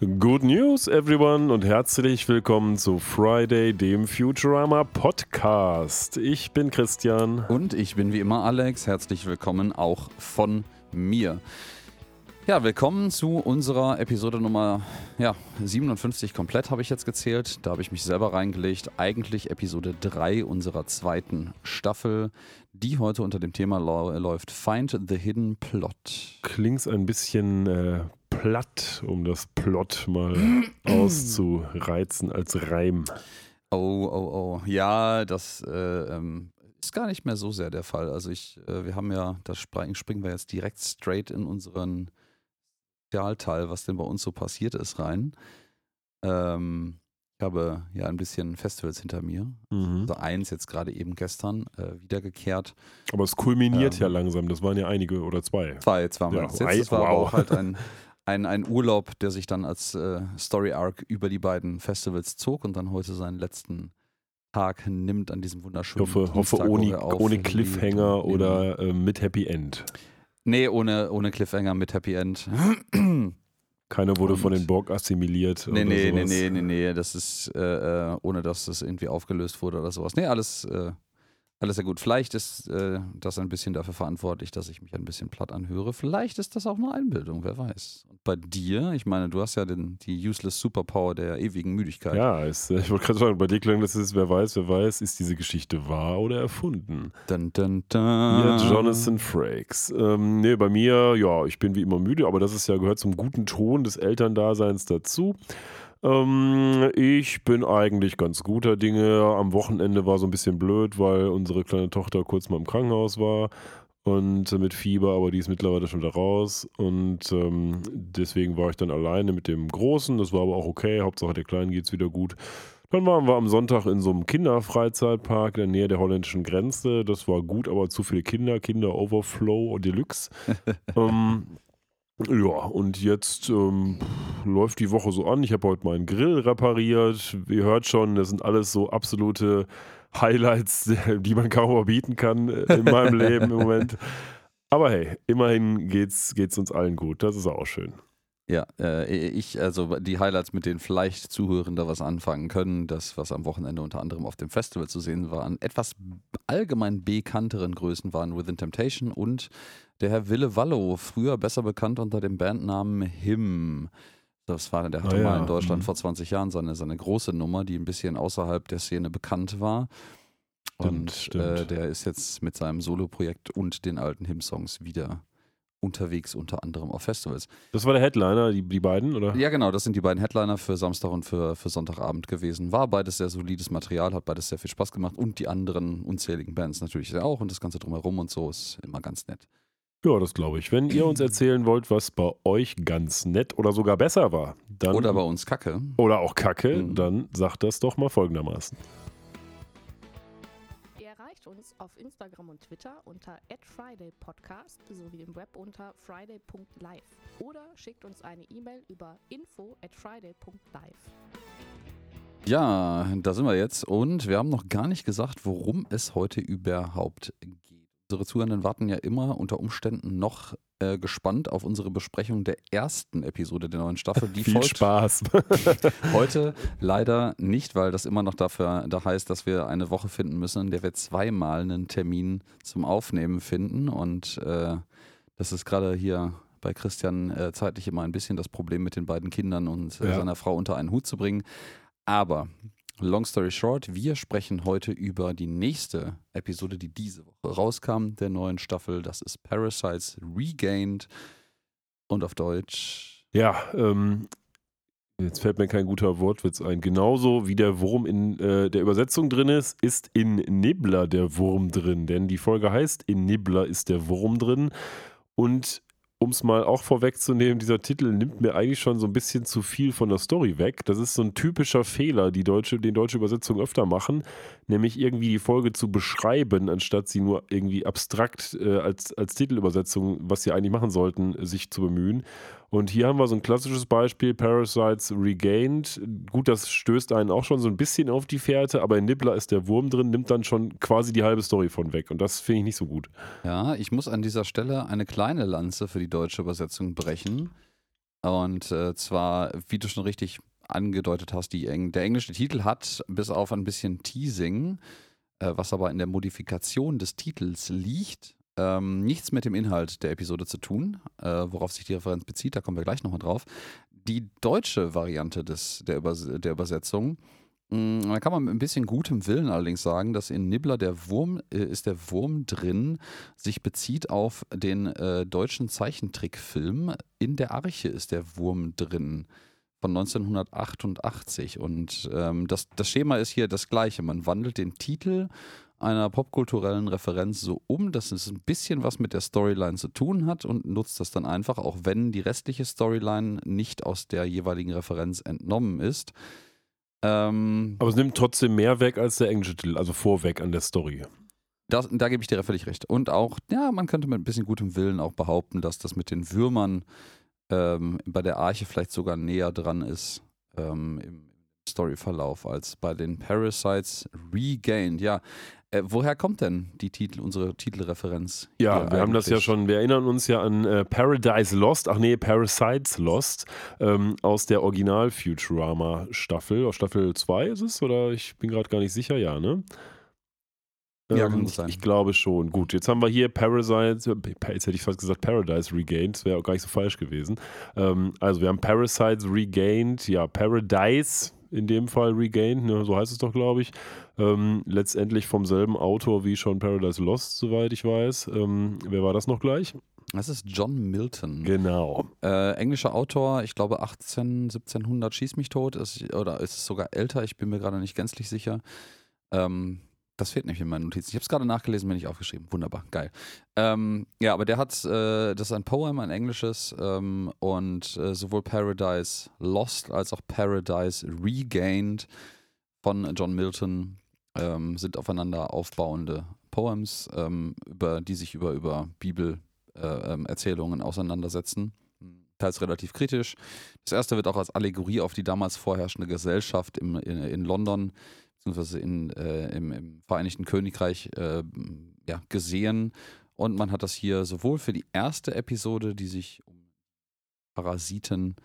Good News, everyone, und herzlich willkommen zu Friday, dem Futurama Podcast. Ich bin Christian. Und ich bin wie immer Alex. Herzlich willkommen auch von mir. Ja, willkommen zu unserer Episode Nummer ja, 57 komplett, habe ich jetzt gezählt. Da habe ich mich selber reingelegt. Eigentlich Episode 3 unserer zweiten Staffel, die heute unter dem Thema läuft Find the Hidden Plot. Klingt ein bisschen äh, platt, um das Plot mal auszureizen als Reim. Oh, oh, oh. Ja, das äh, ähm, ist gar nicht mehr so sehr der Fall. Also ich, äh, wir haben ja, da springen, springen wir jetzt direkt straight in unseren Spezialteil, was denn bei uns so passiert ist, rein. Ähm, ich habe ja ein bisschen Festivals hinter mir. Mhm. Also eins jetzt gerade eben gestern äh, wiedergekehrt. Aber es kulminiert ähm, ja langsam. Das waren ja einige oder zwei. Zwei, zwei ja, jetzt. Das war wow. aber auch halt ein, ein, ein Urlaub, der sich dann als äh, Story Arc über die beiden Festivals zog und dann heute seinen letzten Tag nimmt an diesem wunderschönen Ich hoffe, hoffe ohne, ohne Cliffhanger oder äh, mit Happy End. Nee, ohne, ohne Cliffhanger mit Happy End. Keiner wurde und von den Borg assimiliert. Nee, nee, nee, nee, nee, nee, das ist, äh, äh, ohne dass das irgendwie aufgelöst wurde oder sowas. Nee, alles, äh, alles sehr gut. Vielleicht ist äh, das ein bisschen dafür verantwortlich, dass ich mich ein bisschen platt anhöre. Vielleicht ist das auch eine Einbildung, wer weiß. Und bei dir, ich meine, du hast ja den, die useless Superpower der ewigen Müdigkeit. Ja, ist, ich wollte gerade sagen, bei dir klang das ist, wer weiß, wer weiß, ist diese Geschichte wahr oder erfunden? Dun, dun, dun. Ja, Jonathan Frakes. Ähm, nee, bei mir, ja, ich bin wie immer müde, aber das ist ja gehört zum guten Ton des Elterndaseins dazu. Ähm, ich bin eigentlich ganz guter Dinge. Am Wochenende war so ein bisschen blöd, weil unsere kleine Tochter kurz mal im Krankenhaus war und mit Fieber, aber die ist mittlerweile schon da raus und ähm, deswegen war ich dann alleine mit dem Großen. Das war aber auch okay. Hauptsache der Kleinen geht es wieder gut. Dann waren wir am Sonntag in so einem Kinderfreizeitpark in der Nähe der holländischen Grenze. Das war gut, aber zu viele Kinder, Kinder Overflow Deluxe. ähm, ja, und jetzt ähm, läuft die Woche so an. Ich habe heute meinen Grill repariert. Ihr hört schon, das sind alles so absolute Highlights, die man kaum erbieten kann äh, in meinem Leben im Moment. Aber hey, immerhin geht's, geht's uns allen gut. Das ist auch schön. Ja, äh, ich, also die Highlights, mit denen vielleicht Zuhörende was anfangen können, das, was am Wochenende unter anderem auf dem Festival zu sehen war, an etwas allgemein bekannteren Größen waren Within Temptation und der Herr Wille Wallo, früher besser bekannt unter dem Bandnamen Him. Das war, der hatte oh ja. mal in Deutschland mhm. vor 20 Jahren seine, seine große Nummer, die ein bisschen außerhalb der Szene bekannt war. Und äh, der ist jetzt mit seinem Soloprojekt und den alten Him-Songs wieder unterwegs, unter anderem auf Festivals. Das war der Headliner, die, die beiden, oder? Ja, genau, das sind die beiden Headliner für Samstag und für, für Sonntagabend gewesen. War beides sehr solides Material, hat beides sehr viel Spaß gemacht und die anderen unzähligen Bands natürlich auch und das Ganze drumherum und so ist immer ganz nett. Ja, das glaube ich. Wenn ihr uns erzählen wollt, was bei euch ganz nett oder sogar besser war, dann. Oder bei uns Kacke. Oder auch Kacke, mhm. dann sagt das doch mal folgendermaßen. Ihr erreicht uns auf Instagram und Twitter unter @fridaypodcast sowie im Web unter friday.live oder schickt uns eine E-Mail über info at friday.live. Ja, da sind wir jetzt und wir haben noch gar nicht gesagt, worum es heute überhaupt geht. Unsere Zuhörenden warten ja immer unter Umständen noch äh, gespannt auf unsere Besprechung der ersten Episode der neuen Staffel. Die Viel folgt Spaß. heute leider nicht, weil das immer noch dafür da heißt, dass wir eine Woche finden müssen, in der wir zweimal einen Termin zum Aufnehmen finden. Und äh, das ist gerade hier bei Christian äh, zeitlich immer ein bisschen das Problem mit den beiden Kindern und äh, ja. seiner Frau unter einen Hut zu bringen. Aber Long story short, wir sprechen heute über die nächste Episode, die diese Woche rauskam, der neuen Staffel. Das ist Parasites Regained und auf Deutsch. Ja, ähm, jetzt fällt mir kein guter Wortwitz ein. Genauso wie der Wurm in äh, der Übersetzung drin ist, ist in Nibbler der Wurm drin. Denn die Folge heißt, in Nibbler ist der Wurm drin. Und um es mal auch vorwegzunehmen, dieser Titel nimmt mir eigentlich schon so ein bisschen zu viel von der Story weg. Das ist so ein typischer Fehler, die deutsche, den deutsche Übersetzungen öfter machen, nämlich irgendwie die Folge zu beschreiben, anstatt sie nur irgendwie abstrakt äh, als, als Titelübersetzung, was sie eigentlich machen sollten, sich zu bemühen. Und hier haben wir so ein klassisches Beispiel, Parasites Regained. Gut, das stößt einen auch schon so ein bisschen auf die Fährte, aber in Nibbler ist der Wurm drin, nimmt dann schon quasi die halbe Story von weg. Und das finde ich nicht so gut. Ja, ich muss an dieser Stelle eine kleine Lanze für die deutsche Übersetzung brechen. Und äh, zwar, wie du schon richtig angedeutet hast, Eng der englische Titel hat bis auf ein bisschen Teasing, äh, was aber in der Modifikation des Titels liegt, ähm, nichts mit dem Inhalt der Episode zu tun, äh, worauf sich die Referenz bezieht, da kommen wir gleich nochmal drauf. Die deutsche Variante des, der, Übers der Übersetzung, mh, da kann man mit ein bisschen gutem Willen allerdings sagen, dass in Nibbler der Wurm, äh, ist der Wurm drin, sich bezieht auf den äh, deutschen Zeichentrickfilm. In der Arche ist der Wurm drin von 1988. Und ähm, das, das Schema ist hier das gleiche. Man wandelt den Titel einer popkulturellen Referenz so um, dass es ein bisschen was mit der Storyline zu tun hat und nutzt das dann einfach, auch wenn die restliche Storyline nicht aus der jeweiligen Referenz entnommen ist. Ähm, Aber es nimmt trotzdem mehr weg als der englische Titel, also vorweg an der Story. das, da gebe ich dir völlig recht. Und auch, ja, man könnte mit ein bisschen gutem Willen auch behaupten, dass das mit den Würmern ähm, bei der Arche vielleicht sogar näher dran ist ähm, im Storyverlauf als bei den Parasites Regained. Ja, äh, woher kommt denn die Titel, unsere Titelreferenz? Ja, wir haben das ja eigentlich? schon, wir erinnern uns ja an äh, Paradise Lost, ach nee, Parasites Lost, ähm, aus der Original-Futurama-Staffel. Aus Staffel 2 ist es, oder ich bin gerade gar nicht sicher, ja, ne? Ja, Ähm, kann gut ich, sein. ich glaube schon. Gut, jetzt haben wir hier Parasite, äh, jetzt hätte ich fast gesagt Paradise Regained, das wäre auch gar nicht so falsch gewesen. Ähm, also wir haben Parasites Regained, ja, Paradise in dem Fall Regained, ne, so heißt es doch, glaube ich. Ähm, letztendlich vom selben Autor wie schon Paradise Lost, soweit ich weiß. Ähm, wer war das noch gleich? Das ist John Milton. Genau. Äh, englischer Autor, ich glaube 18, 1700 schieß mich tot, ist, oder ist es sogar älter, ich bin mir gerade nicht gänzlich sicher. Ähm, das fehlt nämlich in meinen Notizen. Ich habe es gerade nachgelesen, mir nicht aufgeschrieben. Wunderbar, geil. Ähm, ja, aber der hat, äh, das ist ein Poem, ein englisches, ähm, und äh, sowohl Paradise Lost als auch Paradise Regained von John Milton ähm, sind aufeinander aufbauende Poems, ähm, über, die sich über, über Bibel äh, ähm, auseinandersetzen. Teils relativ kritisch. Das erste wird auch als Allegorie auf die damals vorherrschende Gesellschaft im, in, in London beziehungsweise in, äh, im, im Vereinigten Königreich äh, ja, gesehen. Und man hat das hier sowohl für die erste Episode, die sich um Parasiten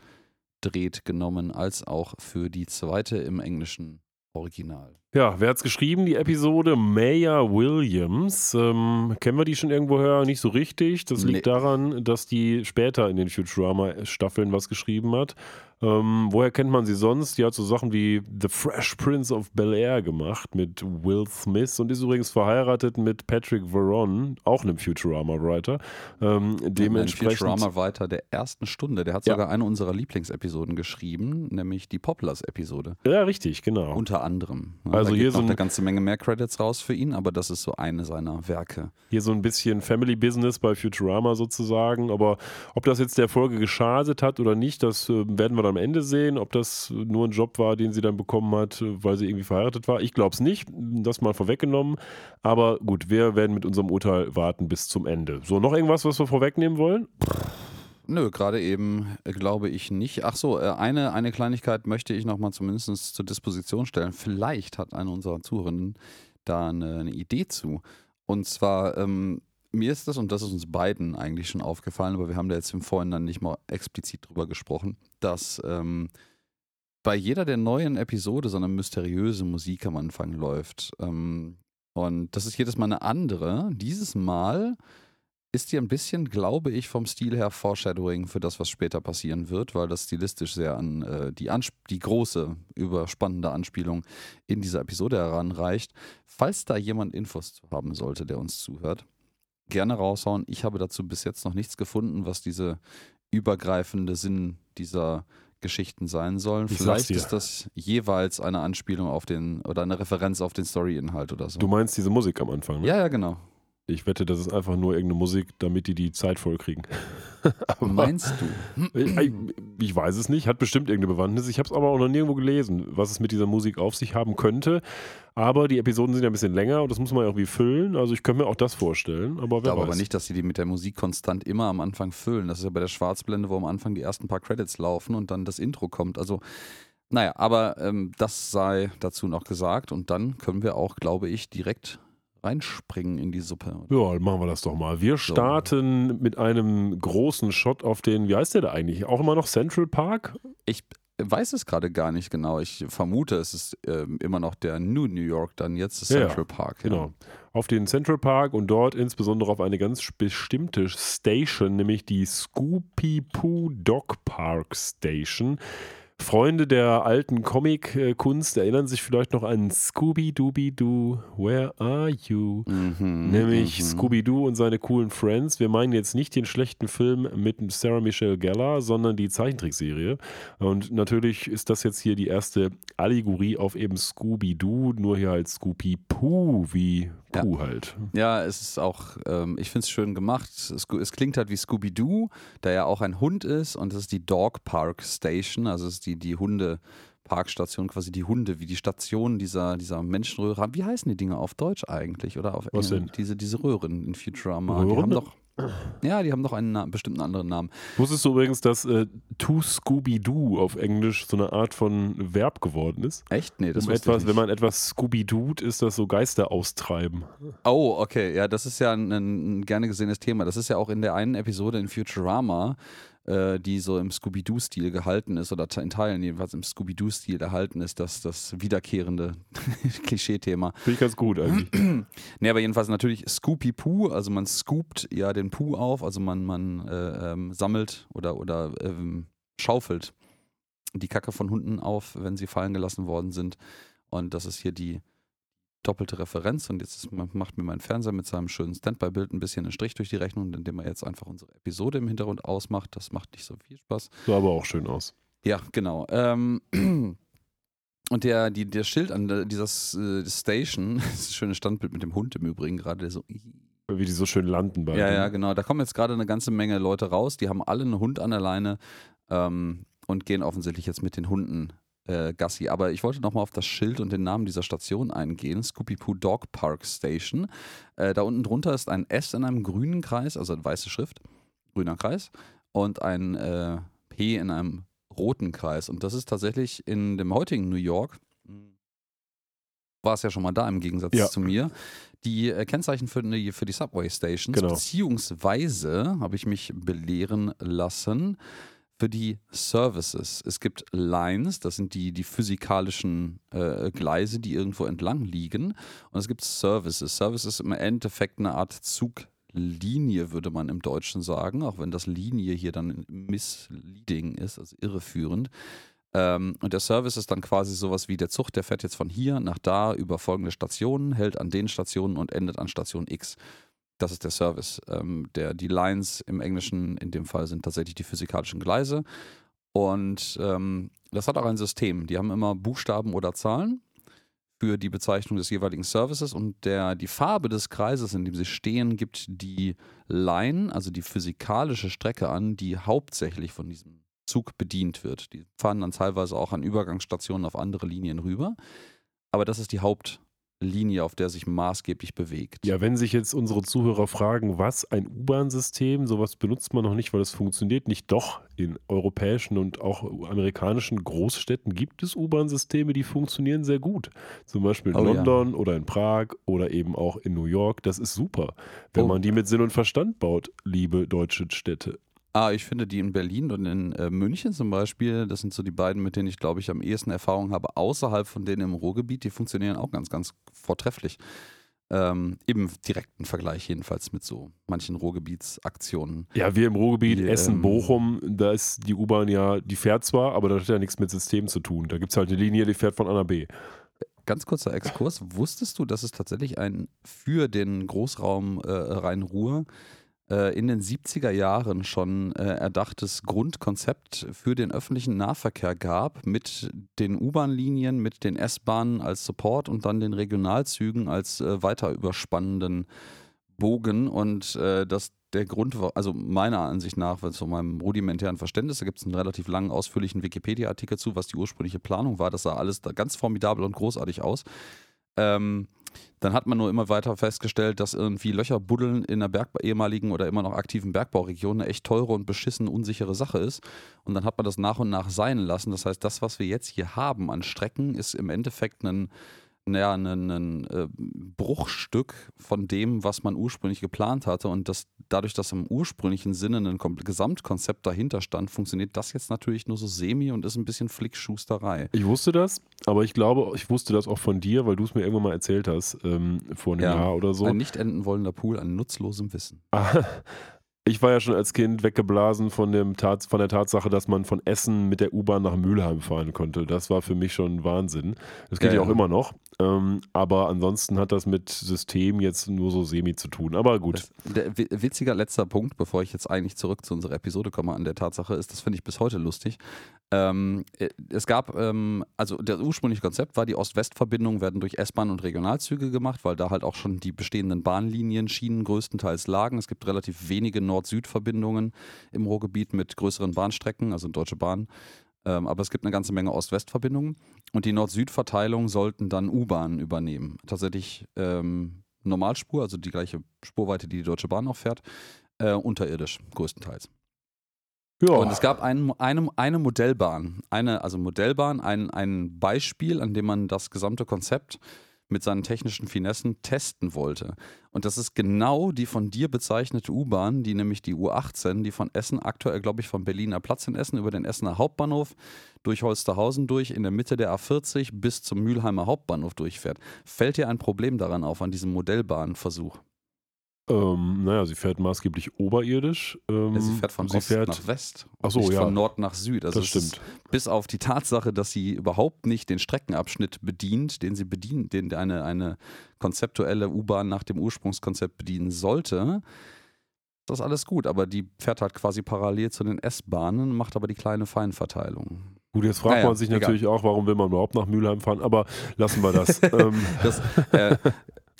dreht, genommen, als auch für die zweite im englischen Original. Ja, wer hat's geschrieben, die Episode? Maya Williams. Ähm, kennen wir die schon irgendwoher? Nicht so richtig. Das liegt Nee. daran, dass die später in den Futurama-Staffeln was geschrieben hat. Ähm, woher kennt man sie sonst? Die hat so Sachen wie The Fresh Prince of Bel Air gemacht mit Will Smith und ist übrigens verheiratet mit Patrick Veron, auch einem Futurama-Writer. Ähm, dementsprechend. Futurama-Writer der ersten Stunde. Der hat Ja. sogar eine unserer Lieblingsepisoden geschrieben, nämlich die Poplars-Episode. Ja, richtig, genau. Unter anderem. Ja, Also da hier so eine ganze Menge mehr Credits raus für ihn, aber das ist so eine seiner Werke. Hier so ein bisschen Family Business bei Futurama sozusagen. Aber ob das jetzt der Folge geschadet hat oder nicht, das äh, werden wir dann am Ende sehen. Ob das nur ein Job war, den sie dann bekommen hat, äh, weil sie irgendwie verheiratet war. Ich glaube es nicht. Das mal vorweggenommen. Aber gut, wir werden mit unserem Urteil warten bis zum Ende. So, noch irgendwas, was wir vorwegnehmen wollen? Nö, gerade eben äh, glaube ich nicht. Ach so, äh, eine, eine Kleinigkeit möchte ich nochmal zumindest zur Disposition stellen. Vielleicht hat eine unserer Zuhörenden da eine, eine Idee zu. Und zwar, ähm, mir ist das, und das ist uns beiden eigentlich schon aufgefallen, aber wir haben da jetzt im Vorhinein nicht mal explizit drüber gesprochen, dass ähm, bei jeder der neuen Episode so eine mysteriöse Musik am Anfang läuft. Ähm, und das ist jedes Mal eine andere. Dieses Mal ist die ein bisschen, glaube ich, vom Stil her Foreshadowing für das, was später passieren wird, weil das stilistisch sehr an äh, die, Ansp die große, überspannende Anspielung in dieser Episode heranreicht. Falls da jemand Infos zu haben sollte, der uns zuhört, gerne raushauen. Ich habe dazu bis jetzt noch nichts gefunden, was diese übergreifende Sinn dieser Geschichten sein sollen. Ich Vielleicht dir. ist das jeweils eine Anspielung auf den oder eine Referenz auf den Story-Inhalt oder so. Du meinst diese Musik am Anfang, ne? ja, ja, genau. Ich wette, das ist einfach nur irgendeine Musik, damit die die Zeit voll kriegen. Aber- Meinst du? Ich, ich weiß es nicht, hat bestimmt irgendeine Bewandtnis. Ich habe es aber auch noch nirgendwo gelesen, was es mit dieser Musik auf sich haben könnte. Aber die Episoden sind ja ein bisschen länger und das muss man ja irgendwie füllen. Also ich könnte mir auch das vorstellen. Aber Ich glaube weiß. aber nicht, dass sie die mit der Musik konstant immer am Anfang füllen. Das ist ja bei der Schwarzblende, wo am Anfang die ersten paar Credits laufen und dann das Intro kommt. Also, naja, aber ähm, das sei dazu noch gesagt. Und dann können wir auch, glaube ich, direkt reinspringen in die Suppe. Ja, machen wir das doch mal. Wir starten mit einem großen Shot auf den, wie heißt der da eigentlich? Auch immer noch Central Park? Ich weiß es gerade gar nicht genau. Ich vermute, es ist ähm, immer noch der New New York, dann jetzt ja, Central Park. Ja. Genau. Auf den Central Park und dort insbesondere auf eine ganz bestimmte Station, nämlich die Scoopy Poo Dog Park Station. Freunde der alten Comic-Kunst erinnern sich vielleicht noch an Scooby-Dooby-Doo, Where Are You? Mhm, Nämlich mhm. Scooby-Doo und seine coolen Friends. Wir meinen jetzt nicht den schlechten Film mit Sarah Michelle Gellar, sondern die Zeichentrickserie. Und natürlich ist das jetzt hier die erste Allegorie auf eben Scooby-Doo, nur hier halt Scooby-Poo, wie Ja. Pooh halt. Ja, es ist auch, ähm, ich finde es schön gemacht. Es, es klingt halt wie Scooby-Doo, der ja auch ein Hund ist und das ist die Dog Park Station, also es ist die, die Hunde-Parkstation, quasi die Hunde, wie die Station dieser, dieser Menschenröhre. Wie heißen die Dinge auf Deutsch eigentlich? Oder auf Englisch? Diese, diese Röhren in Futurama. Die Röhren? haben doch, ja, die haben doch einen Na bestimmten anderen Namen. Wusstest du übrigens, dass äh, To Scooby-Doo auf Englisch so eine Art von Verb geworden ist? Echt? Nee, das um etwas, wenn man etwas Scooby-Doot, ist das so Geister austreiben. Oh, okay. Ja, das ist ja ein, ein gerne gesehenes Thema. Das ist ja auch in der einen Episode in Futurama, äh, die so im Scooby-Doo-Stil gehalten ist, oder in Teilen jedenfalls im Scooby-Doo-Stil erhalten ist, das, das wiederkehrende Klischee-Thema. Finde ich ganz gut eigentlich. Nee, aber jedenfalls natürlich Scoopy-Poo, also man scoopt ja den Poo auf, also man, man äh, ähm, sammelt oder, oder ähm, schaufelt die Kacke von Hunden auf, wenn sie fallen gelassen worden sind. Und das ist hier die doppelte Referenz. Und jetzt macht mir mein Fernseher mit seinem schönen Standby-Bild ein bisschen einen Strich durch die Rechnung, indem er jetzt einfach unsere Episode im Hintergrund ausmacht. Das macht nicht so viel Spaß. Sah aber auch schön aus. Ja, genau. Ähm, und der, die, der Schild an dieser äh, Station, das schönes Standbild mit dem Hund im Übrigen gerade, der so. Wie die so schön landen bei Ja, ja, genau. Da kommen jetzt gerade eine ganze Menge Leute raus, die haben alle einen Hund an der Leine ähm, und gehen offensichtlich jetzt mit den Hunden äh, Gassi. Aber ich wollte nochmal auf das Schild und den Namen dieser Station eingehen. Scooby-Poo Dog Park Station. Äh, da unten drunter ist ein S in einem grünen Kreis, also eine weiße Schrift, grüner Kreis, und ein äh, P in einem roten Kreis. Und das ist tatsächlich in dem heutigen New York, war es ja schon mal da im Gegensatz Ja. zu mir, die äh, Kennzeichen für die, für die Subway Stations, Genau. beziehungsweise habe ich mich belehren lassen für die Services. Es gibt Lines, das sind die, die physikalischen äh, Gleise, die irgendwo entlang liegen. Und es gibt Services. Services im Endeffekt eine Art Zuglinie, würde man im Deutschen sagen, auch wenn das Linie hier dann misleading ist, also irreführend. Ähm, und der Service ist dann quasi sowas wie der Zug, der fährt jetzt von hier nach da über folgende Stationen, hält an den Stationen und endet an Station X. Das ist der Service. Ähm, der, die Lines im Englischen in dem Fall sind tatsächlich die physikalischen Gleise. Und ähm, das hat auch ein System. Die haben immer Buchstaben oder Zahlen für die Bezeichnung des jeweiligen Services und der, die Farbe des Kreises, in dem sie stehen, gibt die Line, also die physikalische Strecke an, die hauptsächlich von diesem Zug bedient wird. Die fahren dann teilweise auch an Übergangsstationen auf andere Linien rüber. Aber das ist die Hauptlinie, auf der sich maßgeblich bewegt. Ja, wenn sich jetzt unsere Zuhörer fragen, was ein U-Bahn-System, sowas benutzt man noch nicht, weil es funktioniert nicht. Doch, in europäischen und auch amerikanischen Großstädten gibt es U-Bahn-Systeme, die funktionieren sehr gut. Zum Beispiel in Oh ja. London oder in Prag oder eben auch in New York. Das ist super, wenn Oh. man die mit Sinn und Verstand baut, liebe deutsche Städte. Ah, ich finde die in Berlin und in äh, München zum Beispiel, das sind so die beiden, mit denen ich glaube ich am ehesten Erfahrung habe, außerhalb von denen im Ruhrgebiet, die funktionieren auch ganz, ganz vortrefflich. Ähm, Im direkten Vergleich jedenfalls mit so manchen Ruhrgebietsaktionen. Ja, wir im Ruhrgebiet, Die, Essen, ähm, Bochum, da ist die U-Bahn ja, die fährt zwar, aber das hat ja nichts mit System zu tun. Da gibt es halt eine Linie, die fährt von A nach B. Ganz kurzer Exkurs. Wusstest du, dass es tatsächlich ein für den Großraum äh, Rhein-Ruhr äh, in den 70er Jahren schon äh, erdachtes Grundkonzept für den öffentlichen Nahverkehr gab, mit den U-Bahn-Linien, mit den S-Bahnen als Support und dann den Regionalzügen als äh, weiter überspannenden Bogen und äh, das der Grund war, also meiner Ansicht nach, zu meinem rudimentären Verständnis, da gibt es einen relativ langen, ausführlichen Wikipedia-Artikel zu, was die ursprüngliche Planung war. Das sah alles da ganz formidabel und großartig aus. Ähm, dann hat man nur immer weiter festgestellt, dass irgendwie Löcher buddeln in der Berg ehemaligen oder immer noch aktiven Bergbauregion eine echt teure und beschissen unsichere Sache ist. Und dann hat man das nach und nach sein lassen. Das heißt, das, was wir jetzt hier haben an Strecken, ist im Endeffekt ein naja, ein, ein äh, Bruchstück von dem, was man ursprünglich geplant hatte. Und das, dadurch, dass im ursprünglichen Sinne ein Kom Gesamtkonzept dahinter stand, funktioniert das jetzt natürlich nur so semi und ist ein bisschen Flickschusterei. Ich wusste das, aber ich glaube, ich wusste das auch von dir, weil du es mir irgendwann mal erzählt hast, ähm, vor einem Ja, Jahr oder so. Ein nicht enden wollender Pool an nutzlosem Wissen. Ich war ja schon als Kind weggeblasen von, dem Tats von der Tatsache, dass man von Essen mit der U-Bahn nach Mülheim fahren konnte. Das war für mich schon Wahnsinn. Das geht Ja, ja, auch immer noch. Ähm, aber ansonsten hat das mit System jetzt nur so semi zu tun. Aber gut. Das, der wi- witziger letzter Punkt, bevor ich jetzt eigentlich zurück zu unserer Episode komme, an der Tatsache ist, das finde ich bis heute lustig. Ähm, äh, es gab, ähm, also das ursprüngliche Konzept war, die Ost-West-Verbindungen werden durch S-Bahn und Regionalzüge gemacht, weil da halt auch schon die bestehenden Bahnlinien, Schienen größtenteils lagen. Es gibt relativ wenige Nord-Süd-Verbindungen im Ruhrgebiet mit größeren Bahnstrecken, also Deutsche Bahn. Ähm, aber es gibt eine ganze Menge Ost-West-Verbindungen. Und die Nord-Süd-Verteilung sollten dann U-Bahnen übernehmen. Tatsächlich ähm, Normalspur, also die gleiche Spurweite, die die Deutsche Bahn auch fährt, äh, unterirdisch größtenteils. Ja, Und es gab ein, eine, eine Modellbahn, eine, also Modellbahn, ein, ein Beispiel, an dem man das gesamte Konzept mit seinen technischen Finessen testen wollte. Und das ist genau die von dir bezeichnete U-Bahn, die nämlich die U18, die von Essen aktuell, glaube ich, vom Berliner Platz in Essen über den Essener Hauptbahnhof durch Holsterhausen durch, in der Mitte der A40 bis zum Mülheimer Hauptbahnhof durchfährt. Fällt dir ein Problem daran auf, an diesem Modellbahnversuch? Ähm, naja, sie fährt maßgeblich oberirdisch. Ähm, Ja, sie fährt von sie Ost fährt, nach West, Ach so, nicht ja. von Nord nach Süd. Also das ist- stimmt. bis auf die Tatsache, dass sie überhaupt nicht den Streckenabschnitt bedient, den sie bedient, den eine, eine konzeptuelle U-Bahn nach dem Ursprungskonzept bedienen sollte, ist das alles gut. Aber die fährt halt quasi parallel zu den S-Bahnen, macht aber die kleine Feinverteilung. Gut, jetzt fragt Naja, man sich egal. natürlich auch, warum will man überhaupt nach Mülheim fahren, aber lassen wir das. ähm, Das, äh,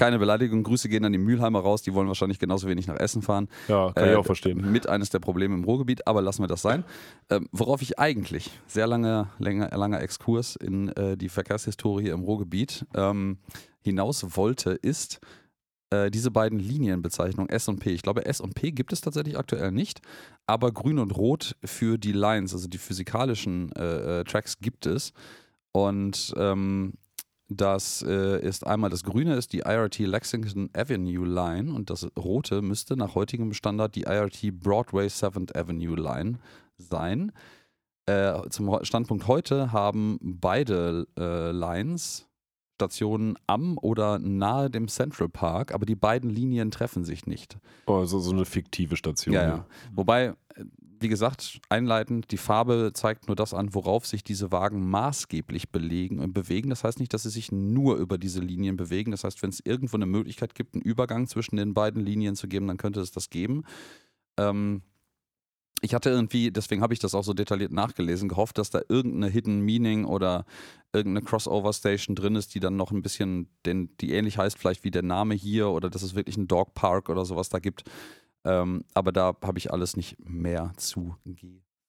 keine Beleidigung, Grüße gehen an die Mülheimer raus, die wollen wahrscheinlich genauso wenig nach Essen fahren. ja, kann ich Äh, auch verstehen. Mit eines der Probleme im Ruhrgebiet, aber lassen wir das sein. Ähm, worauf ich eigentlich, sehr lange, länger, langer Exkurs in äh, die Verkehrshistorie im Ruhrgebiet ähm, hinaus wollte, ist äh, diese beiden Linienbezeichnungen S und P. Ich glaube, S und P gibt es tatsächlich aktuell nicht, aber Grün und Rot für die Lines, also die physikalischen äh, äh, Tracks gibt es. Und ähm, das äh, ist einmal das Grüne ist die IRT Lexington Avenue Line und das Rote müsste nach heutigem Standard die IRT Broadway 7th Avenue Line sein. Äh, zum Standpunkt heute haben beide äh, Lines Stationen am oder nahe dem Central Park, aber die beiden Linien treffen sich nicht. Also so eine fiktive Station. Ja, ja. Wobei, äh, wie gesagt, einleitend, die Farbe zeigt nur das an, worauf sich diese Wagen maßgeblich belegen und bewegen. Das heißt nicht, dass sie sich nur über diese Linien bewegen. Das heißt, wenn es irgendwo eine Möglichkeit gibt, einen Übergang zwischen den beiden Linien zu geben, dann könnte es das geben. Ähm, ich hatte irgendwie, deswegen habe ich das auch so detailliert nachgelesen, gehofft, dass da irgendeine Hidden Meaning oder irgendeine Crossover Station drin ist, die dann noch ein bisschen, den, die ähnlich heißt vielleicht wie der Name hier oder dass es wirklich einen Dog Park oder sowas da gibt. Ähm, aber da habe ich alles nicht mehr zu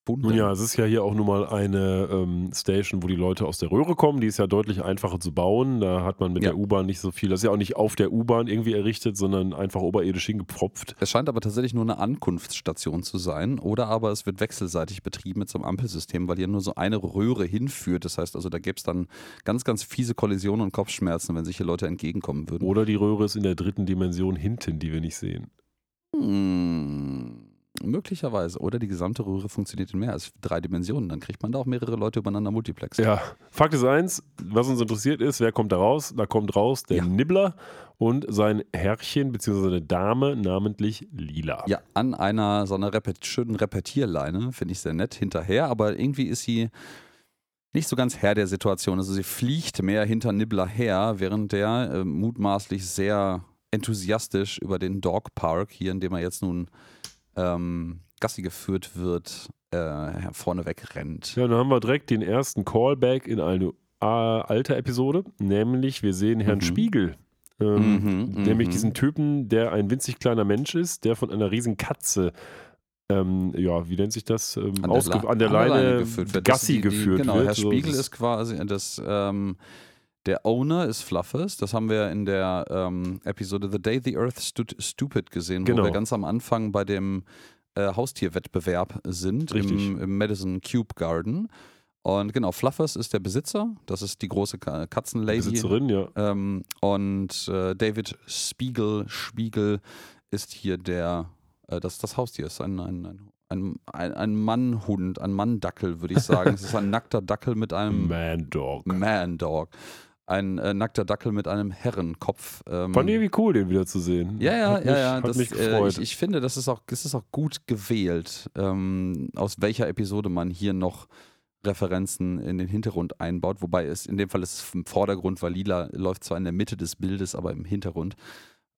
gefunden. Nun ja, es ist ja hier auch nun mal eine ähm, Station, wo die Leute aus der Röhre kommen. Die ist ja deutlich einfacher zu bauen. Da hat man mit Ja. der U-Bahn nicht so viel. Das ist ja auch nicht auf der U-Bahn irgendwie errichtet, sondern einfach oberirdisch hingepfropft. Es scheint aber tatsächlich nur eine Ankunftsstation zu sein oder aber es wird wechselseitig betrieben mit so einem Ampelsystem, weil hier nur so eine Röhre hinführt. Das heißt also, da gäbe es dann ganz, ganz fiese Kollisionen und Kopfschmerzen, wenn sich hier Leute entgegenkommen würden. Oder die Röhre ist in der dritten Dimension hinten, die wir nicht sehen. Hm, möglicherweise. Oder die gesamte Röhre funktioniert in mehr als drei Dimensionen. Dann kriegt man da auch mehrere Leute übereinander Multiplex. Ja, Fakt ist eins, was uns interessiert ist, wer kommt da raus? Da kommt raus der Ja. Nibbler und sein Herrchen bzw. seine Dame, namentlich Lila. Ja, an einer so einer Repet schönen Repetierleine, finde ich sehr nett, hinterher, aber irgendwie ist sie nicht so ganz Herr der Situation. Also sie fliegt mehr hinter Nibbler her, während der äh, mutmaßlich sehr enthusiastisch über den Dog Park, hier in dem er jetzt nun ähm, Gassi geführt wird, äh, vorneweg rennt. Ja, dann haben wir direkt den ersten Callback in eine äh, alte Episode, nämlich wir sehen Herrn Mhm. Spiegel. Ähm, Mhm, nämlich mhm. diesen Typen, der ein winzig kleiner Mensch ist, der von einer riesen Katze, ähm, ja, wie nennt sich das? Ähm, An der, an der Leine, geführt wird. Gassi die, die, geführt genau, wird. Herr So, Spiegel ist quasi das, ähm, der Owner ist Fluffes. Das haben wir in der ähm, Episode The Day the Earth Stood Stupid gesehen, Genau. wo wir ganz am Anfang bei dem äh, Haustierwettbewerb sind im, im Madison Cube Garden. Und genau, Fluffers ist der Besitzer, das ist die große Ka- Katzenlady. Besitzerin, ja. Ähm, und äh, David Spiegel, Spiegel ist hier der, äh, das, das Haustier ist ein, ein, ein, ein, ein, ein Mannhund, ein Manndackel, würde ich sagen. es ist ein nackter Dackel mit einem Man Dog. Man-Dog. Ein äh, nackter Dackel mit einem Herrenkopf. Ähm, Fand ich irgendwie cool, den wieder zu sehen. ja, ja, hat ja, mich, ja. Hat Das, äh, ich, ich finde, das ist auch, das ist auch gut gewählt, ähm, aus welcher Episode man hier noch Referenzen in den Hintergrund einbaut. Wobei es in dem Fall ist es im Vordergrund, weil Lila läuft zwar in der Mitte des Bildes, aber im Hintergrund.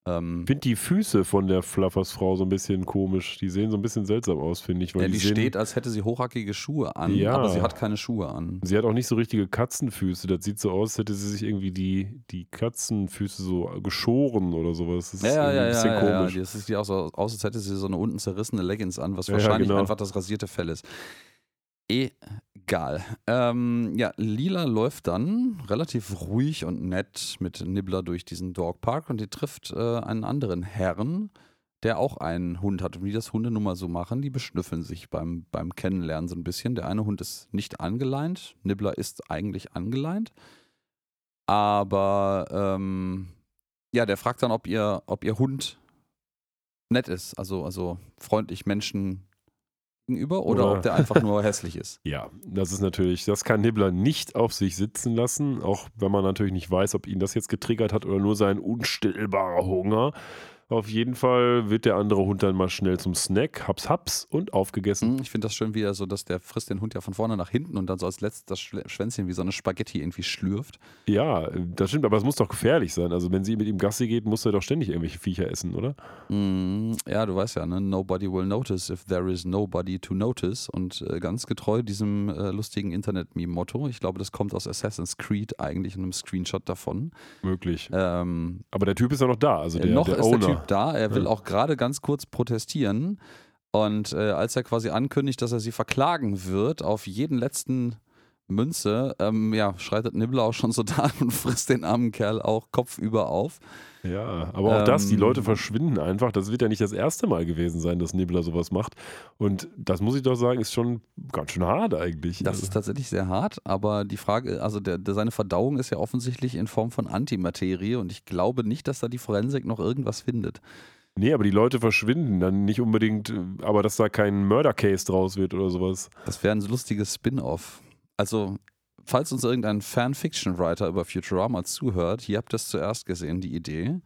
Ähm, ich finde die Füße von der Fluffers-Frau so ein bisschen komisch. Die sehen so ein bisschen seltsam aus, finde ich. Weil ja, die die steht, als hätte sie hochhackige Schuhe an, Ja. aber sie hat keine Schuhe an. Sie hat auch nicht so richtige Katzenfüße. Das sieht so aus, als hätte sie sich irgendwie die, die Katzenfüße so geschoren oder sowas. Das ist Ja, ja, ja, ein ja, bisschen ja, ja. komisch. Die- Es sieht auch so aus, als hätte sie so eine unten zerrissene Leggings an, was Ja, ja, wahrscheinlich genau. einfach das rasierte Fell ist. Egal. Ähm, ja, Lila läuft dann relativ ruhig und nett mit Nibbler durch diesen Dogpark und die trifft äh, einen anderen Herrn, der auch einen Hund hat. Und wie das Hunde nun mal so machen, die beschnüffeln sich beim, beim Kennenlernen so ein bisschen. Der eine Hund ist nicht angeleint, Nibbler ist eigentlich angeleint. Aber ähm, ja, der fragt dann, ob ihr, ob ihr Hund nett ist, also, also freundlich Menschen gegenüber oder Oder- ob der einfach nur hässlich ist. Ja, das ist natürlich, das kann Nibbler nicht auf sich sitzen lassen, auch wenn man natürlich nicht weiß, ob ihn das jetzt getriggert hat oder nur sein unstillbarer Hunger. Auf jeden Fall wird der andere Hund dann mal schnell zum Snack, haps haps und aufgegessen. Hm, Ich finde das schön wieder so, dass der frisst den Hund ja von vorne nach hinten und dann so als letztes das Schwänzchen wie so eine Spaghetti irgendwie schlürft. Ja, das stimmt, aber es muss doch gefährlich sein. Also wenn sie mit ihm Gassi geht, muss er doch ständig irgendwelche Viecher essen, oder? Mm, Ja, du weißt ja, ne? Nobody will notice if there is nobody to notice. Und äh, ganz getreu diesem äh, lustigen Internet-Meme-Motto. Ich glaube, das kommt aus Assassin's Creed eigentlich in einem Screenshot davon. Möglich. Ähm, Aber der Typ ist ja noch da, also der, noch der ist Owner. der Typ da. Er will Ja. auch gerade ganz kurz protestieren. Und äh, als er quasi ankündigt, dass er sie verklagen wird auf jeden letzten Münze, ähm, ja, schreitet Nibbler auch schon so da und frisst den armen Kerl auch kopfüber auf. Ja, aber auch das, die Ähm, Leute verschwinden einfach. Das wird ja nicht das erste Mal gewesen sein, dass Nibbler sowas macht. Und das muss ich doch sagen, ist schon ganz schön hart eigentlich. Das ist tatsächlich sehr hart, aber die Frage, also der, der, seine Verdauung ist ja offensichtlich in Form von Antimaterie und ich glaube nicht, dass da die Forensik noch irgendwas findet. Nee, aber die Leute verschwinden dann nicht unbedingt, aber dass da kein Murder-Case draus wird oder sowas. Das wäre ein lustiges Spin-off. Also, falls uns irgendein Fanfiction-Writer über Futurama zuhört, ihr habt das zuerst gesehen, die Idee.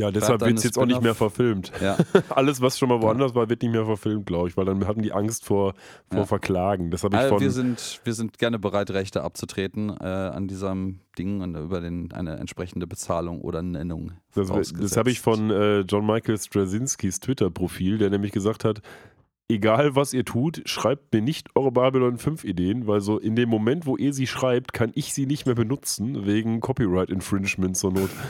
Ja, deshalb wird es jetzt auch nicht mehr verfilmt. Ja, Alles, was schon mal woanders war, wird nicht mehr verfilmt, glaube ich, weil dann hatten die Angst vor, vor Ja. Verklagen. Das ich also von. wir, sind, wir sind gerne bereit, Rechte abzutreten äh, an diesem Ding und über den, eine entsprechende Bezahlung oder Nennung. Das, das habe ich von äh, John Michael Straczynskis Twitter-Profil, der nämlich gesagt hat, egal was ihr tut, schreibt mir nicht eure Babylon 5 Ideen, weil so in dem Moment, wo ihr sie schreibt, kann ich sie nicht mehr benutzen, wegen Copyright Infringement zur Not.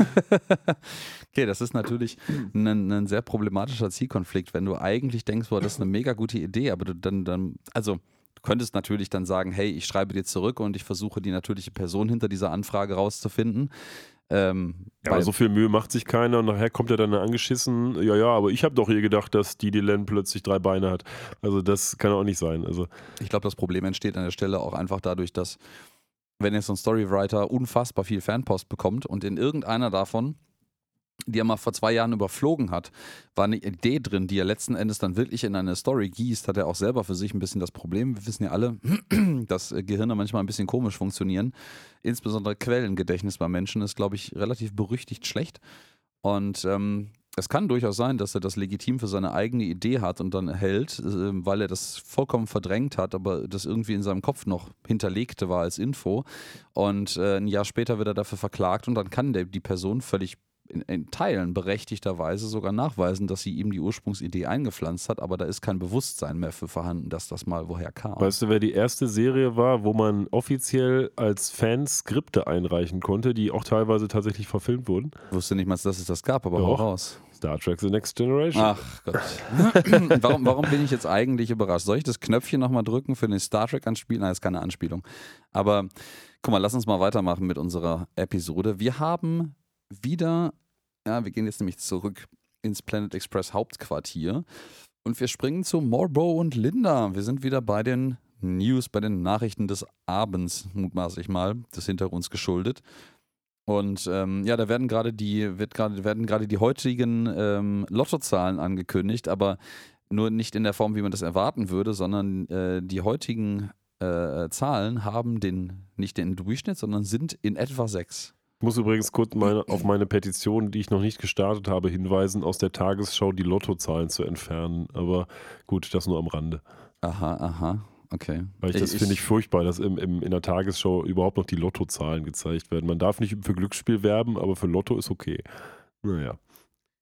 Okay, das ist natürlich ein, ein sehr problematischer Zielkonflikt, wenn du eigentlich denkst, boah, das ist eine mega gute Idee, aber du dann, dann, also du könntest natürlich dann sagen, hey, ich schreibe dir zurück und ich versuche die natürliche Person hinter dieser Anfrage rauszufinden. Ähm, Ja, aber so viel Mühe macht sich keiner und nachher kommt er dann angeschissen, ja, ja, aber ich habe doch hier gedacht, dass die Dylan plötzlich drei Beine hat. Also das kann auch nicht sein. Also Ich glaube, das Problem entsteht an der Stelle auch einfach dadurch, dass, wenn jetzt so ein Storywriter unfassbar viel Fanpost bekommt und in irgendeiner davon, die er mal vor zwei Jahren überflogen hat, war eine Idee drin, die er letzten Endes dann wirklich in eine Story gießt, hat er auch selber für sich ein bisschen das Problem. Wir wissen ja alle, dass äh, Gehirne manchmal ein bisschen komisch funktionieren. Insbesondere Quellengedächtnis bei Menschen ist, glaube ich, relativ berüchtigt schlecht. Und ähm, es kann durchaus sein, dass er das legitim für seine eigene Idee hat und dann hält, äh, weil er das vollkommen verdrängt hat, aber das irgendwie in seinem Kopf noch hinterlegte war als Info. Und äh, ein Jahr später wird er dafür verklagt und dann kann die Person völlig in, in Teilen berechtigterweise sogar nachweisen, dass sie ihm die Ursprungsidee eingepflanzt hat, aber da ist kein Bewusstsein mehr für vorhanden, dass das mal woher kam. Weißt du, wer die erste Serie war, wo man offiziell als Fan Skripte einreichen konnte, die auch teilweise tatsächlich verfilmt wurden? Ich wusste nicht mal, dass es das gab, aber hau Doch. raus. Star Trek The Next Generation. Ach Gott. warum, warum bin ich jetzt eigentlich überrascht? Soll ich das Knöpfchen nochmal drücken für eine Star Trek Anspielung? Nein, ist keine Anspielung. Aber guck mal, lass uns mal weitermachen mit unserer Episode. Wir haben wieder, ja, wir gehen jetzt nämlich zurück ins Planet Express Hauptquartier und wir springen zu Morbo und Linda. Wir sind wieder bei den News, bei den Nachrichten des Abends, mutmaßlich mal, des Hintergrunds geschuldet. Und ähm, ja, da werden gerade die, wird grade, werden gerade die heutigen ähm, Lottozahlen angekündigt, aber nur nicht in der Form, wie man das erwarten würde, sondern äh, die heutigen äh, Zahlen haben den, nicht den Durchschnitt, sondern sind in etwa sechs. Ich muss übrigens kurz meine, auf meine Petition, die ich noch nicht gestartet habe, hinweisen, aus der Tagesschau die Lottozahlen zu entfernen. Aber gut, das nur am Rande. Aha, aha. Okay. Weil ich das finde ich furchtbar, dass im, im, in der Tagesschau überhaupt noch die Lottozahlen gezeigt werden. Man darf nicht für Glücksspiel werben, aber für Lotto ist okay. Naja.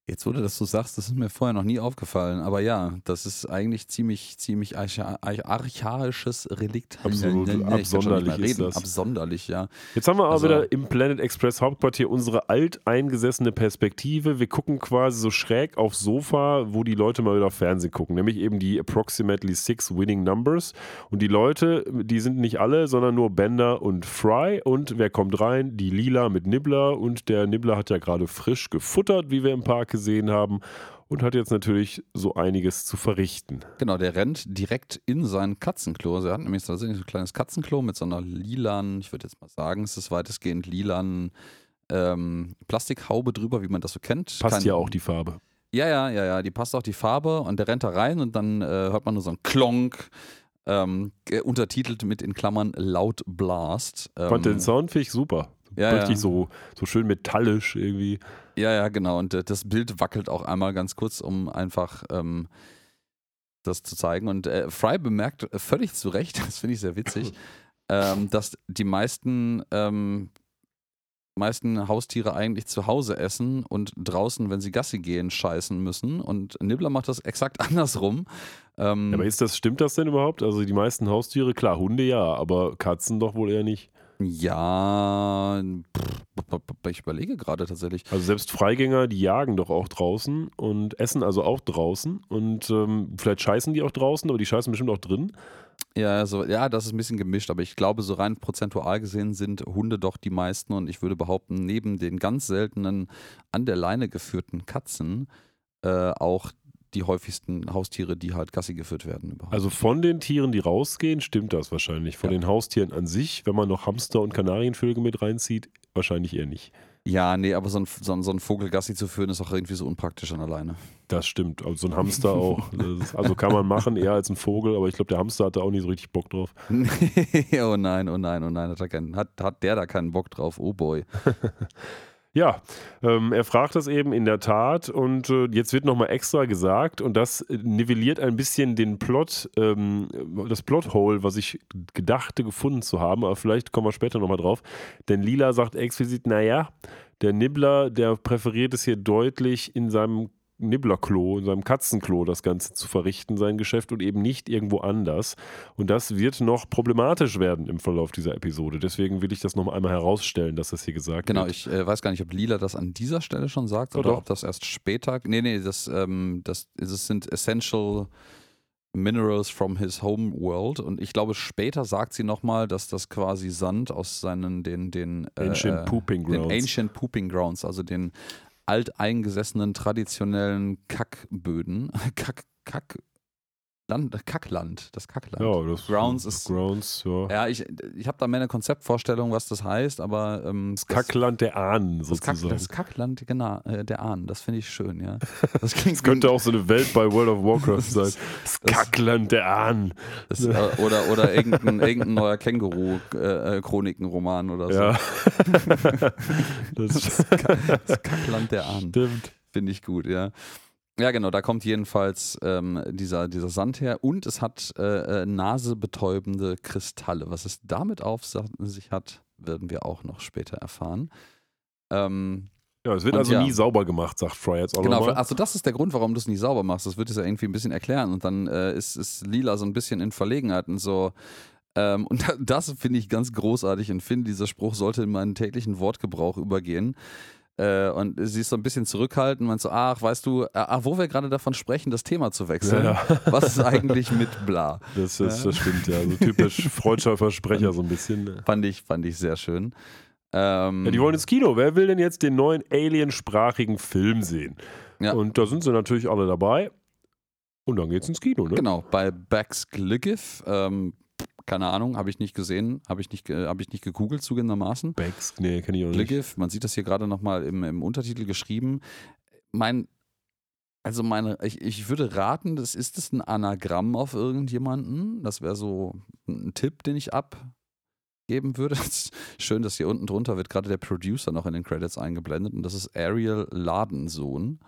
Jetzt, du das so sagst, das ist mir vorher noch nie aufgefallen. Aber ja, das ist eigentlich ziemlich, ziemlich archaisches Relikt. Absolut, nee, nee, absonderlich ist das. Absonderlich, ja. Jetzt haben wir aber also, wieder im Planet Express Hauptquartier unsere alteingesessene Perspektive. Wir gucken quasi so schräg aufs Sofa, wo die Leute mal wieder Fernsehen gucken. Nämlich eben die approximately six winning numbers. Und die Leute, die sind nicht alle, sondern nur Bender und Fry. Und wer kommt rein? Die Lila mit Nibbler. Und der Nibbler hat ja gerade frisch gefuttert, wie wir im Park gesehen haben und hat jetzt natürlich so einiges zu verrichten. Genau, der rennt direkt in sein Katzenklo. Er hat nämlich tatsächlich so ein kleines Katzenklo mit so einer lilanen, ich würde jetzt mal sagen, es ist weitestgehend lilanen ähm, Plastikhaube drüber, wie man das so kennt. Passt Kein, ja auch die Farbe. Ja, ja, ja, ja, die passt auch die Farbe und der rennt da rein und dann äh, hört man nur so ein Klonk. Ähm, untertitelt mit in Klammern laut Blast. Ähm, Fand den Sound finde ich super. Ja, Richtig ja. So, so schön metallisch irgendwie. Ja, ja, genau. Und äh, das Bild wackelt auch einmal ganz kurz, um einfach ähm, das zu zeigen. Und äh, Fry bemerkt völlig zu Recht, das finde ich sehr witzig, ähm, dass die meisten, ähm, meisten Haustiere eigentlich zu Hause essen und draußen, wenn sie Gassi gehen, scheißen müssen. Und Nibbler macht das exakt andersrum. Ähm, aber ist das, stimmt das denn überhaupt? Also die meisten Haustiere, klar, Hunde ja, aber Katzen doch wohl eher nicht. Ja, ich überlege gerade tatsächlich. Also selbst Freigänger, die jagen doch auch draußen und essen also auch draußen und ähm, vielleicht scheißen die auch draußen, aber die scheißen bestimmt auch drin. Ja, also, ja, das ist ein bisschen gemischt, aber ich glaube, so rein prozentual gesehen sind Hunde doch die meisten und ich würde behaupten, neben den ganz seltenen an der Leine geführten Katzen äh, auch die häufigsten Haustiere, die halt Gassi geführt werden. Überhaupt. Also von den Tieren, die rausgehen, stimmt das wahrscheinlich. Von ja. den Haustieren an sich, wenn man noch Hamster und Kanarienvögel mit reinzieht, wahrscheinlich eher nicht. Ja, nee, aber so ein, so ein, so ein Vogel Gassi zu führen, ist auch irgendwie so unpraktisch an alleine. Das stimmt. Also so ein Hamster auch. Ist, also kann man machen, eher als ein Vogel, aber ich glaube, der Hamster hat da auch nicht so richtig Bock drauf. oh nein, oh nein, oh nein, hat, keinen, hat, hat der da keinen Bock drauf? Oh boy. Ja, ähm, er fragt das eben in der Tat und äh, jetzt wird nochmal extra gesagt und das nivelliert ein bisschen den Plot, ähm, das Plothole, was ich gedachte gefunden zu haben, aber vielleicht kommen wir später nochmal drauf. Denn Lila sagt explizit, naja, der Nibbler, der präferiert es hier deutlich in seinem Nibblerklo, in seinem Katzenklo das Ganze zu verrichten, sein Geschäft und eben nicht irgendwo anders. Und das wird noch problematisch werden im Verlauf dieser Episode. Deswegen will ich das nochmal einmal herausstellen, dass das hier gesagt genau, wird. Genau, ich äh, weiß gar nicht, ob Lila das an dieser Stelle schon sagt oder, oder ob das erst später. Nee, nee, das, ähm, das, das sind Essential. Minerals from his home world und ich glaube später sagt sie nochmal, dass das quasi Sand aus seinen den den Ancient äh, Pooping Grounds, den Ancient Pooping Grounds, also den alteingesessenen traditionellen Kackböden, Kack, Kack, Land, Kackland, das Kackland. Ja, das Grounds ist. Grounds, ja. Ja, ich, ich habe da mehr eine Konzeptvorstellung, was das heißt, aber. Ähm, das Kackland der Ahnen, sozusagen. Das, Kack, das Kackland, genau, äh, der Ahnen, das finde ich schön, ja. Das, das könnte auch so eine Welt bei World of Warcraft sein. Das, Kackland der Ahnen. Das, äh, oder, oder irgendein, irgendein neuer Känguru-Chroniken-Roman äh, oder so. Ja. das, das Kackland der Ahnen. Stimmt. Finde ich gut, ja. Ja, genau, da kommt jedenfalls ähm, dieser, dieser Sand her und es hat äh, äh, nasebetäubende Kristalle. Was es damit auf sich hat, werden wir auch noch später erfahren. Ähm, ja, es wird also ja, nie sauber gemacht, sagt Fry jetzt auch Genau, nochmal. also das ist der Grund, warum du es nie sauber machst. Das wird es ja irgendwie ein bisschen erklären und dann äh, ist, ist Lila so ein bisschen in Verlegenheit und so. Ähm, und das finde ich ganz großartig und finde, dieser Spruch sollte in meinen täglichen Wortgebrauch übergehen. Äh, und sie ist so ein bisschen zurückhaltend und meint so, ach, weißt du, ach, wo wir gerade davon sprechen, das Thema zu wechseln. Ja. Was ist eigentlich mit bla? Das, ist, das stimmt, ja. So typisch freudscher Versprecher so ein bisschen. Ne? Fand ich, fand ich sehr schön. Ähm, ja, die wollen ins Kino. Wer will denn jetzt den neuen aliensprachigen Film sehen? Ja. Und da sind sie natürlich alle dabei. Und dann geht's ins Kino, ne? Genau, bei Bax Glyggif. Ähm, keine Ahnung, habe ich nicht gesehen, habe ich, nicht, ge- hab ich nicht gegoogelt zugegebenermaßen. Becks, nee, kenne ich auch nicht. Bligif, man sieht das hier gerade nochmal im, im Untertitel geschrieben. Mein, also meine, ich, ich würde raten, das ist das ein Anagramm auf irgendjemanden. Das wäre so ein Tipp, den ich abgeben würde. Schön, dass hier unten drunter wird gerade der Producer noch in den Credits eingeblendet und das ist Ariel Ladensohn.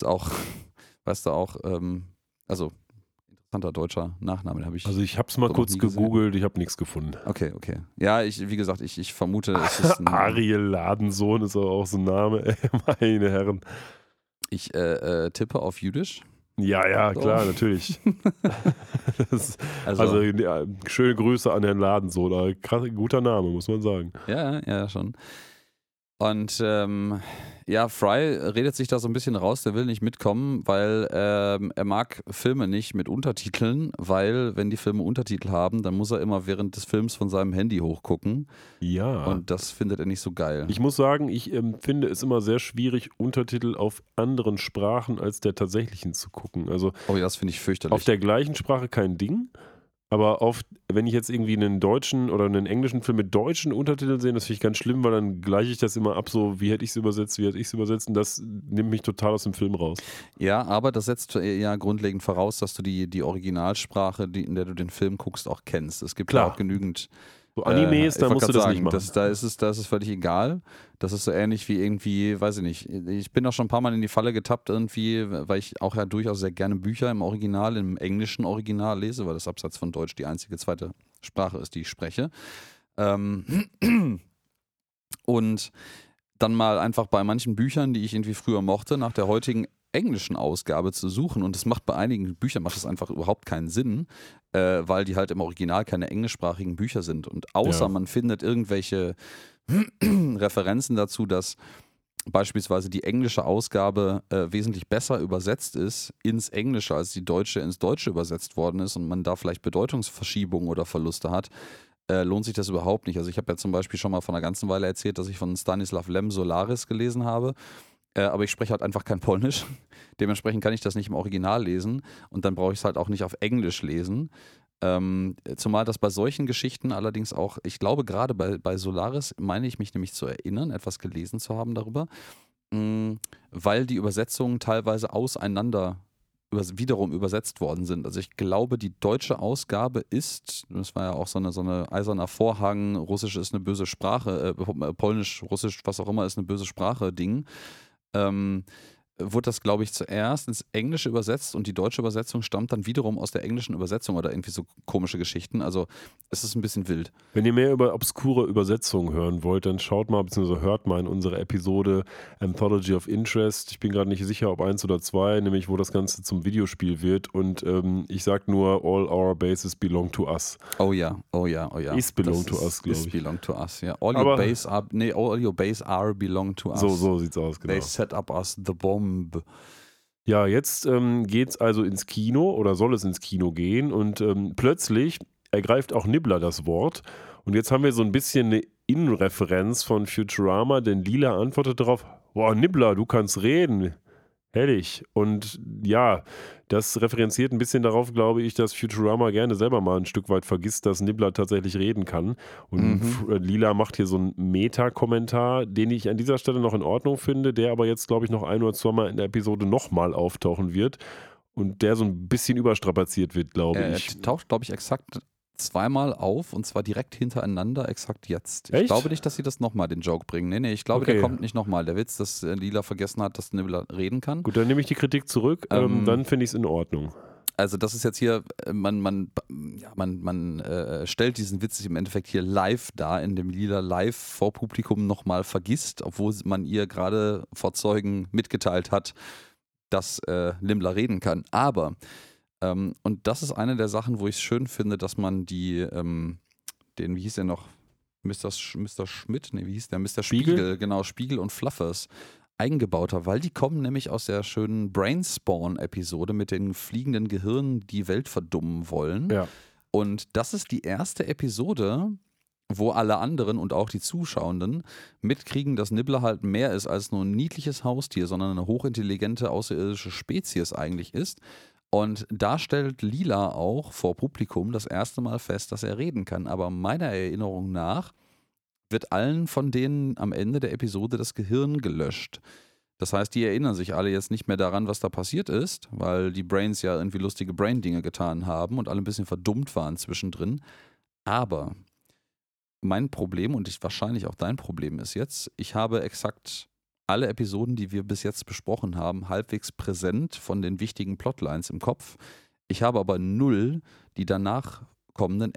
Ist auch, weißt du auch, ähm, also interessanter deutscher Nachname, habe ich. Also ich habe es mal kurz gegoogelt, ich habe nichts gefunden. okay, okay. Ja, ich, wie gesagt, ich, ich vermute, es ist ein, Ariel Ladensohn ist aber auch so ein Name, meine Herren. ich äh, äh, tippe auf Jüdisch. Ja, ja, klar, natürlich. das, Also, also ja, schöne Grüße an Herrn Ladensohn, krass, guter Name, muss man sagen. Ja, ja, schon. Und ähm, ja, Fry redet sich da so ein bisschen raus, der will nicht mitkommen, weil ähm, er mag Filme nicht mit Untertiteln, weil wenn die Filme Untertitel haben, dann muss er immer während des Films von seinem Handy hochgucken Ja. und das findet er nicht so geil. ich muss sagen, ich ähm, finde es immer sehr schwierig, Untertitel auf anderen Sprachen als der tatsächlichen zu gucken. Also oh ja, das finde ich fürchterlich. auf der gleichen Sprache kein Ding, aber auf, wenn ich jetzt irgendwie einen deutschen oder einen englischen Film mit deutschen Untertiteln sehe, das finde ich ganz schlimm, weil dann gleiche ich das immer ab, so wie hätte ich es übersetzt, wie hätte ich es übersetzt und das nimmt mich total aus dem Film raus. ja, aber das setzt ja grundlegend voraus, dass du die, die Originalsprache, die, in der du den Film guckst, auch kennst. Es gibt Klar. auch genügend So Animes, Äh, da musst du das sagen, nicht machen. Das, da, ist es, da ist es völlig egal. Das ist so ähnlich wie irgendwie, weiß ich nicht. Ich bin auch schon ein paar Mal in die Falle getappt, irgendwie, weil ich auch ja durchaus sehr gerne Bücher im Original, im englischen Original lese, weil das abseits von Deutsch die einzige zweite Sprache ist, die ich spreche. Ähm, und dann mal einfach bei manchen Büchern, die ich irgendwie früher mochte, nach der heutigen englischen Ausgabe zu suchen. Und das macht bei einigen Büchern macht das einfach überhaupt keinen Sinn, äh, weil die halt im Original keine englischsprachigen Bücher sind. Und außer Ja. man findet irgendwelche Referenzen dazu, dass beispielsweise die englische Ausgabe äh, wesentlich besser übersetzt ist ins Englische, als die deutsche ins Deutsche übersetzt worden ist und man da vielleicht Bedeutungsverschiebungen oder Verluste hat, äh, lohnt sich das überhaupt nicht. Also ich habe ja zum Beispiel schon mal von einer ganzen Weile erzählt, dass ich von Stanislav Lem Solaris gelesen habe, äh, aber ich spreche halt einfach kein Polnisch. Dementsprechend kann ich das nicht im Original lesen und dann brauche ich es halt auch nicht auf Englisch lesen. Ähm, zumal das bei solchen Geschichten allerdings auch, ich glaube gerade bei, bei Solaris, meine ich mich nämlich zu erinnern, etwas gelesen zu haben darüber, mh, weil die Übersetzungen teilweise auseinander übers wiederum übersetzt worden sind. Also ich glaube, die deutsche Ausgabe ist, das war ja auch so eine, so eine eiserner Vorhang, Russisch ist eine böse Sprache, äh, Polnisch, Russisch, was auch immer ist eine böse Sprache, Ding. Ähm, wurde das, glaube ich, zuerst ins Englische übersetzt und die deutsche Übersetzung stammt dann wiederum aus der englischen Übersetzung oder irgendwie so komische Geschichten. Also es ist ein bisschen wild. Wenn ihr mehr über obskure Übersetzungen hören wollt, dann schaut mal bzw. hört mal in unsere Episode Anthology of Interest. Ich bin gerade nicht sicher, ob eins oder zwei, nämlich wo das Ganze zum Videospiel wird. Und ähm, ich sag nur, all our bases belong to us. Oh ja, oh ja, oh ja. Is belong Das to ist- us, glaub is ich. belong to us, ja. All your Aber- base are, nee, all your base are belong to us. So, so sieht's aus, genau. They set up us the bomb. Ja, jetzt ähm, geht's also ins Kino oder soll es ins Kino gehen und ähm, plötzlich ergreift auch Nibbler das Wort. Und jetzt haben wir so ein bisschen eine Innenreferenz von Futurama, denn Lila antwortet darauf: Boah, Nibbler, du kannst reden. Herrlich. Und ja, das referenziert ein bisschen darauf, glaube ich, dass Futurama gerne selber mal ein Stück weit vergisst, dass Nibbler tatsächlich reden kann. Und Mhm. Äh, Lila macht hier so einen Meta-Kommentar, den ich an dieser Stelle noch in Ordnung finde, der aber jetzt, glaube ich, noch ein oder zweimal in der Episode nochmal auftauchen wird. Und der so ein bisschen überstrapaziert wird, glaube Er ich. taucht, glaube ich, exakt zweimal auf und zwar direkt hintereinander, exakt jetzt. Ich Echt? glaube nicht, dass sie das nochmal den Joke bringen. Nee, nee, ich glaube, der Okay. kommt nicht nochmal. Der Witz, dass äh, Lila vergessen hat, dass Nibbler reden kann. Gut, dann nehme ich die Kritik zurück. Ähm, Ähm, dann finde ich es in Ordnung. Also das ist jetzt hier, äh, man, man, ja, man, man äh, stellt diesen Witz im Endeffekt hier live dar, in dem Lila live vor Publikum nochmal vergisst, obwohl man ihr gerade vor Zeugen mitgeteilt hat, dass äh, Limler reden kann. Aber, ähm, und das ist eine der Sachen, wo ich es schön finde, dass man die, ähm, den, wie hieß der noch, Mr. Sch Mr. Schmidt, nee, wie hieß der? Mr. Spiegel? Spiegel, genau, Spiegel und Fluffers eingebaut hat, weil die kommen nämlich aus der schönen Brainspawn-Episode mit den fliegenden Gehirnen, die Welt verdummen wollen. Ja. Und das ist die erste Episode, wo alle anderen und auch die Zuschauenden mitkriegen, dass Nibbler halt mehr ist als nur ein niedliches Haustier, sondern eine hochintelligente außerirdische Spezies eigentlich ist. Und da stellt Lila auch vor Publikum das erste Mal fest, dass er reden kann. Aber meiner Erinnerung nach wird allen von denen am Ende der Episode das Gehirn gelöscht. Das heißt, die erinnern sich alle jetzt nicht mehr daran, was da passiert ist, weil die Brains ja irgendwie lustige Brain-Dinge getan haben und alle ein bisschen verdummt waren zwischendrin. Aber mein Problem und ich, wahrscheinlich auch dein Problem ist jetzt, ich habe exakt alle Episoden, die wir bis jetzt besprochen haben, halbwegs präsent von den wichtigen Plotlines im Kopf. Ich habe aber null die danach kommenden,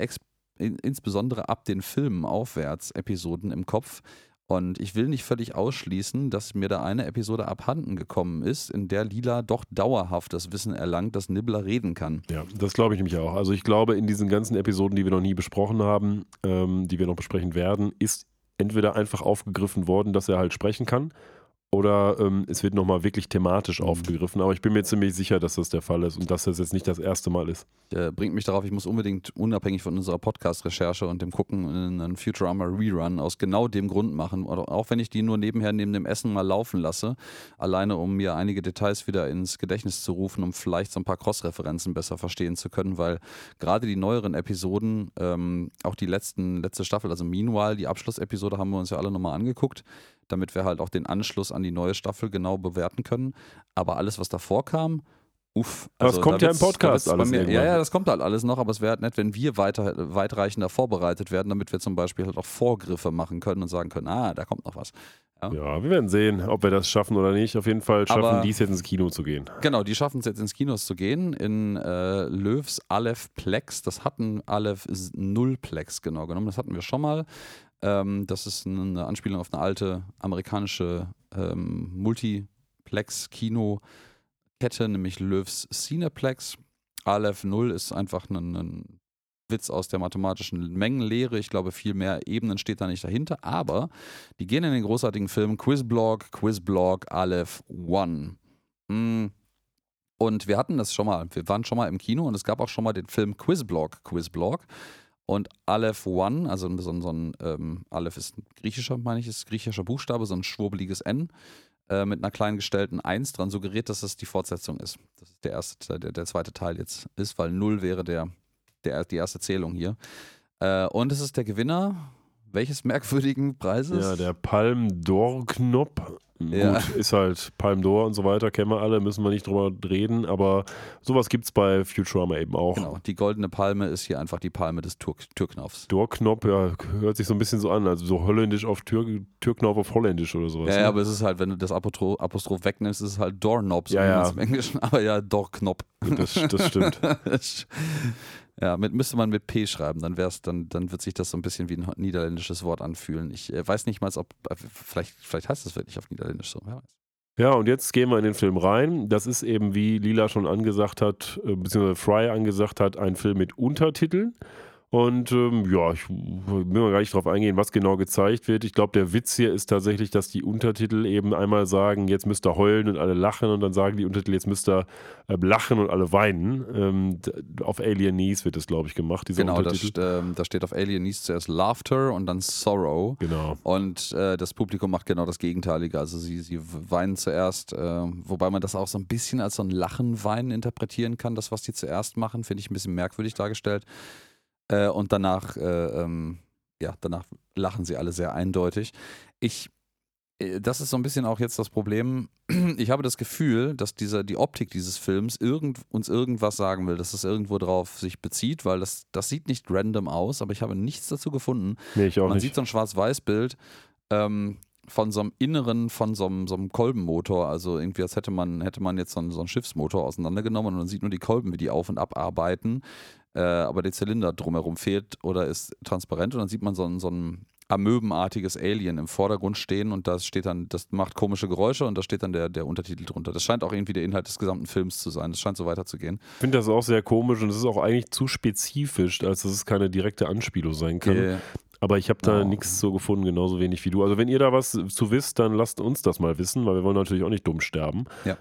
insbesondere ab den Filmen aufwärts, Episoden im Kopf. Und ich will nicht völlig ausschließen, dass mir da eine Episode abhanden gekommen ist, in der Lila doch dauerhaft das Wissen erlangt, dass Nibbler reden kann. Ja, das glaube ich nämlich auch. Also ich glaube, in diesen ganzen Episoden, die wir noch nie besprochen haben, ähm, die wir noch besprechen werden, ist entweder einfach aufgegriffen worden, dass er halt sprechen kann oder ähm, es wird nochmal wirklich thematisch mhm. aufgegriffen. Aber ich bin mir ziemlich sicher, dass das der Fall ist und dass das jetzt nicht das erste Mal ist. Äh, bringt mich darauf, ich muss unbedingt unabhängig von unserer Podcast-Recherche und dem Gucken einen Futurama Rerun aus genau dem Grund machen. Auch wenn ich die nur nebenher neben dem Essen mal laufen lasse, alleine um mir einige Details wieder ins Gedächtnis zu rufen, um vielleicht so ein paar Cross-Referenzen besser verstehen zu können, weil gerade die neueren Episoden, ähm, auch die letzten, letzte Staffel, also Meanwhile, die Abschlussepisode haben wir uns ja alle nochmal angeguckt damit wir halt auch den Anschluss an die neue Staffel genau bewerten können. Aber alles, was davor kam, uff. Also das kommt ja im Podcast alles. Mir, ja, ja, das kommt halt alles noch, aber es wäre halt nett, wenn wir weiter, weitreichender vorbereitet werden, damit wir zum Beispiel halt auch Vorgriffe machen können und sagen können, ah, da kommt noch was. Ja, ja wir werden sehen, ob wir das schaffen oder nicht. Auf jeden Fall schaffen die es jetzt ins Kino zu gehen. Genau, die schaffen es jetzt ins Kino zu gehen. In äh, Löws Aleph Plex, das hatten Aleph Nullplex genau genommen, das hatten wir schon mal. Ähm, das ist eine Anspielung auf eine alte amerikanische ähm, Multiplex-Kino-Kette, nämlich Löws Cineplex. Aleph 0 ist einfach ein, ein Witz aus der mathematischen Mengenlehre. Ich glaube, viel mehr Ebenen steht da nicht dahinter. Aber die gehen in den großartigen Film Quizblog, Quizblog, Aleph 1. Mm. Und wir hatten das schon mal. Wir waren schon mal im Kino und es gab auch schon mal den Film Quizblog, Quizblog. Und Aleph One, also so, so ein, ähm, Aleph ist ein griechischer, meine ich, ist griechischer Buchstabe, so ein schwurbeliges N äh, mit einer kleinen gestellten 1 dran suggeriert, dass das die Fortsetzung ist. Das ist der erste, der, der zweite Teil jetzt ist, weil 0 wäre der, der, die erste Zählung hier. Äh, und es ist der Gewinner welches merkwürdigen Preises? Ja, der Palm d'Or Knopf. Ja. Gut, ist halt Palm d'Or und so weiter, kennen wir alle, müssen wir nicht drüber reden, aber sowas gibt es bei Futurama eben auch. Genau, die goldene Palme ist hier einfach die Palme des Tür Türknopfs. Dorknopf, ja, hört sich so ein bisschen so an, also so holländisch auf Tür Türknopf auf holländisch oder sowas. Ja, ne? ja aber es ist halt, wenn du das Apostroph, Apostroph wegnimmst, ist es halt Doorknobs ja, ja. im Englischen, aber ja, Dorknopf. Das, das stimmt. Ja, mit, müsste man mit P schreiben, dann wär's, dann, dann wird sich das so ein bisschen wie ein niederländisches Wort anfühlen. Ich äh, weiß nicht mal, ob, äh, vielleicht, vielleicht heißt es wirklich auf Niederländisch so, wer weiß. Ja, und jetzt gehen wir in den Film rein. Das ist eben, wie Lila schon angesagt hat, äh, beziehungsweise Fry angesagt hat, ein Film mit Untertiteln. Und ähm, ja, ich will mal gar nicht drauf eingehen, was genau gezeigt wird. Ich glaube, der Witz hier ist tatsächlich, dass die Untertitel eben einmal sagen, jetzt müsst ihr heulen und alle lachen und dann sagen die Untertitel, jetzt müsst ihr äh, lachen und alle weinen. Ähm, auf Alienese wird das, glaube ich, gemacht, genau, Untertitel. Genau, da, ähm, da steht auf Alienese zuerst Laughter und dann Sorrow. Genau. Und äh, das Publikum macht genau das Gegenteilige. Also sie, sie weinen zuerst, äh, wobei man das auch so ein bisschen als so ein Lachen-Weinen interpretieren kann, das, was die zuerst machen, finde ich ein bisschen merkwürdig dargestellt. Äh, und danach, äh, ähm, ja, danach lachen sie alle sehr eindeutig. Ich, äh, das ist so ein bisschen auch jetzt das Problem. Ich habe das Gefühl, dass dieser, die Optik dieses Films irgend, uns irgendwas sagen will, dass es irgendwo drauf sich bezieht, weil das, das sieht nicht random aus, aber ich habe nichts dazu gefunden. Nee, ich auch Man nicht. sieht so ein Schwarz-Weiß-Bild. Ähm, von so einem inneren, von so einem, so einem Kolbenmotor, also irgendwie als hätte man, hätte man jetzt so einen, so einen Schiffsmotor auseinandergenommen und man sieht nur die Kolben, wie die auf und ab arbeiten äh, aber der Zylinder drumherum fehlt oder ist transparent und dann sieht man so ein, so ein amöbenartiges Alien im Vordergrund stehen und das steht dann, das macht komische Geräusche und da steht dann der, der Untertitel drunter. Das scheint auch irgendwie der Inhalt des gesamten Films zu sein. Das scheint so weiterzugehen. Ich finde das auch sehr komisch und es ist auch eigentlich zu spezifisch, als dass es keine direkte Anspielung sein kann. Yeah. Aber ich habe da oh. nichts so gefunden, genauso wenig wie du. Also wenn ihr da was zu wisst, dann lasst uns das mal wissen, weil wir wollen natürlich auch nicht dumm sterben. Ja.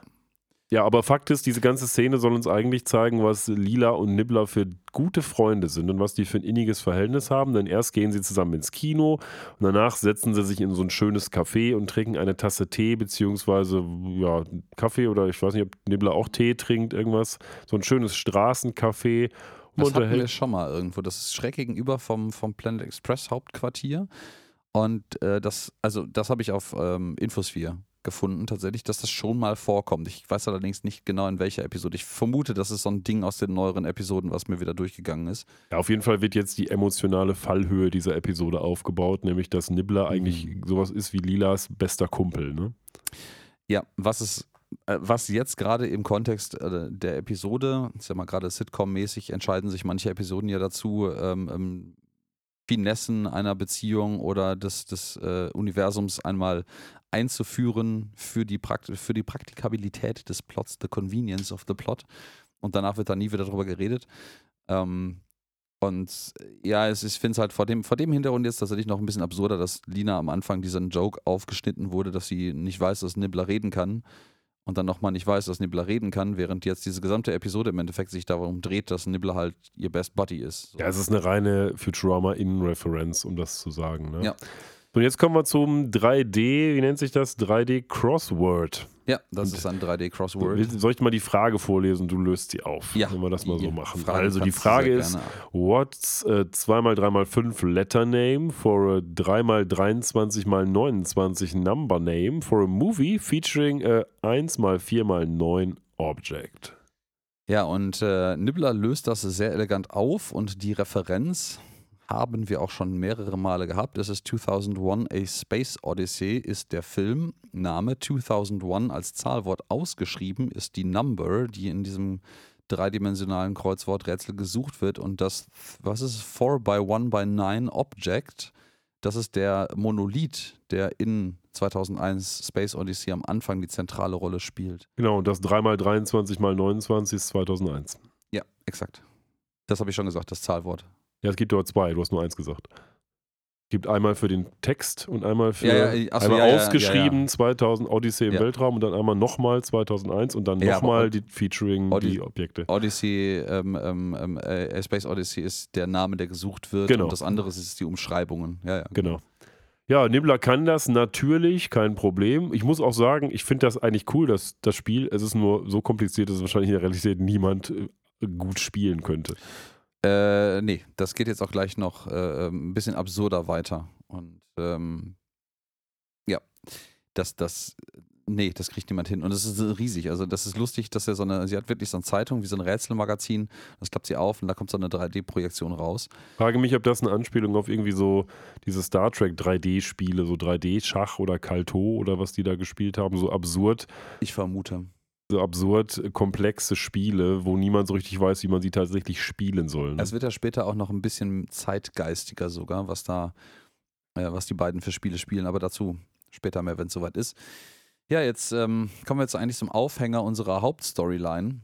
Ja, aber Fakt ist, diese ganze Szene soll uns eigentlich zeigen, was Lila und Nibbler für gute Freunde sind und was die für ein inniges Verhältnis haben. Denn erst gehen sie zusammen ins Kino und danach setzen sie sich in so ein schönes Café und trinken eine Tasse Tee, beziehungsweise ja, Kaffee oder ich weiß nicht, ob Nibbler auch Tee trinkt, irgendwas. So ein schönes Straßencafé. Das hatten wir schon mal irgendwo. Das ist schräg gegenüber vom, vom Planet Express Hauptquartier. Und äh, das, also das habe ich auf ähm, Infosphere gefunden, tatsächlich, dass das schon mal vorkommt. Ich weiß allerdings nicht genau in welcher Episode. Ich vermute, das ist so ein Ding aus den neueren Episoden, was mir wieder durchgegangen ist. Ja, auf jeden Fall wird jetzt die emotionale Fallhöhe dieser Episode aufgebaut, nämlich dass Nibbler eigentlich Mhm. sowas ist wie Lilas bester Kumpel. Ne? Ja, was ist, äh, was jetzt gerade im Kontext äh, der Episode, ist ja mal gerade Sitcom-mäßig, entscheiden sich manche Episoden ja dazu, ähm, ähm, Finessen einer Beziehung oder des, des äh, Universums einmal einzuführen für die, für die Praktikabilität des Plots, the convenience of the plot. Und danach wird da nie wieder drüber geredet. Ähm, und äh, ja, es, ich finde es halt vor dem, vor dem Hintergrund jetzt tatsächlich noch ein bisschen absurder, dass Lina am Anfang diesen Joke aufgeschnitten wurde, dass sie nicht weiß, dass Nibbler reden kann und dann nochmal nicht weiß, dass Nibbler reden kann, während jetzt diese gesamte Episode im Endeffekt sich darum dreht, dass Nibbler halt ihr Best Buddy ist. So. Ja, es ist eine reine Futurama-In-Referenz, um das zu sagen. Ne? Ja. Und jetzt kommen wir zum 3D, wie nennt sich das? 3D-Crossword. Ja, das ist ein 3D-Crossword. Soll ich mal die Frage vorlesen? Du löst sie auf. Ja. Wenn wir das mal so machen. Frage also die Frage ist, what's äh, 2x3x5 letter name for a 3x23x29 number name for a movie featuring a 1x4x9 object? Ja, und äh, Nibbler löst das sehr elegant auf und die Referenz haben wir auch schon mehrere Male gehabt. Es ist 2001 A Space Odyssey ist der Filmname. 2001 als Zahlwort ausgeschrieben ist die Number, die in diesem dreidimensionalen Kreuzworträtsel gesucht wird. Und das, was ist 4 by 1 by 9 Object? Das ist der Monolith, der in 2001 Space Odyssey am Anfang die zentrale Rolle spielt. Genau, und das 3x23x29 ist 2001. Ja, exakt. Das habe ich schon gesagt, das Zahlwort. Ja, es gibt dort zwei, du hast nur eins gesagt. Es gibt einmal für den Text und einmal für Ja, ja, ach so, einmal ja, ausgeschrieben ja, 2000 Odyssee im. Weltraum und dann einmal nochmal 2001 und dann aber nochmal die Featuring Odys- die Objekte. Odyssey, ähm, ähm, ähm, äh, Space Odyssey ist der Name, der gesucht wird. Genau. Und das andere ist die Umschreibungen. Ja. Genau. Ja, Nibbler kann das natürlich, kein Problem. Ich muss auch sagen, ich finde das eigentlich cool, dass das Spiel, es ist nur so kompliziert, dass es wahrscheinlich in der Realität niemand äh, gut spielen könnte. Äh, nee, das geht jetzt auch gleich noch äh, ein bisschen absurder weiter. Und ähm, ja, das, das, nee, das kriegt niemand hin. Und es ist riesig. Also, das ist lustig, dass er so eine, sie hat wirklich so eine Zeitung wie so ein Rätselmagazin, das klappt sie auf und da kommt so eine 3D-Projektion raus. Frage mich, ob das eine Anspielung auf irgendwie so diese Star Trek 3D-Spiele, so 3D-Schach oder Kalto oder was die da gespielt haben, so absurd, Ich vermute. So absurd komplexe Spiele, wo niemand so richtig weiß, wie man sie tatsächlich spielen soll. Ne? Es wird ja später auch noch ein bisschen zeitgeistiger sogar, was da, äh, was die beiden für Spiele spielen, aber dazu später mehr, wenn es soweit ist. Ja, jetzt ähm, kommen wir jetzt eigentlich zum Aufhänger unserer Hauptstoryline.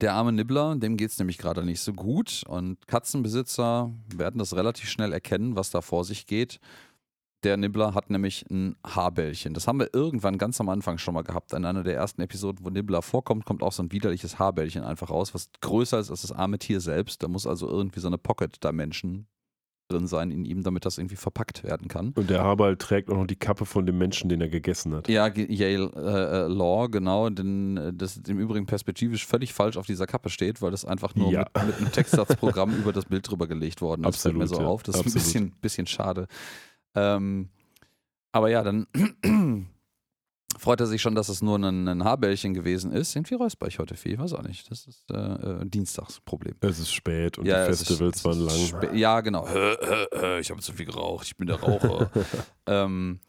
Der arme Nibbler, dem geht es nämlich gerade nicht so gut und Katzenbesitzer werden das relativ schnell erkennen, was da vor sich geht. Der Nibbler hat nämlich ein Haarbällchen. Das haben wir irgendwann ganz am Anfang schon mal gehabt. In einer der ersten Episoden, wo Nibbler vorkommt, kommt auch so ein widerliches Haarbällchen einfach raus, was größer ist als das arme Tier selbst. Da muss also irgendwie so eine Pocket Dimension drin sein in ihm, damit das irgendwie verpackt werden kann. und der Haber trägt auch noch die Kappe von dem Menschen, den er gegessen hat. Ja, Yale äh, äh, Law, genau, denn äh, das im Übrigen perspektivisch völlig falsch auf dieser Kappe steht, weil das einfach nur Ja. mit, mit einem Textsatzprogramm über das Bild drüber gelegt worden ist. Fällt mir Absolut, so ja. auf. Das ist Absolut. ein bisschen, bisschen schade. Ähm, aber ja, dann freut er sich schon, dass es nur ein, ein Haarbällchen gewesen ist. Irgendwie räusper ich heute viel, weiß auch nicht. Das ist äh, äh, Dienstagsproblem. Es ist spät und Ja, die es ist- Festivals es waren ist lang. Ja, genau. Ich habe zu viel geraucht, ich bin der Raucher. ähm,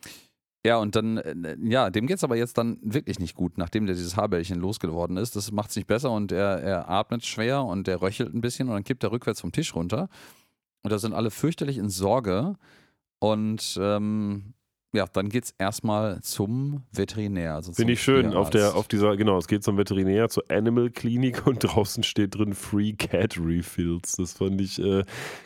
ja, und dann, äh, ja, dem geht es aber jetzt dann wirklich nicht gut, nachdem der dieses Haarbällchen losgeworden ist. Das macht es nicht besser und er, er atmet schwer und er röchelt ein bisschen und dann kippt er rückwärts vom Tisch runter. Und da sind alle fürchterlich in Sorge. Und ähm, ja, dann geht es erstmal zum Veterinär. Also Finde ich schön. Auf, der, Tierarzt. auf dieser, genau, es geht zum Veterinär, zur Animal Klinik und draußen steht drin Free Cat Refills. Das fand ich äh,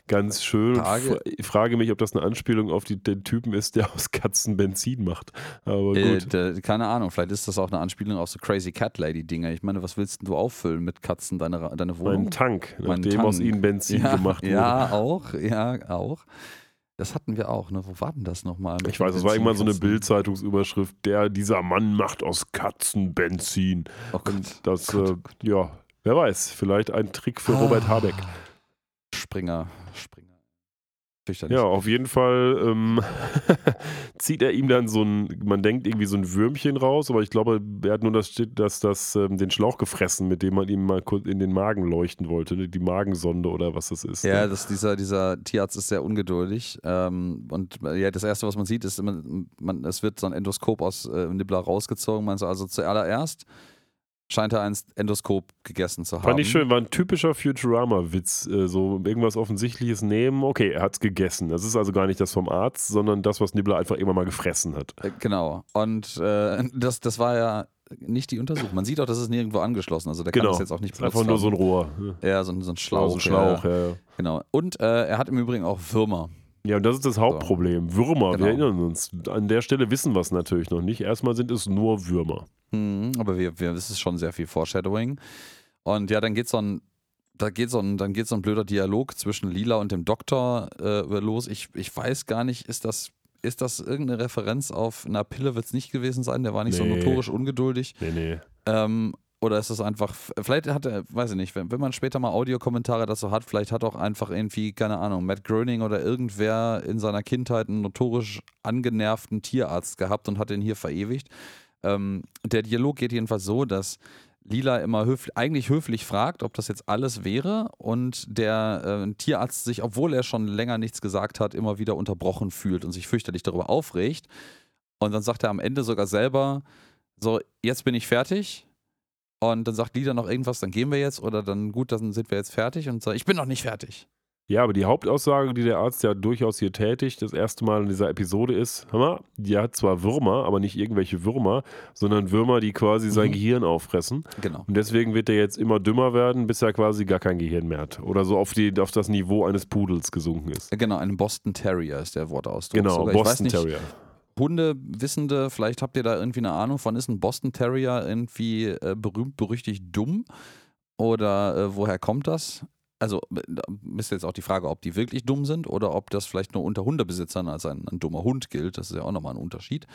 ganz schön. Frage- Ich frage mich, ob das eine Anspielung auf die, den Typen ist, der aus Katzen Benzin macht. Aber Äh, gut. da, keine Ahnung, vielleicht ist das auch eine Anspielung auf so Crazy Cat Lady Dinger. Ich meine, was willst denn du auffüllen mit Katzen deine, deine Wohnung? mein Tank, Mein nachdem Tank. aus ihnen Benzin ja, gemacht wurde. Ja, auch, ja, auch. Das hatten wir auch, ne? Wo war denn das nochmal? mit Ich weiß, es war irgendwann so eine? Bildzeitungsüberschrift, der, dieser Mann macht aus Katzen Benzin. Oh Gott. Und das, Gott, äh, oh Gott. ja, wer weiß, vielleicht ein Trick für Robert Ah. Habeck. Springer, Springer. Fürchterlich. Ja, auf jeden Fall ähm, zieht er ihm dann so ein, man denkt irgendwie so ein Würmchen raus, aber ich glaube, er hat nur das, das, das, ähm, den Schlauch gefressen, mit dem man ihm mal kurz in den Magen leuchten wollte, ne? die Magensonde oder was das ist. Ja, ne? das, dieser, dieser Tierarzt ist sehr ungeduldig. Ähm, und ja, das Erste, was man sieht, ist, man, man, es wird so ein Endoskop aus äh, Nibbler rausgezogen. Man so, also zuallererst scheint er ein Endoskop gegessen zu haben. Fand ich schön, war ein typischer Futurama-Witz. Äh, so irgendwas Offensichtliches nehmen. Okay, er hat's gegessen. Das ist also gar nicht das vom Arzt, sondern das, was Nibbler einfach irgendwann mal gefressen hat. Äh, Genau. Und äh, das, das war ja nicht die Untersuchung. Man sieht auch, das ist nirgendwo angeschlossen. Also der kann Genau. das jetzt auch nicht Ist einfach nur so ein Rohr. Ja, so, ein- so ein Schlauch. so ein Schlauch, Ja, ja. ja. genau. Und äh, er hat im Übrigen auch Würmer. Ja, und das ist das Hauptproblem. Würmer, Genau. wir erinnern uns. An der Stelle wissen wir es natürlich noch nicht. Erstmal sind es nur Würmer. Mhm, aber wir, wir, es ist schon sehr viel Foreshadowing. Und ja, dann geht so ein, da geht so ein, dann geht so ein blöder Dialog zwischen Lila und dem Doktor äh, los. Ich, ich weiß gar nicht, ist das, ist das irgendeine Referenz auf, na, Pille wird es nicht gewesen sein, der war nicht so Nee. notorisch ungeduldig. Nee, nee. Ähm, oder ist es einfach, vielleicht hat er, weiß ich nicht, wenn, wenn man später mal Audiokommentare dazu hat, vielleicht hat auch einfach irgendwie, keine Ahnung, Matt Groening oder irgendwer in seiner Kindheit einen notorisch angenervten Tierarzt gehabt und hat den hier verewigt. Ähm, der Dialog geht jedenfalls so, dass Lila immer höf eigentlich höflich fragt, ob das jetzt alles wäre und der äh, Tierarzt sich, obwohl er schon länger nichts gesagt hat, immer wieder unterbrochen fühlt und sich fürchterlich darüber aufregt. Und dann sagt er am Ende sogar selber, so, jetzt bin ich fertig. Und dann sagt Lila noch irgendwas, dann gehen wir jetzt oder dann gut, dann sind wir jetzt fertig und sagt, ich bin noch nicht fertig. Ja, aber die Hauptaussage, die der Arzt ja durchaus hier tätigt, das erste Mal in dieser Episode ist, hör mal, die hat zwar Würmer, aber nicht irgendwelche Würmer, sondern Würmer, die quasi sein Mhm. Gehirn auffressen. Genau. Und deswegen wird er jetzt immer dümmer werden, bis er quasi gar kein Gehirn mehr hat. Oder so auf, die, auf das Niveau eines Pudels gesunken ist. Genau, ein Boston Terrier ist der Wortausdruck. Genau, sogar. Boston nicht, Terrier. Hundewissende, vielleicht habt ihr da irgendwie eine Ahnung von, ist ein Boston Terrier irgendwie äh, berühmt, berüchtigt dumm? Oder äh, woher kommt das? Also äh, ist jetzt auch die Frage, ob die wirklich dumm sind oder ob das vielleicht nur unter Hundebesitzern als ein, ein dummer Hund gilt. Das ist ja auch nochmal ein Unterschied.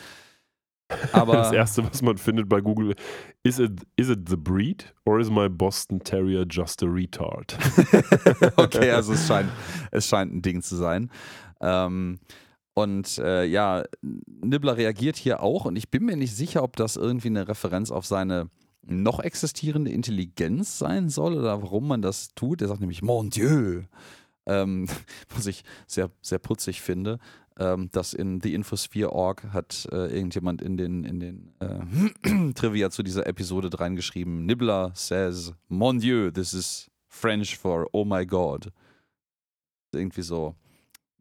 Aber das erste, was man findet bei Google, is it, is it the breed or is my Boston Terrier just a retard? okay, also es scheint, es scheint ein Ding zu sein. Ähm, und äh, ja, Nibbler reagiert hier auch und ich bin mir nicht sicher, ob das irgendwie eine Referenz auf seine noch existierende Intelligenz sein soll oder warum man das tut. Er sagt nämlich Mon Dieu, ähm, was ich sehr, sehr putzig finde. Ähm, dass in The Infosphere Org hat äh, irgendjemand in den, in den äh, Trivia zu dieser Episode reingeschrieben, Nibbler says, Mon Dieu, this is French for Oh my God. Irgendwie so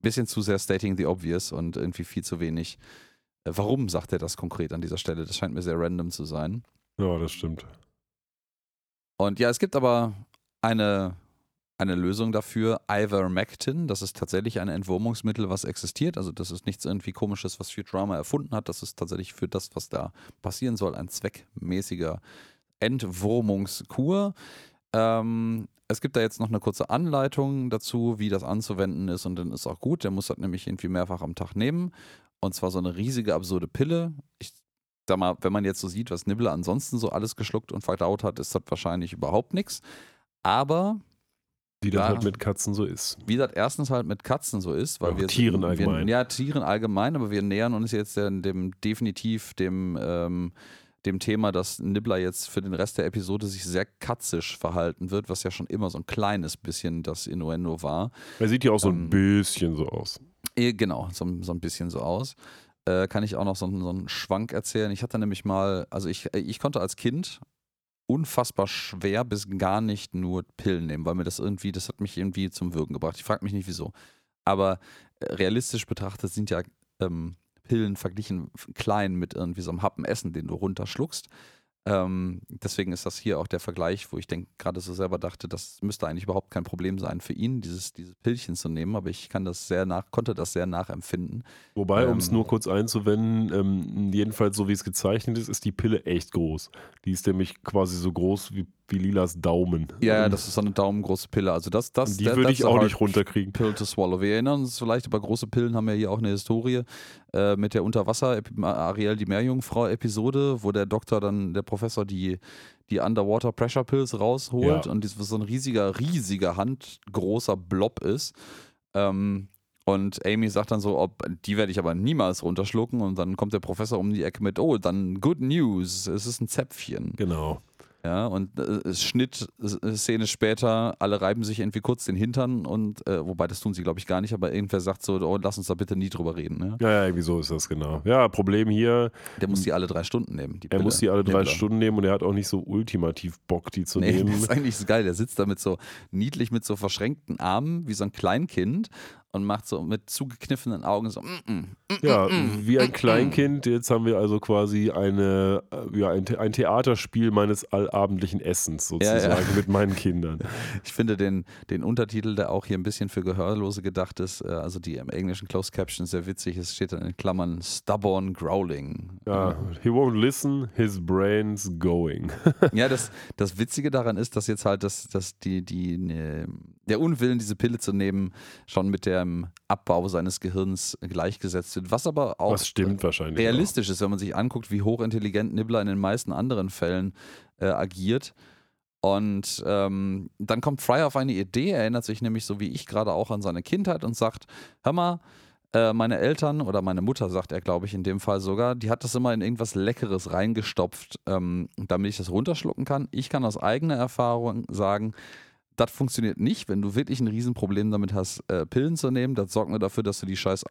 bisschen zu sehr stating the obvious und irgendwie viel zu wenig. Äh, warum sagt er das konkret an dieser Stelle? Das scheint mir sehr random zu sein. ja, das stimmt. Und ja, es gibt aber eine, eine Lösung dafür, Ivermectin. Das ist tatsächlich ein Entwurmungsmittel, was existiert. Also das ist nichts irgendwie komisches, was Futurama erfunden hat. Das ist tatsächlich für das, was da passieren soll, ein zweckmäßiger Entwurmungskur. Ähm, es gibt da jetzt noch eine kurze Anleitung dazu, wie das anzuwenden ist und dann ist auch gut. Der muss das nämlich irgendwie mehrfach am Tag nehmen. Und zwar so eine riesige, absurde Pille. Ich sag mal, wenn man jetzt so sieht, was Nibbler ansonsten so alles geschluckt und verdaut hat, ist das wahrscheinlich überhaupt nichts. Aber Wie das Ja. halt mit Katzen so ist. wie das erstens halt mit Katzen so ist, weil Ja, wir Tieren wir, allgemein. Ja, Tieren allgemein, aber wir nähern uns jetzt dem definitiv dem, ähm, dem Thema, dass Nibbler jetzt für den Rest der Episode sich sehr katzisch verhalten wird, was ja schon immer so ein kleines bisschen das Innuendo war. Er sieht ja auch so ein Ähm, bisschen so aus. Eh, Genau, so, so ein bisschen so aus. Äh, kann ich auch noch so, einen- so einen Schwank erzählen. Ich hatte nämlich mal, also ich, ich konnte als Kind unfassbar schwer bis gar nicht nur Pillen nehmen, weil mir das irgendwie, das hat mich irgendwie zum Wirken gebracht. Ich frage mich nicht wieso. Aber äh, realistisch betrachtet sind ja ähm, Pillen verglichen klein mit irgendwie so einem Happen Essen, den du runterschluckst. Ähm, deswegen ist das hier auch der Vergleich, wo ich denke, gerade so selber dachte, das müsste eigentlich überhaupt kein Problem sein für ihn, dieses, dieses Pillchen zu nehmen, aber ich kann das sehr nach, konnte das sehr nachempfinden. Wobei, um es Ähm, nur kurz einzuwenden, ähm, jedenfalls so wie es gezeichnet ist, ist die Pille echt groß. Die ist nämlich quasi so groß wie, wie Lilas Daumen. Ja, ja, Ähm, das ist so eine daumengroße Pille. Also das, das, und die würde ich auch nicht runterkriegen. Pill to swallow. Wir erinnern uns vielleicht, aber große Pillen haben ja hier auch eine Historie äh, mit der Unterwasser Ariel die Meerjungfrau-Episode, wo der Doktor dann, der Professor die, die Underwater Pressure Pills rausholt Ja. und das so ein riesiger, riesiger, handgroßer Blob ist. Ähm, und Amy sagt dann so, ob, die werde ich aber niemals runterschlucken. Und dann kommt der Professor um die Ecke mit, oh, dann good news, es ist ein Zäpfchen. Genau. Ja, und äh, es Schnitt, äh, Szene später, alle reiben sich irgendwie kurz den Hintern und, äh, wobei das tun sie, glaube ich, gar nicht, aber irgendwer sagt so, oh, lass uns da bitte nie drüber reden. Ne? Ja, ja, irgendwie so ist das genau. Ja, Problem hier, Der muss die alle drei Stunden nehmen. Er muss die alle drei Nibbler. Stunden nehmen und er hat auch nicht so ultimativ Bock, die zu Nee, nehmen. das ist eigentlich geil. Der sitzt da mit so niedlich mit so verschränkten Armen wie so ein Kleinkind und macht so mit zugekniffenen Augen so. Mm, mm, mm, Ja, mm, wie ein mm, Kleinkind. Jetzt haben wir also quasi eine, äh, ja, ein, ein Theaterspiel meines allabendlichen Essens Ja, sozusagen ja. mit meinen Kindern. Ich finde den, den Untertitel, der auch hier ein bisschen für Gehörlose gedacht ist, äh, also die im englischen Closed Caption sehr witzig ist, steht dann in Klammern Stubborn Growling. Ja, he won't listen, his brain's going. Ja, das, das Witzige daran ist, dass jetzt halt das, dass die, die, ne, der Unwillen, diese Pille zu nehmen, schon mit dem Abbau seines Gehirns gleichgesetzt wird. Was aber auch Was stimmt wahrscheinlich. realistisch ist, wenn man sich anguckt, wie hochintelligent Nibbler in den meisten anderen Fällen äh, agiert. Und ähm, dann kommt Fry auf eine Idee, er erinnert sich nämlich so wie ich gerade auch an seine Kindheit und sagt, hör mal, äh, meine Eltern oder meine Mutter, sagt er, glaube ich, in dem Fall sogar, die hat das immer in irgendwas Leckeres reingestopft, ähm, damit ich das runterschlucken kann. Ich kann aus eigener Erfahrung sagen, das funktioniert nicht, wenn du wirklich ein Riesenproblem damit hast, äh, Pillen zu nehmen. Das sorgt nur dafür, dass du die scheiß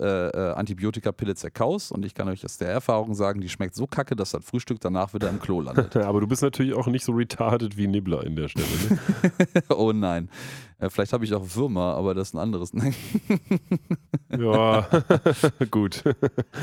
äh, äh, Antibiotikapille zerkaust. Und ich kann euch aus der Erfahrung sagen, die schmeckt so kacke, dass das Frühstück danach wieder im Klo landet. Aber du bist natürlich auch nicht so retarded wie Nibbler in der Stelle. Ne? oh nein. Äh, vielleicht habe ich auch Würmer, aber das ist ein anderes. Nein, ja, gut.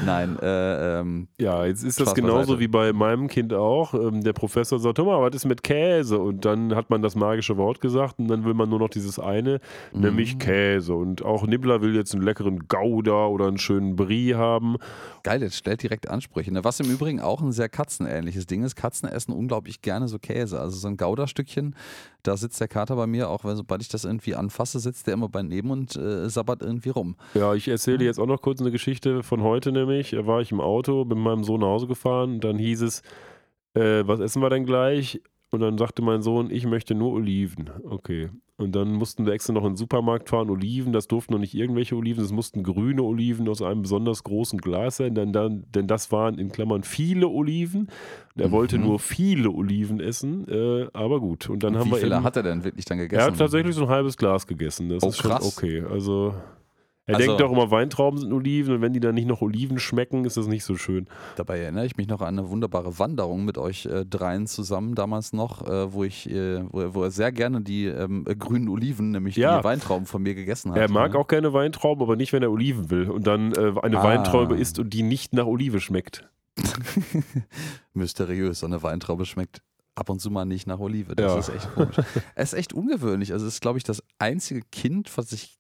Nein äh, ähm, Ja, jetzt ist das genauso beiseite. wie bei meinem Kind auch. Ähm, der Professor sagt, mal, was ist mit Käse? Und dann hat man das magische Wort gesagt und dann will man nur noch dieses eine, nämlich Mhm. Käse. Und auch Nibbler will jetzt einen leckeren Gouda oder einen schönen Brie haben. geil, jetzt stellt direkt Ansprüche. Ne? Was im Übrigen auch ein sehr katzenähnliches Ding ist. Katzen essen unglaublich gerne so Käse. Also so ein Gouda-Stückchen, da sitzt der Kater bei mir, auch weil sobald ich das irgendwie anfasse, sitzt der immer bei neben und äh, sabbert irgendwie rum. Ja, ich erzähle jetzt auch noch kurz eine Geschichte von heute nämlich. Da war ich im Auto, bin mit meinem Sohn nach Hause gefahren dann hieß es, äh, was essen wir denn gleich? Und dann sagte mein Sohn, ich möchte nur Oliven. Okay. Und dann mussten wir extra noch in den Supermarkt fahren, Oliven, das durften noch nicht irgendwelche Oliven, es mussten grüne Oliven aus einem besonders großen Glas sein, denn, dann, denn das waren in Klammern viele Oliven. Er Mhm. wollte nur viele Oliven essen, äh, aber gut. Und dann Und haben wie wir viele eben, hat er denn wirklich dann gegessen? er hat tatsächlich so ein halbes Glas gegessen. Das Oh, ist schon krass. okay. Also er Also- denkt auch immer, Weintrauben sind Oliven und wenn die dann nicht noch Oliven schmecken, ist das nicht so schön. Dabei erinnere ich mich noch an eine wunderbare Wanderung mit euch äh, dreien zusammen damals noch, äh, wo ich, äh, wo, wo er sehr gerne die ähm, äh, grünen Oliven, nämlich Ja. die Weintrauben von mir gegessen hat. er mag ne? auch gerne Weintrauben, aber nicht, wenn er Oliven will. Und dann äh, eine Ah. Weintraube isst und die nicht nach Olive schmeckt. Mysteriös, so eine Weintraube schmeckt ab und zu mal nicht nach Olive. Das Ja. ist echt komisch. es ist echt ungewöhnlich. Also es ist, glaube ich, das einzige Kind, was ich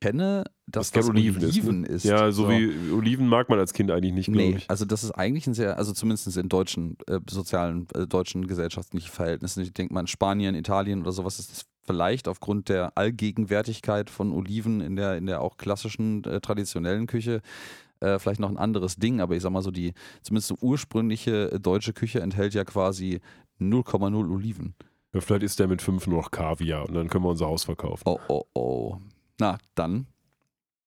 kenne, das, kein das Oliven Oliven, ist, ne? ist. Ja, so, wie Oliven mag man als Kind eigentlich nicht, glaube Nee, ich. also das ist eigentlich ein sehr, also zumindest in deutschen, äh, sozialen, äh, deutschen gesellschaftlichen Verhältnissen. Ich denke mal in Spanien, Italien oder sowas ist es vielleicht aufgrund der Allgegenwärtigkeit von Oliven in der, in der auch klassischen, äh, traditionellen Küche äh, vielleicht noch ein anderes Ding, aber ich sag mal so, die zumindest so ursprüngliche äh, deutsche Küche enthält ja quasi 0,0 Oliven. Ja, vielleicht isst er mit fünf nur noch Kaviar und dann können wir unser Haus verkaufen. Oh, oh, oh. Na, dann.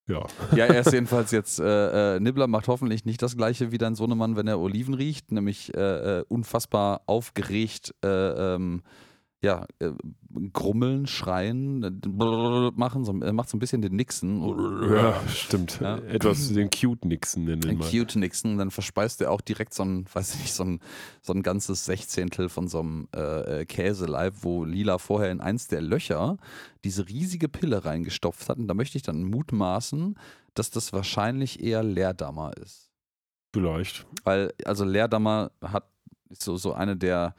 Ja. Ja, er ist jedenfalls jetzt, äh, äh, Nibbler macht hoffentlich nicht das gleiche wie dein Sohnemann, wenn er Oliven riecht, nämlich äh, äh, unfassbar aufgeregt, äh, ähm, ja, äh, grummeln, schreien, äh, blablabla machen, so, er macht so ein bisschen den Nixon. Ja, stimmt. Ja. Etwas den Cute Nixon nennen mal. cute Nixon, dann verspeist er auch direkt so ein, weiß ich nicht, so ein, so ein ganzes Sechzehntel von so einem äh, äh, Käseleib, wo Lila vorher in eins der Löcher diese riesige Pille reingestopft hat. Und da möchte ich dann mutmaßen, dass das wahrscheinlich eher Leerdammer ist. Vielleicht. Weil, also Leerdammer hat so, so eine der,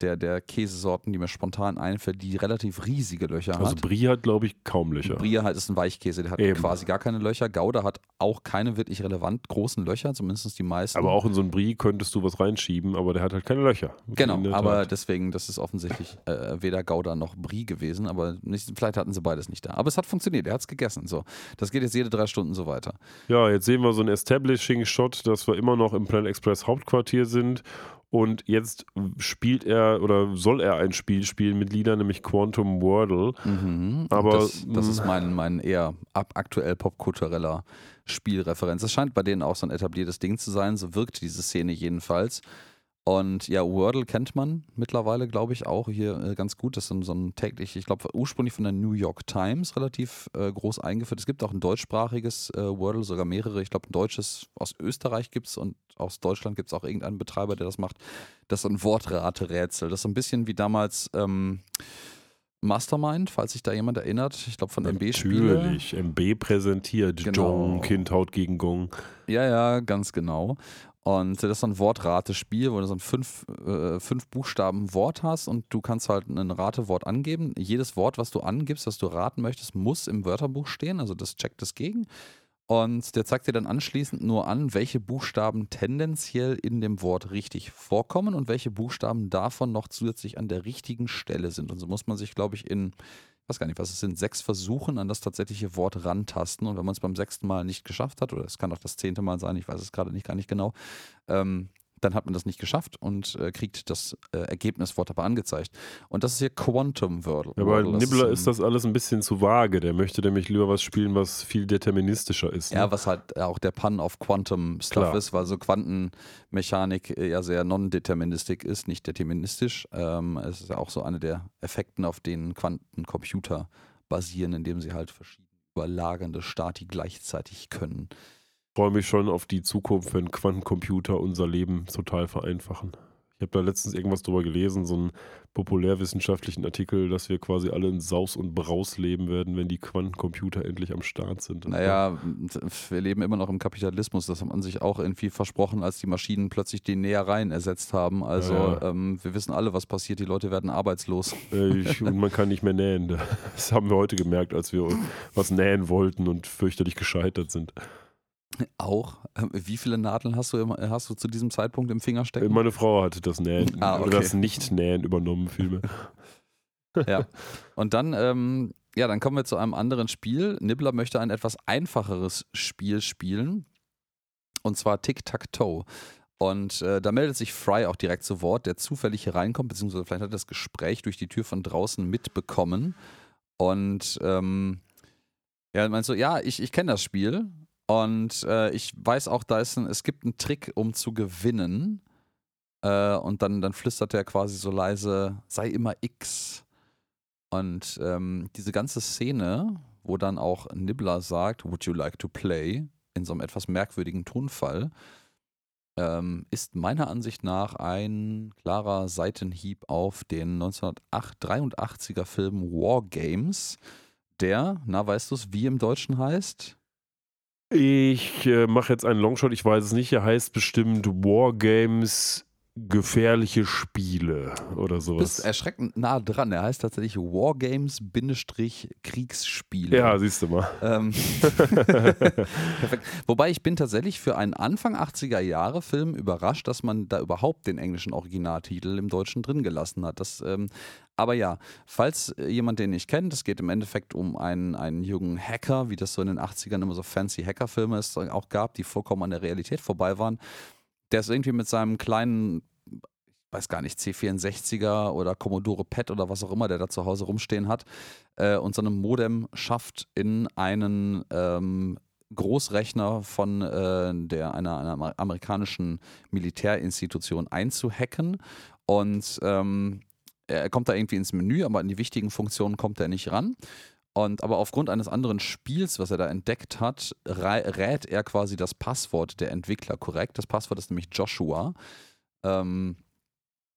der, der Käsesorten, die mir spontan einfällt, die relativ riesige Löcher Also hat. Brie hat, glaube ich, kaum Löcher. Brie halt ist ein Weichkäse, der hat Eben. quasi gar keine Löcher. Gouda hat auch keine wirklich relevant großen Löcher, zumindest die meisten. Aber auch in so ein Brie könntest du was reinschieben, aber der hat halt keine Löcher. Genau, aber Tat. deswegen, das ist offensichtlich äh, weder Gouda noch Brie gewesen, aber nicht, vielleicht hatten sie beides nicht da. Aber es hat funktioniert, er hat es gegessen. So. Das geht jetzt jede drei Stunden so weiter. Ja, jetzt sehen wir so einen Establishing-Shot, dass wir immer noch im Planet Express Hauptquartier sind. Und jetzt spielt er oder soll er ein Spiel spielen mit Liedern, nämlich Quantum Wordle. Mhm. Aber, das, das ist mh. mein, mein eher ab aktuell popkultureller Spielreferenz. Das scheint bei denen auch so ein etabliertes Ding zu sein. So wirkt diese Szene jedenfalls. Und ja, Wordle kennt man mittlerweile, glaube ich, auch hier äh, ganz gut. Das ist so ein, täglich, ich glaube, ursprünglich von der New York Times relativ äh, groß eingeführt. Es gibt auch ein deutschsprachiges äh, Wordle, sogar mehrere. Ich glaube, ein deutsches aus Österreich gibt es und aus Deutschland gibt es auch irgendeinen Betreiber, der das macht. Das ist so ein Wortrate-Rätsel. Das ist so ein bisschen wie damals ähm, Mastermind, falls sich da jemand erinnert. Ich glaube, von MB-Spiele. Natürlich, MB präsentiert. Genau. Jong, Kind haut gegen Gong. Ja, ja, ganz genau. Und das ist so ein Wortratespiel, wo du so ein fünf, äh, fünf Buchstaben Wort hast und du kannst halt ein Ratewort angeben. Jedes Wort, was du angibst, was du raten möchtest, muss im Wörterbuch stehen. Also das checkt es gegen. Und der zeigt dir dann anschließend nur an, welche Buchstaben tendenziell in dem Wort richtig vorkommen und welche Buchstaben davon noch zusätzlich an der richtigen Stelle sind. Und so muss man sich, glaube ich, in, weiß gar nicht, was es sind, sechs Versuchen an das tatsächliche Wort rantasten. Und wenn man es beim sechsten Mal nicht geschafft hat, oder es kann auch das zehnte Mal sein, ich weiß es gerade nicht gar nicht genau, ähm, dann hat man das nicht geschafft und äh, kriegt das äh, Ergebniswort aber angezeigt. Und das ist hier Quantum Wordle. Ja, bei Wordle. Nibbler ist das alles ein bisschen zu vage. Der möchte nämlich lieber was spielen, was viel deterministischer ist. Ne? Ja, was halt auch der Pun auf Quantum Stuff Klar. ist, weil so Quantenmechanik äh, ja sehr non-deterministisch ist, nicht deterministisch. Ähm, es ist ja auch so eine der Effekten, auf denen Quantencomputer basieren, indem sie halt verschiedene überlagernde Stati gleichzeitig können. Ich freue mich schon auf die Zukunft, wenn Quantencomputer unser Leben total vereinfachen. Ich habe da letztens irgendwas drüber gelesen, so einen populärwissenschaftlichen Artikel, dass wir quasi alle in Saus und Braus leben werden, wenn die Quantencomputer endlich am Start sind. Naja, wir leben immer noch im Kapitalismus. Das hat man sich auch irgendwie versprochen, als die Maschinen plötzlich die Nähereien ersetzt haben. Also Ja, ja. Ähm, wir wissen alle, was passiert. Die Leute werden arbeitslos. Ich, und man kann nicht mehr nähen. Das haben wir heute gemerkt, als wir was nähen wollten und fürchterlich gescheitert sind. Auch. Ähm, Wie viele Nadeln hast du, im, hast du zu diesem Zeitpunkt im Finger stecken? Meine Frau hatte das Nähen Ah, okay. oder das Nicht-Nähen übernommen vielmehr. Ja. Und dann, ähm, ja, dann kommen wir zu einem anderen Spiel. Nibbler möchte ein etwas einfacheres Spiel spielen. Und zwar Tic-Tac-Toe. Und äh, da meldet sich Fry auch direkt zu Wort, der zufällig hier reinkommt, beziehungsweise vielleicht hat er das Gespräch durch die Tür von draußen mitbekommen. Und ähm, ja, meinst du, ja, ich, ich kenne das Spiel. Und äh, ich weiß auch, da ist ein, es gibt einen Trick, um zu gewinnen. Äh, und dann, dann flüstert er quasi so leise, sei immer X. Und ähm, diese ganze Szene, wo dann auch Nibbler sagt, Would you like to play? in so einem etwas merkwürdigen Tonfall, ähm, ist meiner Ansicht nach ein klarer Seitenhieb auf den 1983er Film War Games, der, na weißt du es, wie im Deutschen heißt? Ich äh, mache jetzt einen Longshot, ich weiß es nicht. Er heißt bestimmt Wargames gefährliche Spiele oder Du sowas. bist erschreckend nah dran. Er heißt tatsächlich Wargames-Kriegsspiele. ja, siehst du mal. Ähm, Perfekt. Wobei ich bin tatsächlich für einen Anfang 80er Jahre Film überrascht, dass man da überhaupt den englischen Originaltitel im Deutschen drin gelassen hat. Das, ähm, aber ja, falls äh, jemand den nicht kennt, es geht im Endeffekt um einen, einen jungen Hacker, wie das so in den 80ern immer so fancy Hackerfilme es auch gab, die vollkommen an der Realität vorbei waren. Der ist irgendwie mit seinem kleinen ich weiß gar nicht, C64er oder Commodore PET oder was auch immer der da zu Hause rumstehen hat äh, und so einem Modem schafft, in einen ähm, Großrechner von äh, der, einer, einer amer- amerikanischen Militärinstitution einzuhacken und ähm, er kommt da irgendwie ins Menü, aber an die wichtigen Funktionen kommt er nicht ran. Und aber aufgrund eines anderen Spiels, was er da entdeckt hat, rät er quasi das Passwort der Entwickler korrekt. Das Passwort ist nämlich Joshua, ähm,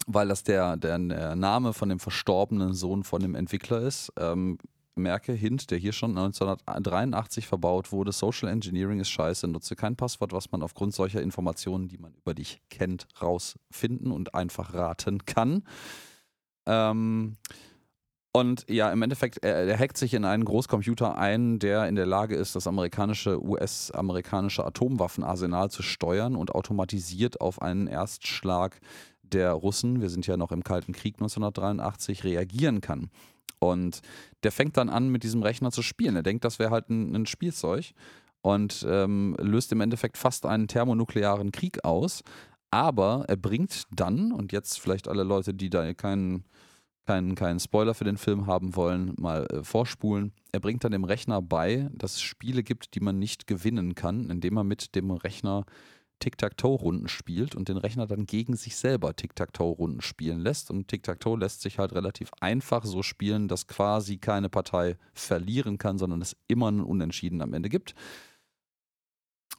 weil das der, der, Name von dem verstorbenen Sohn von dem Entwickler ist. Ähm, merke, Hint, der hier schon 1983 verbaut wurde, Social Engineering ist scheiße, nutze kein Passwort, was man aufgrund solcher Informationen, die man über dich kennt, rausfinden und einfach raten kann. Ähm, und ja, im Endeffekt, er, er, hackt sich in einen Großcomputer ein, der in der Lage ist, das amerikanische, US-amerikanische Atomwaffenarsenal zu steuern und automatisiert auf einen Erstschlag der Russen, wir sind ja noch im Kalten Krieg 1983, reagieren kann. Und der fängt dann an, mit diesem Rechner zu spielen. Er denkt, das wäre halt ein, ein, Spielzeug und ähm, löst im Endeffekt fast einen thermonuklearen Krieg aus. Aber er bringt dann, und jetzt vielleicht alle Leute, die da keinen keinen, keinen Spoiler für den Film haben wollen, mal äh, vorspulen. Er bringt dann dem Rechner bei, dass es Spiele gibt, die man nicht gewinnen kann, indem er mit dem Rechner Tic-Tac-Toe-Runden spielt und den Rechner dann gegen sich selber Tic-Tac-Toe-Runden spielen lässt. Und Tic-Tac-Toe lässt sich halt relativ einfach so spielen, dass quasi keine Partei verlieren kann, sondern es immer einen Unentschieden am Ende gibt.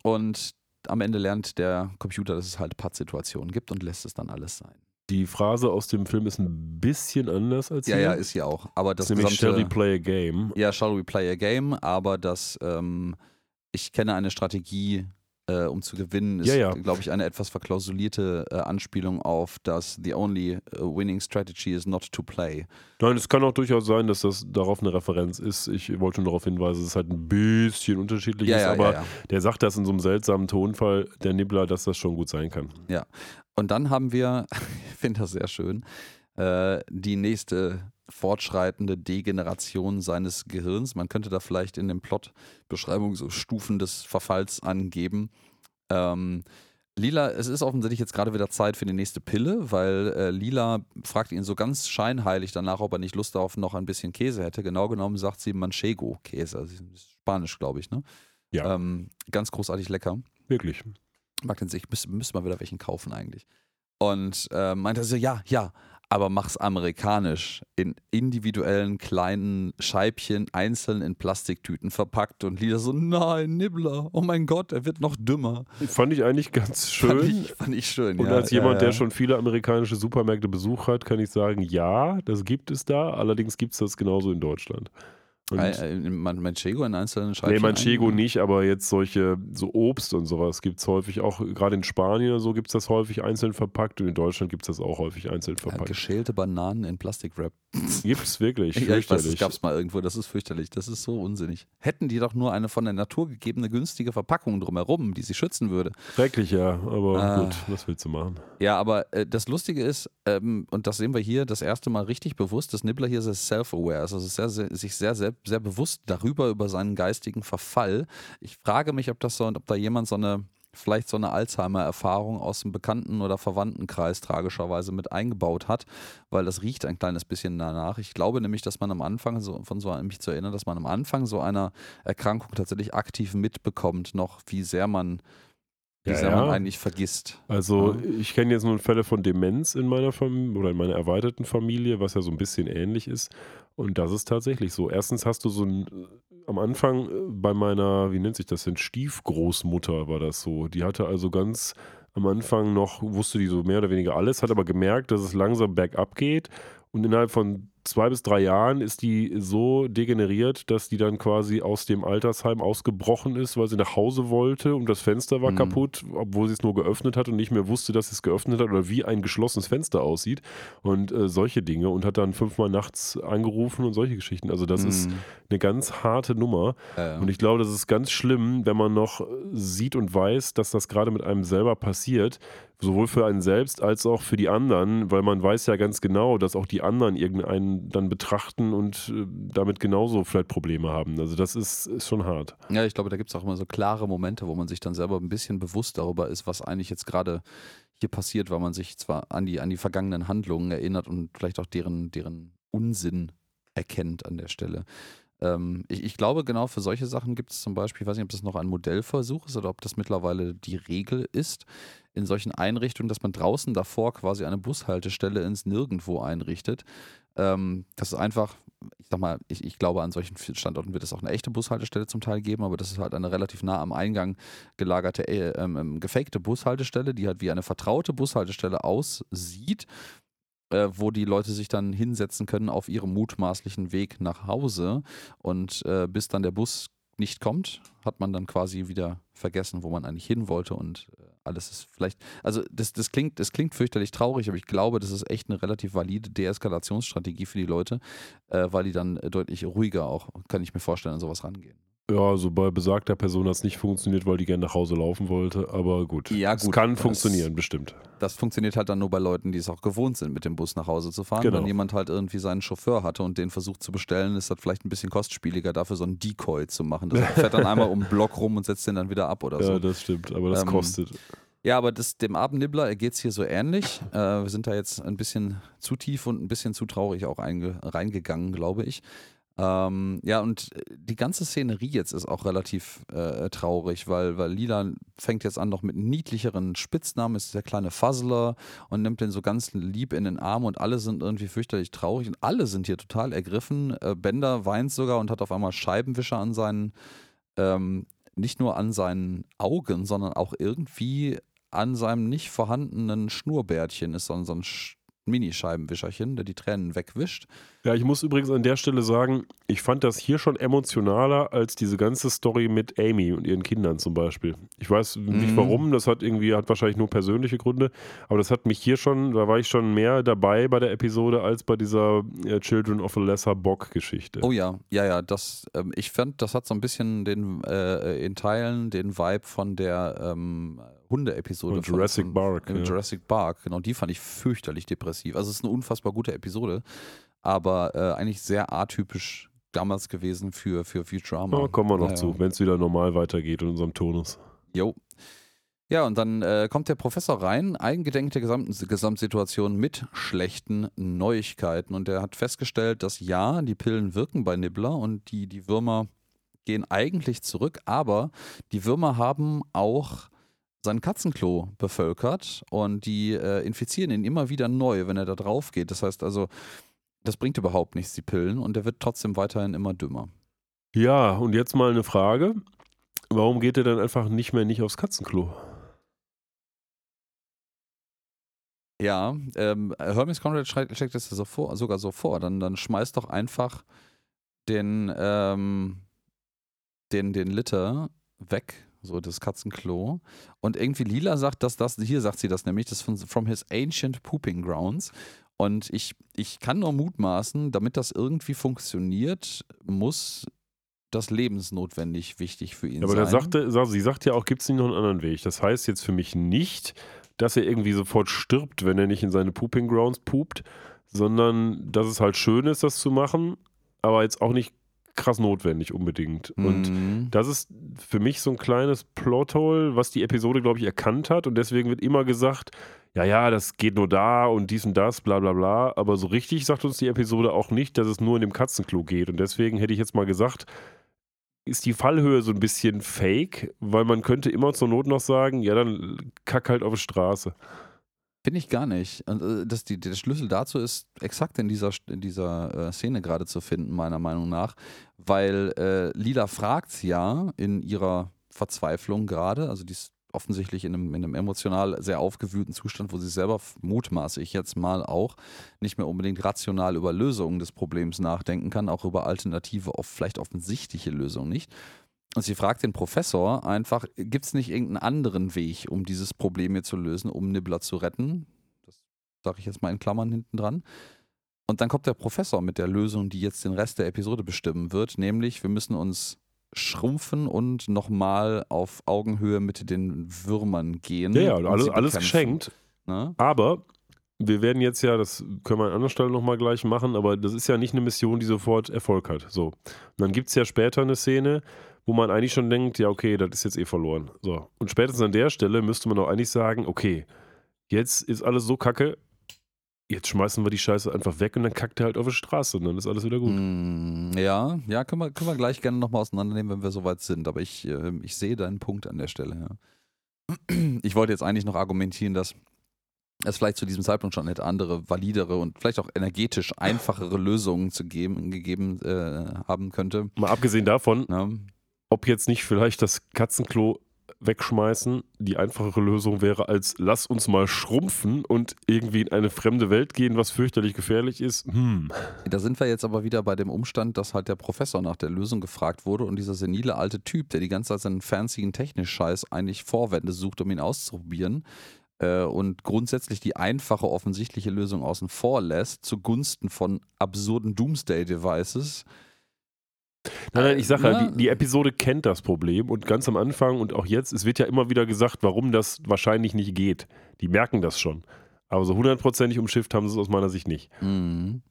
Und am Ende lernt der Computer, dass es halt Pattsituationen gibt und lässt es dann alles sein. Die Phrase aus dem Film ist ein bisschen anders als ja, hier. Ja, ist ja auch. Aber das, ist nämlich gesamte, Shall we play a game? Ja, Shall we play a game, aber das, ähm, ich kenne eine Strategie, äh, um zu gewinnen, ist, ja, ja. glaube ich, eine etwas verklausulierte äh, Anspielung auf das The only uh, winning strategy is not to play. Nein, es kann auch durchaus sein, dass das darauf eine Referenz ist. Ich wollte nur darauf hinweisen, dass es halt ein bisschen unterschiedlich ja, ist, aber der sagt das in so einem seltsamen Tonfall, der Nibbler, dass das schon gut sein kann. Ja. Und dann haben wir, ich finde das sehr schön, äh, die nächste fortschreitende Degeneration seines Gehirns. Man könnte da vielleicht in den Plot-Beschreibungen so Stufen des Verfalls angeben. Ähm, Lila, es ist offensichtlich jetzt gerade wieder Zeit für die nächste Pille, weil äh, Lila fragt ihn so ganz scheinheilig danach, ob er nicht Lust auf noch ein bisschen Käse hätte. Genau genommen sagt sie Manchego-Käse, also Spanisch, glaube ich, ne? Ja. Ähm, ganz großartig lecker. Wirklich. Mag den sich, müsste müsst mal wieder welchen kaufen eigentlich. Und äh, meinte so, ja, ja, aber mach's amerikanisch. In individuellen kleinen Scheibchen, einzeln in Plastiktüten verpackt. Und Lieder so, nein, Nibbler, oh mein Gott, er wird noch dümmer. Fand ich eigentlich ganz schön. Fand ich, fand ich schön, Und ja, als jemand, ja, ja. der schon viele amerikanische Supermärkte besucht hat, kann ich sagen, ja, das gibt es da. Allerdings gibt es das genauso in Deutschland. Äh, Manchego in einzelnen Scheibchen? Nee, Manchego ein? nicht, aber jetzt solche, so Obst und sowas gibt es häufig auch, gerade in Spanien oder so gibt es das häufig einzeln verpackt und in Deutschland gibt es das auch häufig einzeln verpackt. Geschälte Bananen in Plastikwrap. Gibt es wirklich, ja, ich weiß, das gab es mal irgendwo, das ist fürchterlich, das ist so unsinnig. Hätten die doch nur eine von der Natur gegebene günstige Verpackung drumherum, die sie schützen würde. Schrecklich, ja, aber ah. gut, was willst du machen? Ja, aber äh, das Lustige ist, ähm, und das sehen wir hier das erste Mal richtig bewusst, dass Nibbler hier sehr self-aware ist, also sehr, sehr, sich sehr, sehr, sehr bewusst darüber, über seinen geistigen Verfall. Ich frage mich, ob das so, ob da jemand so eine vielleicht so eine Alzheimer-Erfahrung aus dem Bekannten- oder Verwandtenkreis tragischerweise mit eingebaut hat, weil das riecht ein kleines bisschen danach. Ich glaube nämlich, dass man am Anfang, so, von so mich zu erinnern, dass man am Anfang so einer Erkrankung tatsächlich aktiv mitbekommt, noch wie sehr man wie ja, sehr man eigentlich vergisst. Also ja. ich kenne jetzt nur Fälle von Demenz in meiner Familie oder in meiner erweiterten Familie, was ja so ein bisschen ähnlich ist. Und das ist tatsächlich so. Erstens hast du so ein am Anfang äh, bei meiner, wie nennt sich das denn, Stiefgroßmutter war das so. Die hatte also ganz am Anfang noch, wusste die so mehr oder weniger alles, hat aber gemerkt, dass es langsam bergab geht und innerhalb von zwei bis drei Jahren ist die so degeneriert, dass die dann quasi aus dem Altersheim ausgebrochen ist, weil sie nach Hause wollte und das Fenster war mhm. kaputt, obwohl sie es nur geöffnet hat und nicht mehr wusste, dass sie es geöffnet hat oder wie ein geschlossenes Fenster aussieht und äh, solche Dinge und hat dann fünfmal nachts angerufen und solche Geschichten. Also das mhm. ist eine ganz harte Nummer ja. und ich glaube, das ist ganz schlimm, wenn man noch sieht und weiß, dass das gerade mit einem selber passiert, sowohl für einen selbst als auch für die anderen, weil man weiß ja ganz genau, dass auch die anderen irgendeinen dann betrachten und äh, damit genauso vielleicht Probleme haben. Also das ist, ist schon hart. Ja, ich glaube, da gibt es auch immer so klare Momente, wo man sich dann selber ein bisschen bewusst darüber ist, was eigentlich jetzt gerade hier passiert, weil man sich zwar an die, an die vergangenen Handlungen erinnert und vielleicht auch deren, deren Unsinn erkennt an der Stelle. Ähm, ich, ich glaube, genau für solche Sachen gibt es zum Beispiel, ich weiß nicht, ob das noch ein Modellversuch ist oder ob das mittlerweile die Regel ist, in solchen Einrichtungen, dass man draußen davor quasi eine Bushaltestelle ins Nirgendwo einrichtet. Ähm, das ist einfach, ich sag mal, ich, ich glaube, an solchen Standorten wird es auch eine echte Bushaltestelle zum Teil geben, aber das ist halt eine relativ nah am Eingang gelagerte, äh, ähm, ähm gefakte Bushaltestelle, die halt wie eine vertraute Bushaltestelle aussieht äh, wo die Leute sich dann hinsetzen können auf ihrem mutmaßlichen Weg nach Hause. Und äh, bis dann der Bus nicht kommt, hat man dann quasi wieder vergessen, wo man eigentlich hin wollte und äh, alles ist vielleicht, also das, das, klingt, das klingt fürchterlich traurig, aber ich glaube, das ist echt eine relativ valide Deeskalationsstrategie für die Leute, äh, weil die dann deutlich ruhiger auch, kann ich mir vorstellen, an sowas rangehen. Ja, also bei besagter Person hat es nicht funktioniert, weil die gerne nach Hause laufen wollte. Aber gut, ja, gut es kann das, funktionieren, bestimmt. Das funktioniert halt dann nur bei Leuten, die es auch gewohnt sind, mit dem Bus nach Hause zu fahren. Genau. Wenn jemand halt irgendwie seinen Chauffeur hatte und den versucht zu bestellen, ist das vielleicht ein bisschen kostspieliger, dafür so einen Decoy zu machen. Das fährt dann einmal um den Block rum und setzt den dann wieder ab oder so. Ja, das stimmt, aber das ähm, kostet. Ja, aber das, dem Abendnibbler geht es hier so ähnlich. Äh, wir sind da jetzt ein bisschen zu tief und ein bisschen zu traurig auch reingegangen, glaube ich. Ähm, ja, und äh, die ganze Szenerie jetzt ist auch relativ äh, traurig, weil, weil Lila fängt jetzt an noch mit niedlicheren Spitznamen, ist der kleine Fuzzler und nimmt den so ganz lieb in den Arm und alle sind irgendwie fürchterlich traurig und alle sind hier total ergriffen. Äh, Bender weint sogar und hat auf einmal Scheibenwischer an seinen, ähm, nicht nur an seinen Augen, sondern auch irgendwie an seinem nicht vorhandenen Schnurrbärtchen ist so ein, so ein Minischeibenwischerchen, der die Tränen wegwischt. Ja, ich muss übrigens an der Stelle sagen, ich fand das hier schon emotionaler als diese ganze Story mit Amy und ihren Kindern zum Beispiel. Ich weiß nicht mhm. warum, das hat irgendwie, hat wahrscheinlich nur persönliche Gründe, aber das hat mich hier schon, da war ich schon mehr dabei bei der Episode als bei dieser äh, Children of a Lesser Bock Geschichte. Oh ja, ja, ja, das, ähm, ich fand, das hat so ein bisschen den, äh, in Teilen den Vibe von der ähm, Hunde-Episode. Jurassic von, Park. Ja. Jurassic Park, genau, die fand ich fürchterlich depressiv. Also es ist eine unfassbar gute Episode aber äh, eigentlich sehr atypisch damals gewesen für, für Futurama. Ja, kommen wir noch ja, zu, wenn es wieder normal weitergeht in unserem Tonus. Jo. Ja, und dann äh, kommt der Professor rein, eingedenk der gesamten Gesamtsituation mit schlechten Neuigkeiten. Und er hat festgestellt, dass ja, die Pillen wirken bei Nibbler und die, die Würmer gehen eigentlich zurück, aber die Würmer haben auch sein Katzenklo bevölkert und die äh, infizieren ihn immer wieder neu, wenn er da drauf geht. Das heißt also, das bringt überhaupt nichts, die Pillen, und der wird trotzdem weiterhin immer dümmer. Ja, und jetzt mal eine Frage. Warum geht er dann einfach nicht mehr nicht aufs Katzenklo? Ja, ähm, Hermes Conrad schlägt das so vor, sogar so vor. Dann, dann schmeißt doch einfach den, ähm, den, den Liter weg, so das Katzenklo. Und irgendwie Lila sagt, dass das, hier sagt sie das nämlich, das von From His Ancient Pooping Grounds. Und ich, ich kann nur mutmaßen, damit das irgendwie funktioniert, muss das lebensnotwendig wichtig für ihn Aber sein. Aber sagte, sie sagt ja auch, gibt es nicht noch einen anderen Weg. Das heißt jetzt für mich nicht, dass er irgendwie sofort stirbt, wenn er nicht in seine Pooping Grounds pupt, sondern dass es halt schön ist, das zu machen, aber jetzt auch nicht krass notwendig unbedingt. Mhm. Und das ist für mich so ein kleines Plothole, was die Episode, glaube ich, erkannt hat. Und deswegen wird immer gesagt, ja, ja, das geht nur da und dies und das, bla bla bla. Aber so richtig sagt uns die Episode auch nicht, dass es nur in dem Katzenklo geht. Und deswegen hätte ich jetzt mal gesagt, ist die Fallhöhe so ein bisschen fake, weil man könnte immer zur Not noch sagen, ja, dann kack halt auf die Straße. Finde ich gar nicht. Äh, das, die, der Schlüssel dazu ist exakt in dieser, in dieser äh, Szene gerade zu finden, meiner Meinung nach. Weil äh, Lila fragt ja in ihrer Verzweiflung gerade, also die ist offensichtlich in einem, in einem emotional sehr aufgewühlten Zustand, wo sie selber mutmaße ich jetzt mal auch nicht mehr unbedingt rational über Lösungen des Problems nachdenken kann, auch über alternative, vielleicht offensichtliche Lösungen nicht. Und sie fragt den Professor einfach, gibt es nicht irgendeinen anderen Weg, um dieses Problem hier zu lösen, um Nibbler zu retten? Das sage ich jetzt mal in Klammern hinten dran. Und dann kommt der Professor mit der Lösung, die jetzt den Rest der Episode bestimmen wird, nämlich wir müssen uns schrumpfen und nochmal auf Augenhöhe mit den Würmern gehen. Ja, ja alles, alles geschenkt. Ne? Aber wir werden jetzt ja, das können wir an anderer Stelle nochmal gleich machen, aber das ist ja nicht eine Mission, die sofort Erfolg hat. So. Und dann gibt es ja später eine Szene, wo man eigentlich schon denkt, ja, okay, das ist jetzt eh verloren. So. Und spätestens an der Stelle müsste man auch eigentlich sagen, okay, jetzt ist alles so kacke, jetzt schmeißen wir die Scheiße einfach weg und dann kackt er halt auf die Straße und dann ist alles wieder gut. Mm, ja, ja, können wir, können wir gleich gerne nochmal auseinandernehmen, wenn wir soweit sind. Aber ich, äh, ich sehe deinen Punkt an der Stelle, ja. Ich wollte jetzt eigentlich noch argumentieren, dass es vielleicht zu diesem Zeitpunkt schon hätte andere, validere und vielleicht auch energetisch einfachere Lösungen zu geben, gegeben äh, haben könnte. Mal abgesehen davon, Ja. ob jetzt nicht vielleicht das Katzenklo wegschmeißen die einfachere Lösung wäre, als lass uns mal schrumpfen und irgendwie in eine fremde Welt gehen, was fürchterlich gefährlich ist. Hm. Da sind wir jetzt aber wieder bei dem Umstand, dass halt der Professor nach der Lösung gefragt wurde und dieser senile alte Typ, der die ganze Zeit seinen fancy Technisch-Scheiß eigentlich Vorwände sucht, um ihn auszuprobieren äh, und grundsätzlich die einfache, offensichtliche Lösung außen vor lässt, zugunsten von absurden Doomsday-Devices. Nein, nein, ich sage Ja. ja, die, die Episode kennt das Problem und ganz am Anfang und auch jetzt, es wird ja immer wieder gesagt, warum das wahrscheinlich nicht geht. Die merken das schon. Aber so hundertprozentig umschifft haben sie es aus meiner Sicht nicht. Mhm.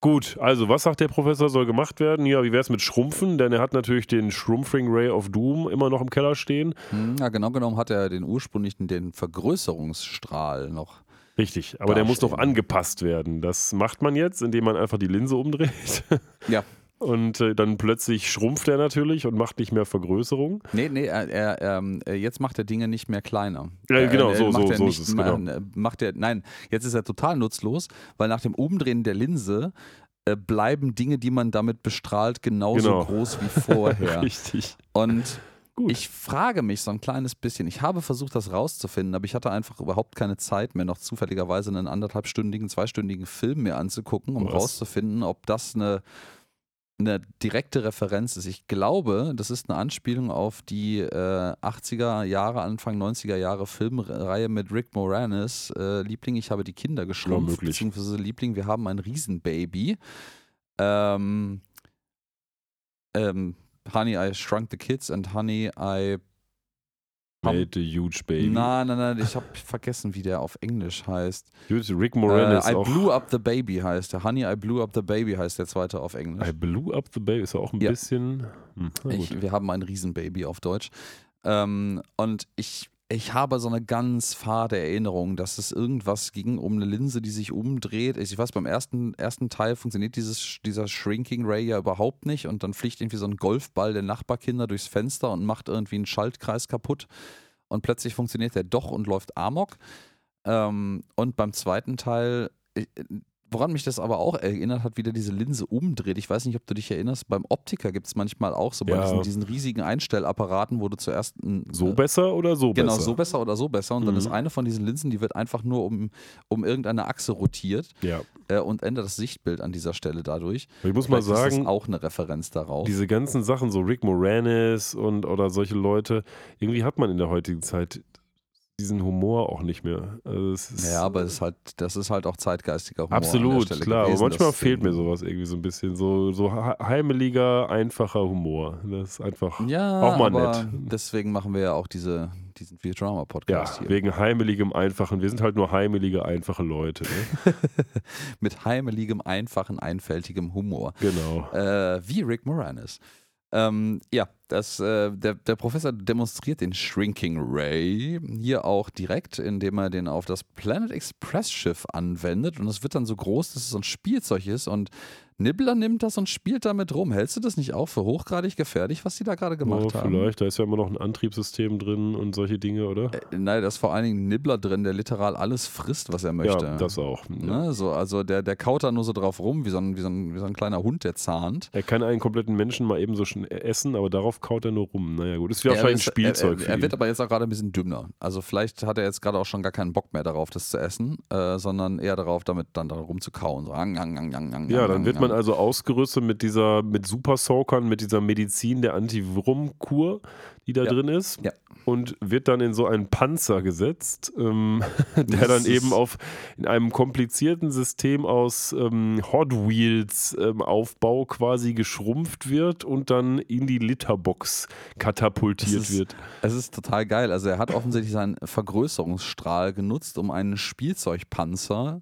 Gut, also was sagt der Professor, soll gemacht werden? Ja, wie wäre es mit Schrumpfen? Denn er hat natürlich den Schrumpfing Ray of Doom immer noch im Keller stehen. Hm, Ja, genau genommen hat er den ursprünglichen, den Vergrößerungsstrahl noch. Richtig, aber der muss noch angepasst werden. Das macht man jetzt, indem man einfach die Linse umdreht. Ja. Und äh, dann plötzlich schrumpft er natürlich und macht nicht mehr Vergrößerung. Nee, nee, er, er, ähm, äh, jetzt macht er Dinge nicht mehr kleiner. Ja, genau, äh, so- so- er so nicht ist es, genau. äh, Macht er, nein, jetzt ist er total nutzlos, weil nach dem Umdrehen der Linse äh, bleiben Dinge, die man damit bestrahlt, genauso Genau. groß wie vorher. Richtig. Und Gut. ich frage mich so ein kleines bisschen, ich habe versucht, das rauszufinden, aber ich hatte einfach überhaupt keine Zeit mehr, noch zufälligerweise einen anderthalbstündigen, zweistündigen Film mir anzugucken, um Was? rauszufinden, ob das eine, eine direkte Referenz ist. Ich glaube, das ist eine Anspielung auf die äh, 80er Jahre, Anfang 90er Jahre Filmreihe mit Rick Moranis, äh, Liebling, ich habe die Kinder geschrumpft, möglich. beziehungsweise Liebling, wir haben ein Riesenbaby. Ähm, ähm, Honey, I Shrunk the Kids and Honey, I. Made a huge baby. Nein, nein, nein, ich habe vergessen, wie der auf Englisch heißt. Gut, Rick Moranis Äh, I auch. Blew Up the Baby heißt der. Honey, I Blew Up the Baby heißt der zweite auf Englisch. I blew up the baby ist ja auch ein Ja. bisschen. Hm. Ich, wir haben ein Riesenbaby auf Deutsch. Ähm, und ich, ich habe so eine ganz fade Erinnerung, dass es irgendwas ging um eine Linse, die sich umdreht. Ich weiß, beim ersten, ersten Teil funktioniert dieses, dieser Shrinking Ray ja überhaupt nicht und dann fliegt irgendwie so ein Golfball der Nachbarkinder durchs Fenster und macht irgendwie einen Schaltkreis kaputt. Und plötzlich funktioniert der doch und läuft Amok. Ähm, und beim zweiten Teil, äh, woran mich das aber auch erinnert hat, wieder diese Linse umdreht. Ich weiß nicht, ob du dich erinnerst, beim Optiker gibt es manchmal auch so bei Ja. diesen, diesen riesigen Einstellapparaten, wo du zuerst ein, so äh, besser oder so Genau, besser? so besser oder so besser. Und dann Mhm. ist eine von diesen Linsen, die wird einfach nur um, um irgendeine Achse rotiert Ja. äh, und ändert das Sichtbild an dieser Stelle dadurch. Ich muss mal Vielleicht ist sagen, das auch eine Referenz darauf. diese ganzen Sachen, so Rick Moranis und oder solche Leute, irgendwie hat man in der heutigen Zeit diesen Humor auch nicht mehr. Also ist, ja, aber es ist halt, das ist halt auch zeitgeistiger Humor. an der Absolut, klar. Aber manchmal fehlt mir sowas irgendwie so ein bisschen. So, so he- heimeliger, einfacher Humor. Das ist einfach. Ja, Auch mal nett. deswegen machen wir ja auch diese, diesen Ja, Drama-Podcast hier. wegen heimeligem, einfachen. Wir sind halt nur heimelige, einfache Leute. Ne? Mit heimeligem, einfachen, einfältigem Humor. Genau. Äh, wie Rick Moranis. Ähm, ja, das, äh, der, der Professor demonstriert den Shrinking Ray hier auch direkt, indem er den auf das Planet Express Schiff anwendet. Und es wird dann so groß, dass es so ein Spielzeug ist. Und Nibbler nimmt das und spielt damit rum. Hältst du das nicht auch für hochgradig gefährlich, was die da gerade gemacht Oh, haben? vielleicht, da ist ja immer noch ein Antriebssystem drin und solche Dinge, oder? Äh, Nein, da ist vor allen Dingen Nibbler drin, der literal alles frisst, was er möchte. Ja, das auch. Ja. Ne? So, also der, der kaut da nur so drauf rum, wie so, ein, wie, so ein, wie so ein kleiner Hund, der zahnt. Er kann einen kompletten Menschen mal eben so schnell essen, aber darauf kaut er nur rum. Naja, gut. Ist ja Er wahrscheinlich ein ist- Spielzeug Er, für er, er ihn. wird aber jetzt auch gerade ein bisschen dümmer. Also vielleicht hat er jetzt gerade auch schon gar keinen Bock mehr darauf, das zu essen, äh, sondern eher darauf, damit dann da rumzukauen. So, ang, ang, ang, ang, Ja, dann wird ang. Man also ausgerüstet mit dieser, mit Super Soakern, mit dieser Medizin der Antiwurmkur, die da Ja. drin ist. Ja. Und wird dann in so einen Panzer gesetzt, ähm, der dann eben auf in einem komplizierten System aus ähm, Hot Wheels ähm, Aufbau quasi geschrumpft wird und dann in die Literbox katapultiert Das ist- wird. Es ist total geil. Also er hat offensichtlich seinen Vergrößerungsstrahl genutzt, um einen Spielzeugpanzer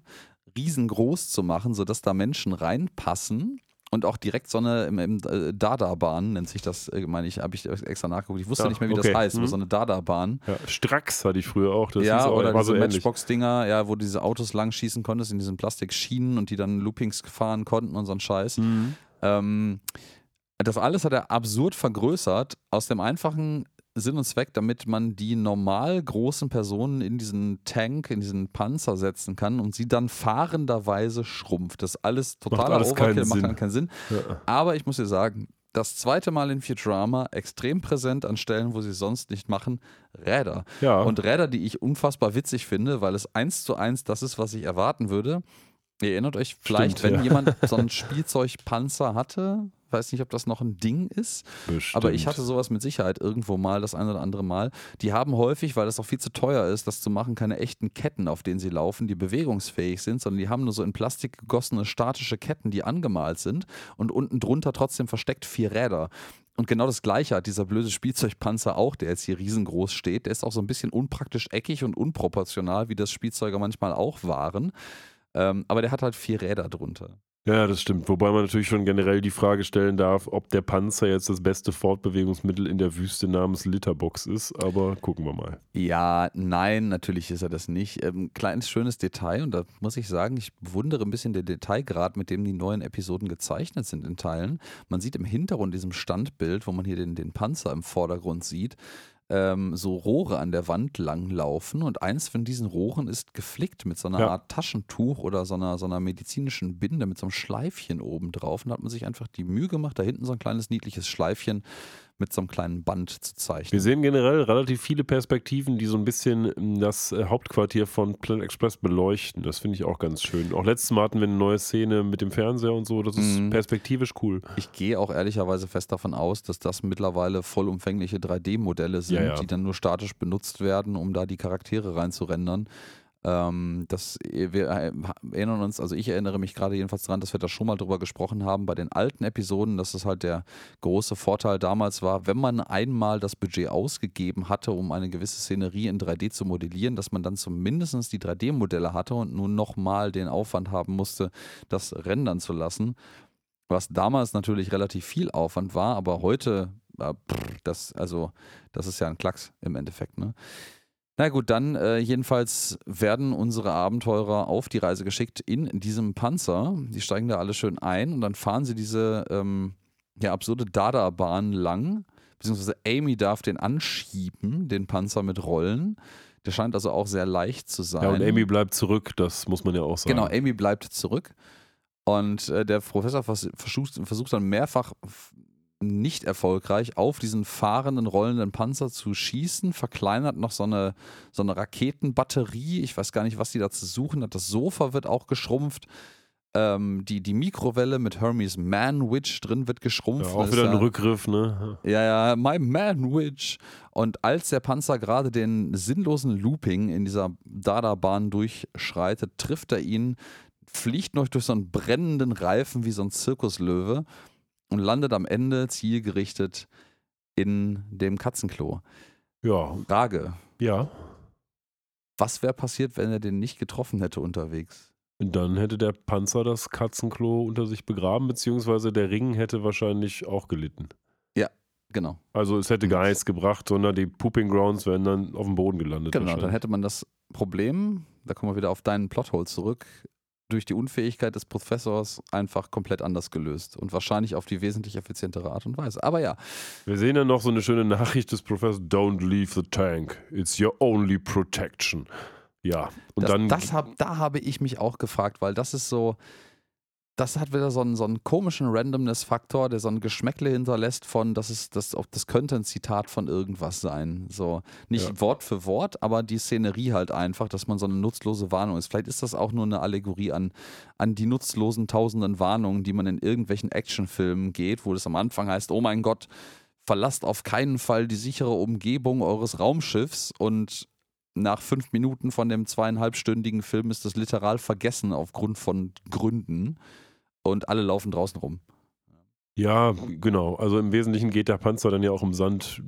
riesengroß zu machen, sodass da Menschen reinpassen. und auch direkt so eine im, im äh, Dada-Bahn nennt sich das, äh, meine ich, habe ich extra nachgeguckt. Ich wusste Ja, nicht mehr, wie okay. das heißt, Mhm. so eine Dada-Bahn. Ja, Strax hatte ich früher auch. Das ja, auch, oder diese so. Matchbox-Dinger, ja, wo du diese Autos lang schießen konntest in diesen Plastikschienen und die dann Loopings fahren konnten und so ein Scheiß. Mhm. Ähm, das alles hat er absurd vergrößert, aus dem einfachen Sinn und Zweck, damit man die normal großen Personen in diesen Tank, in diesen Panzer setzen kann und sie dann fahrenderweise schrumpft. Das ist alles totaler alles keinen Overkill, macht Sinn. dann keinen Sinn. Ja. Aber ich muss dir sagen, das zweite Mal in Futurama extrem präsent an Stellen, wo sie es sonst nicht machen, Räder. ja. Und Räder, die ich unfassbar witzig finde, weil es eins zu eins das ist, was ich erwarten würde. Ihr erinnert euch vielleicht, Stimmt, wenn ja. jemand so einen Spielzeugpanzer hatte, weiß nicht, ob das noch ein Ding ist, Bestimmt. aber ich hatte sowas mit Sicherheit irgendwo mal, das ein oder andere Mal. Die haben häufig, weil das auch viel zu teuer ist, das zu machen, keine echten Ketten, auf denen sie laufen, die bewegungsfähig sind, sondern die haben nur so in Plastik gegossene statische Ketten, die angemalt sind und unten drunter trotzdem versteckt vier Räder. Und genau das Gleiche hat dieser blöde Spielzeugpanzer auch, der jetzt hier riesengroß steht. Der ist auch so ein bisschen unpraktisch eckig und unproportional, wie das Spielzeuge manchmal auch waren. Ähm, aber der hat halt vier Räder drunter. Ja, das stimmt. Wobei man natürlich schon generell die Frage stellen darf, ob der Panzer jetzt das beste Fortbewegungsmittel in der Wüste namens Litterbox ist. Aber gucken wir mal. Ja, nein, natürlich ist er das nicht. Ähm, kleines schönes Detail und da muss ich sagen, ich bewundere ein bisschen den Detailgrad, mit dem die neuen Episoden gezeichnet sind in Teilen. Man sieht im Hintergrund diesem Standbild, wo man hier den, den Panzer im Vordergrund sieht, ähm, so Rohre an der Wand langlaufen und eins von diesen Rohren ist geflickt mit so einer Ja. Art Taschentuch oder so einer, so einer medizinischen Binde mit so einem Schleifchen oben drauf. Und da hat man sich einfach die Mühe gemacht, da hinten so ein kleines niedliches Schleifchen mit so einem kleinen Band zu zeichnen. Wir sehen generell relativ viele Perspektiven, die so ein bisschen ähm, das äh, Hauptquartier von Planet Express beleuchten. Das finde ich auch ganz schön. Auch letztes Mal hatten wir eine neue Szene mit dem Fernseher und so. Das ist Mhm. perspektivisch cool. Ich gehe auch ehrlicherweise fest davon aus, dass das mittlerweile vollumfängliche 3D-Modelle sind, Ja, ja. die dann nur statisch benutzt werden, um da die Charaktere reinzurendern. Ähm, das, wir äh, erinnern uns, also ich erinnere mich gerade jedenfalls daran, dass wir da schon mal drüber gesprochen haben bei den alten Episoden, dass es halt der große Vorteil damals war, wenn man einmal das Budget ausgegeben hatte, um eine gewisse Szenerie in 3D zu modellieren, dass man dann zumindest die 3D-Modelle hatte und nun nochmal den Aufwand haben musste, das rendern zu lassen was damals natürlich relativ viel Aufwand war, aber heute, äh, pff, das, also, das ist ja ein Klacks im Endeffekt, ne? Na gut, dann äh, jedenfalls werden unsere Abenteurer auf die Reise geschickt in diesem Panzer. Die steigen da alle schön ein und dann fahren sie diese ähm, ja, absurde Dada-Bahn lang, beziehungsweise Amy darf den anschieben, den Panzer mit Rollen. Der scheint also auch sehr leicht zu sein. Ja, und Amy bleibt zurück, das muss man ja auch sagen. Genau, Amy bleibt zurück. Und äh, der Professor vers versucht, versucht dann mehrfach nicht erfolgreich auf diesen fahrenden, rollenden Panzer zu schießen, verkleinert noch so eine, so eine Raketenbatterie. Ich weiß gar nicht, was die da zu suchen hat. Das Sofa wird auch geschrumpft. Ähm, die, die Mikrowelle mit Hermes Man-Witch drin wird Ja, geschrumpft. auch Das wieder ein ja- Rückgriff, ne? ja, ja, my man witch. Und als der Panzer gerade den sinnlosen Looping in dieser Dada-Bahn durchschreitet, trifft er ihn, fliegt noch durch so einen brennenden Reifen wie so ein Zirkuslöwe und landet am Ende zielgerichtet in dem Katzenklo. Ja, Frage: ja. Was wäre passiert, wenn er den nicht getroffen hätte unterwegs? Und dann hätte der Panzer das Katzenklo unter sich begraben, beziehungsweise der Ring hätte wahrscheinlich auch gelitten. Genau. Also es hätte gar nichts gebracht, sondern die Pooping Grounds wären dann auf dem Boden gelandet. Genau, dann hätte man das Problem, da kommen wir wieder auf deinen Plothole zurück, durch die Unfähigkeit des Professors einfach komplett anders gelöst und wahrscheinlich auf die wesentlich effizientere Art und Weise. Aber ja, Wir sehen dann noch so eine schöne Nachricht des Professors: Don't leave the tank. It's your only protection. Ja, und das, dann. das hab, da habe ich mich auch gefragt, weil das ist so, das hat wieder so einen, so einen komischen Randomness-Faktor, der so ein Geschmäckle hinterlässt von, das ist, das, das könnte ein Zitat von irgendwas sein. So, nicht Ja. Wort für Wort, aber die Szenerie halt einfach, dass man so eine nutzlose Warnung ist. Vielleicht ist das auch nur eine Allegorie an, an die nutzlosen tausenden Warnungen, die man in irgendwelchen Actionfilmen geht, wo es am Anfang heißt, oh mein Gott, verlasst auf keinen Fall die sichere Umgebung eures Raumschiffs und nach fünf Minuten von dem zweieinhalbstündigen Film ist das literal vergessen aufgrund von Gründen und alle laufen draußen rum. ja, genau. Also im Wesentlichen geht der Panzer dann ja auch im Sand,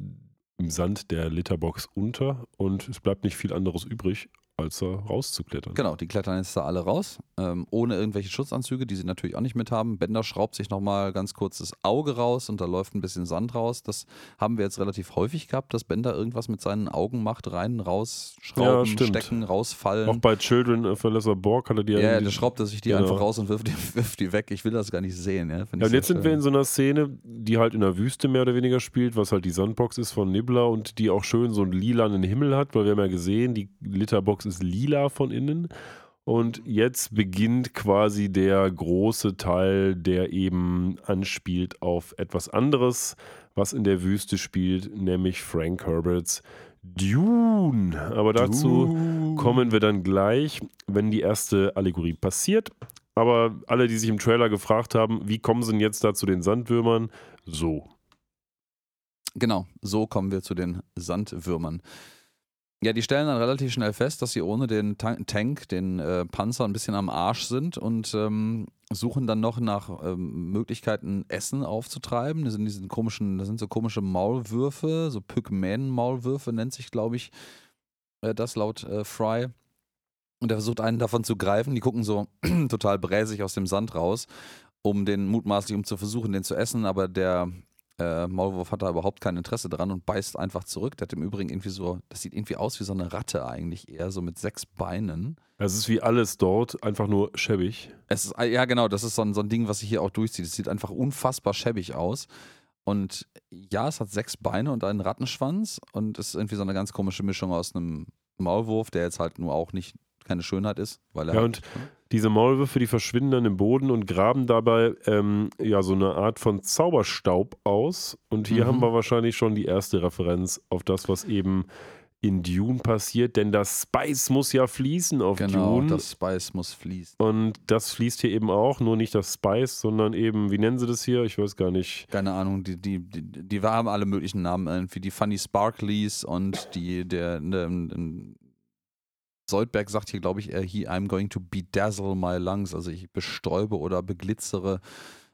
im Sand der Litterbox unter und es bleibt nicht viel anderes übrig, als da rauszuklettern. Genau, die klettern jetzt da alle raus, ähm, ohne irgendwelche Schutzanzüge, die sie natürlich auch nicht mit haben. Bender schraubt sich nochmal ganz kurz das Auge raus und da läuft ein bisschen Sand raus. Das haben wir jetzt relativ häufig gehabt, dass Bender irgendwas mit seinen Augen macht, rein, raus, schrauben, stimmt. stecken, rausfallen. Auch bei Children of Lesser Borg hatte die ja, irgendwie- da schraubt er sich die Genau. einfach raus und wirft die, wirft die weg. Ich will das gar nicht sehen. Ja, Ja, und jetzt sehr sind wir schön. in so einer Szene, die halt in der Wüste mehr oder weniger spielt, was halt die Sandbox ist von Nibbler und die auch schön so einen lilanen Himmel hat, weil wir haben ja gesehen, die Ist lila von innen. Und jetzt beginnt quasi der große Teil, der eben anspielt auf etwas anderes, was in der Wüste spielt, nämlich Frank Herberts Dune. Aber dazu kommen wir dann gleich, wenn die erste Allegorie passiert. Aber alle, die sich im Trailer gefragt haben, wie kommen sie denn jetzt da zu den Sandwürmern? So. Genau, so kommen wir zu den Sandwürmern. Ja, die stellen dann relativ schnell fest, dass sie ohne den Tan Tank, den äh, Panzer, ein bisschen am Arsch sind und ähm, suchen dann noch nach ähm, Möglichkeiten, Essen aufzutreiben. Das sind diese komischen, das sind so komische Maulwürfe, so Pygmäen-Maulwürfe nennt sich, glaube ich, äh, das laut äh, Fry. Und er versucht einen davon zu greifen. Die gucken so total bräsig aus dem Sand raus, um den mutmaßlich, um zu versuchen, den zu essen. Aber der äh, Maulwurf hat da überhaupt kein Interesse dran und beißt einfach zurück. Der hat im Übrigen irgendwie so, das sieht irgendwie aus wie so eine Ratte eigentlich, eher so mit sechs Beinen. Es ist wie alles dort, einfach nur schäbig. Es ist, ja, genau, das ist so ein, so ein Ding, was sich hier auch durchzieht. Es sieht einfach unfassbar schäbig aus. Und ja, es hat sechs Beine und einen Rattenschwanz und es ist irgendwie so eine ganz komische Mischung aus einem Maulwurf, der jetzt halt nur auch nicht keine Schönheit ist, weil er Ja, und diese Maulwürfe, die verschwinden dann im Boden und graben dabei ähm, ja so eine Art von Zauberstaub aus. Und hier Mhm. haben wir wahrscheinlich schon die erste Referenz auf das, was eben in Dune passiert, denn das Spice muss ja fließen auf genau, Dune. das Spice muss fließen. Und das fließt hier eben auch, nur nicht das Spice, sondern eben, wie nennen sie das hier? Ich weiß gar nicht. Keine Ahnung, die, die, die, die haben alle möglichen Namen, irgendwie die Funny Sparklies und die, der, der, der Soldberg sagt hier, glaube ich, er, he, I'm going to bedazzle my lungs, also ich bestäube oder beglitzere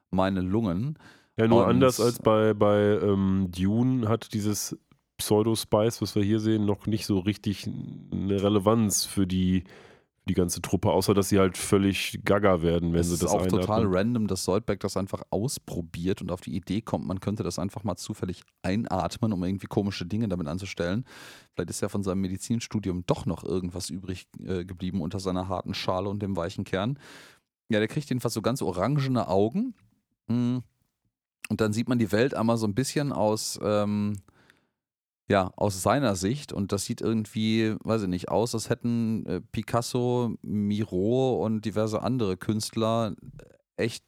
meine Lungen. Ja, nur Und- anders als bei, bei ähm, Dune hat dieses Pseudo-Spice, was wir hier sehen, noch nicht so richtig eine Relevanz für die, die ganze Truppe, außer dass sie halt völlig gaga werden, wenn es sie ist das auch total einatmen. random, dass Soldberg das einfach ausprobiert und auf die Idee kommt, man könnte das einfach mal zufällig einatmen, um irgendwie komische Dinge damit anzustellen. Vielleicht ist ja von seinem Medizinstudium doch noch irgendwas übrig äh, geblieben unter seiner harten Schale und dem weichen Kern. Ja, der kriegt jedenfalls so ganz orangene Augen. Mm. Und dann sieht man die Welt einmal so ein bisschen aus, ähm, ja, aus seiner Sicht. Und das sieht irgendwie, weiß ich nicht, aus, als hätten äh, Picasso, Miro und diverse andere Künstler echt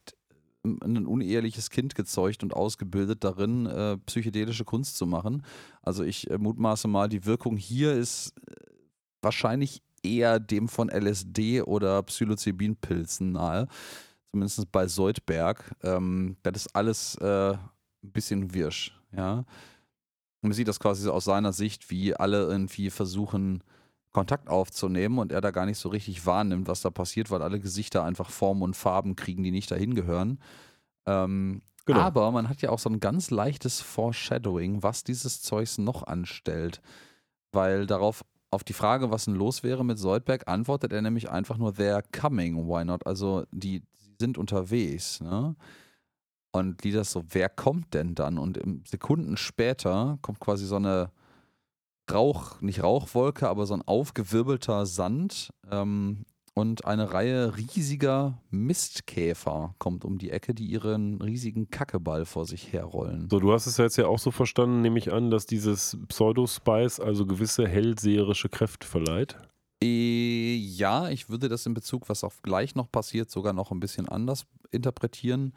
ein uneheliches Kind gezeugt und ausgebildet darin, äh, psychedelische Kunst zu machen. Also ich äh, mutmaße mal, die Wirkung hier ist äh, wahrscheinlich eher dem von LSD oder Psilocybinpilzen nahe. Zumindest bei Soldberg. Ähm, das ist alles äh, ein bisschen wirsch, ja. Und man sieht das quasi so aus seiner Sicht, wie alle irgendwie versuchen, Kontakt aufzunehmen und er da gar nicht so richtig wahrnimmt, was da passiert, weil alle Gesichter einfach Formen und Farben kriegen, die nicht dahin gehören. Ähm, Genau. Aber man hat ja auch so ein ganz leichtes Foreshadowing, was dieses Zeugs noch anstellt. Weil darauf, auf die Frage, was denn los wäre mit Soldberg, antwortet er nämlich einfach nur, they're coming, why not? Also die, die sind unterwegs, ne? Und Lieder so, wer kommt denn dann? Und im Sekunden später kommt quasi so eine Rauch, nicht Rauchwolke, aber so ein aufgewirbelter Sand ähm, und eine Reihe riesiger Mistkäfer kommt um die Ecke, die ihren riesigen Kackeball vor sich herrollen. So, du hast es ja jetzt ja auch so verstanden, nehme ich an, dass dieses Pseudo-Spice also gewisse hellseherische Kräfte verleiht. Äh, ja, ich würde das in Bezug, was auch gleich noch passiert, sogar noch ein bisschen anders interpretieren,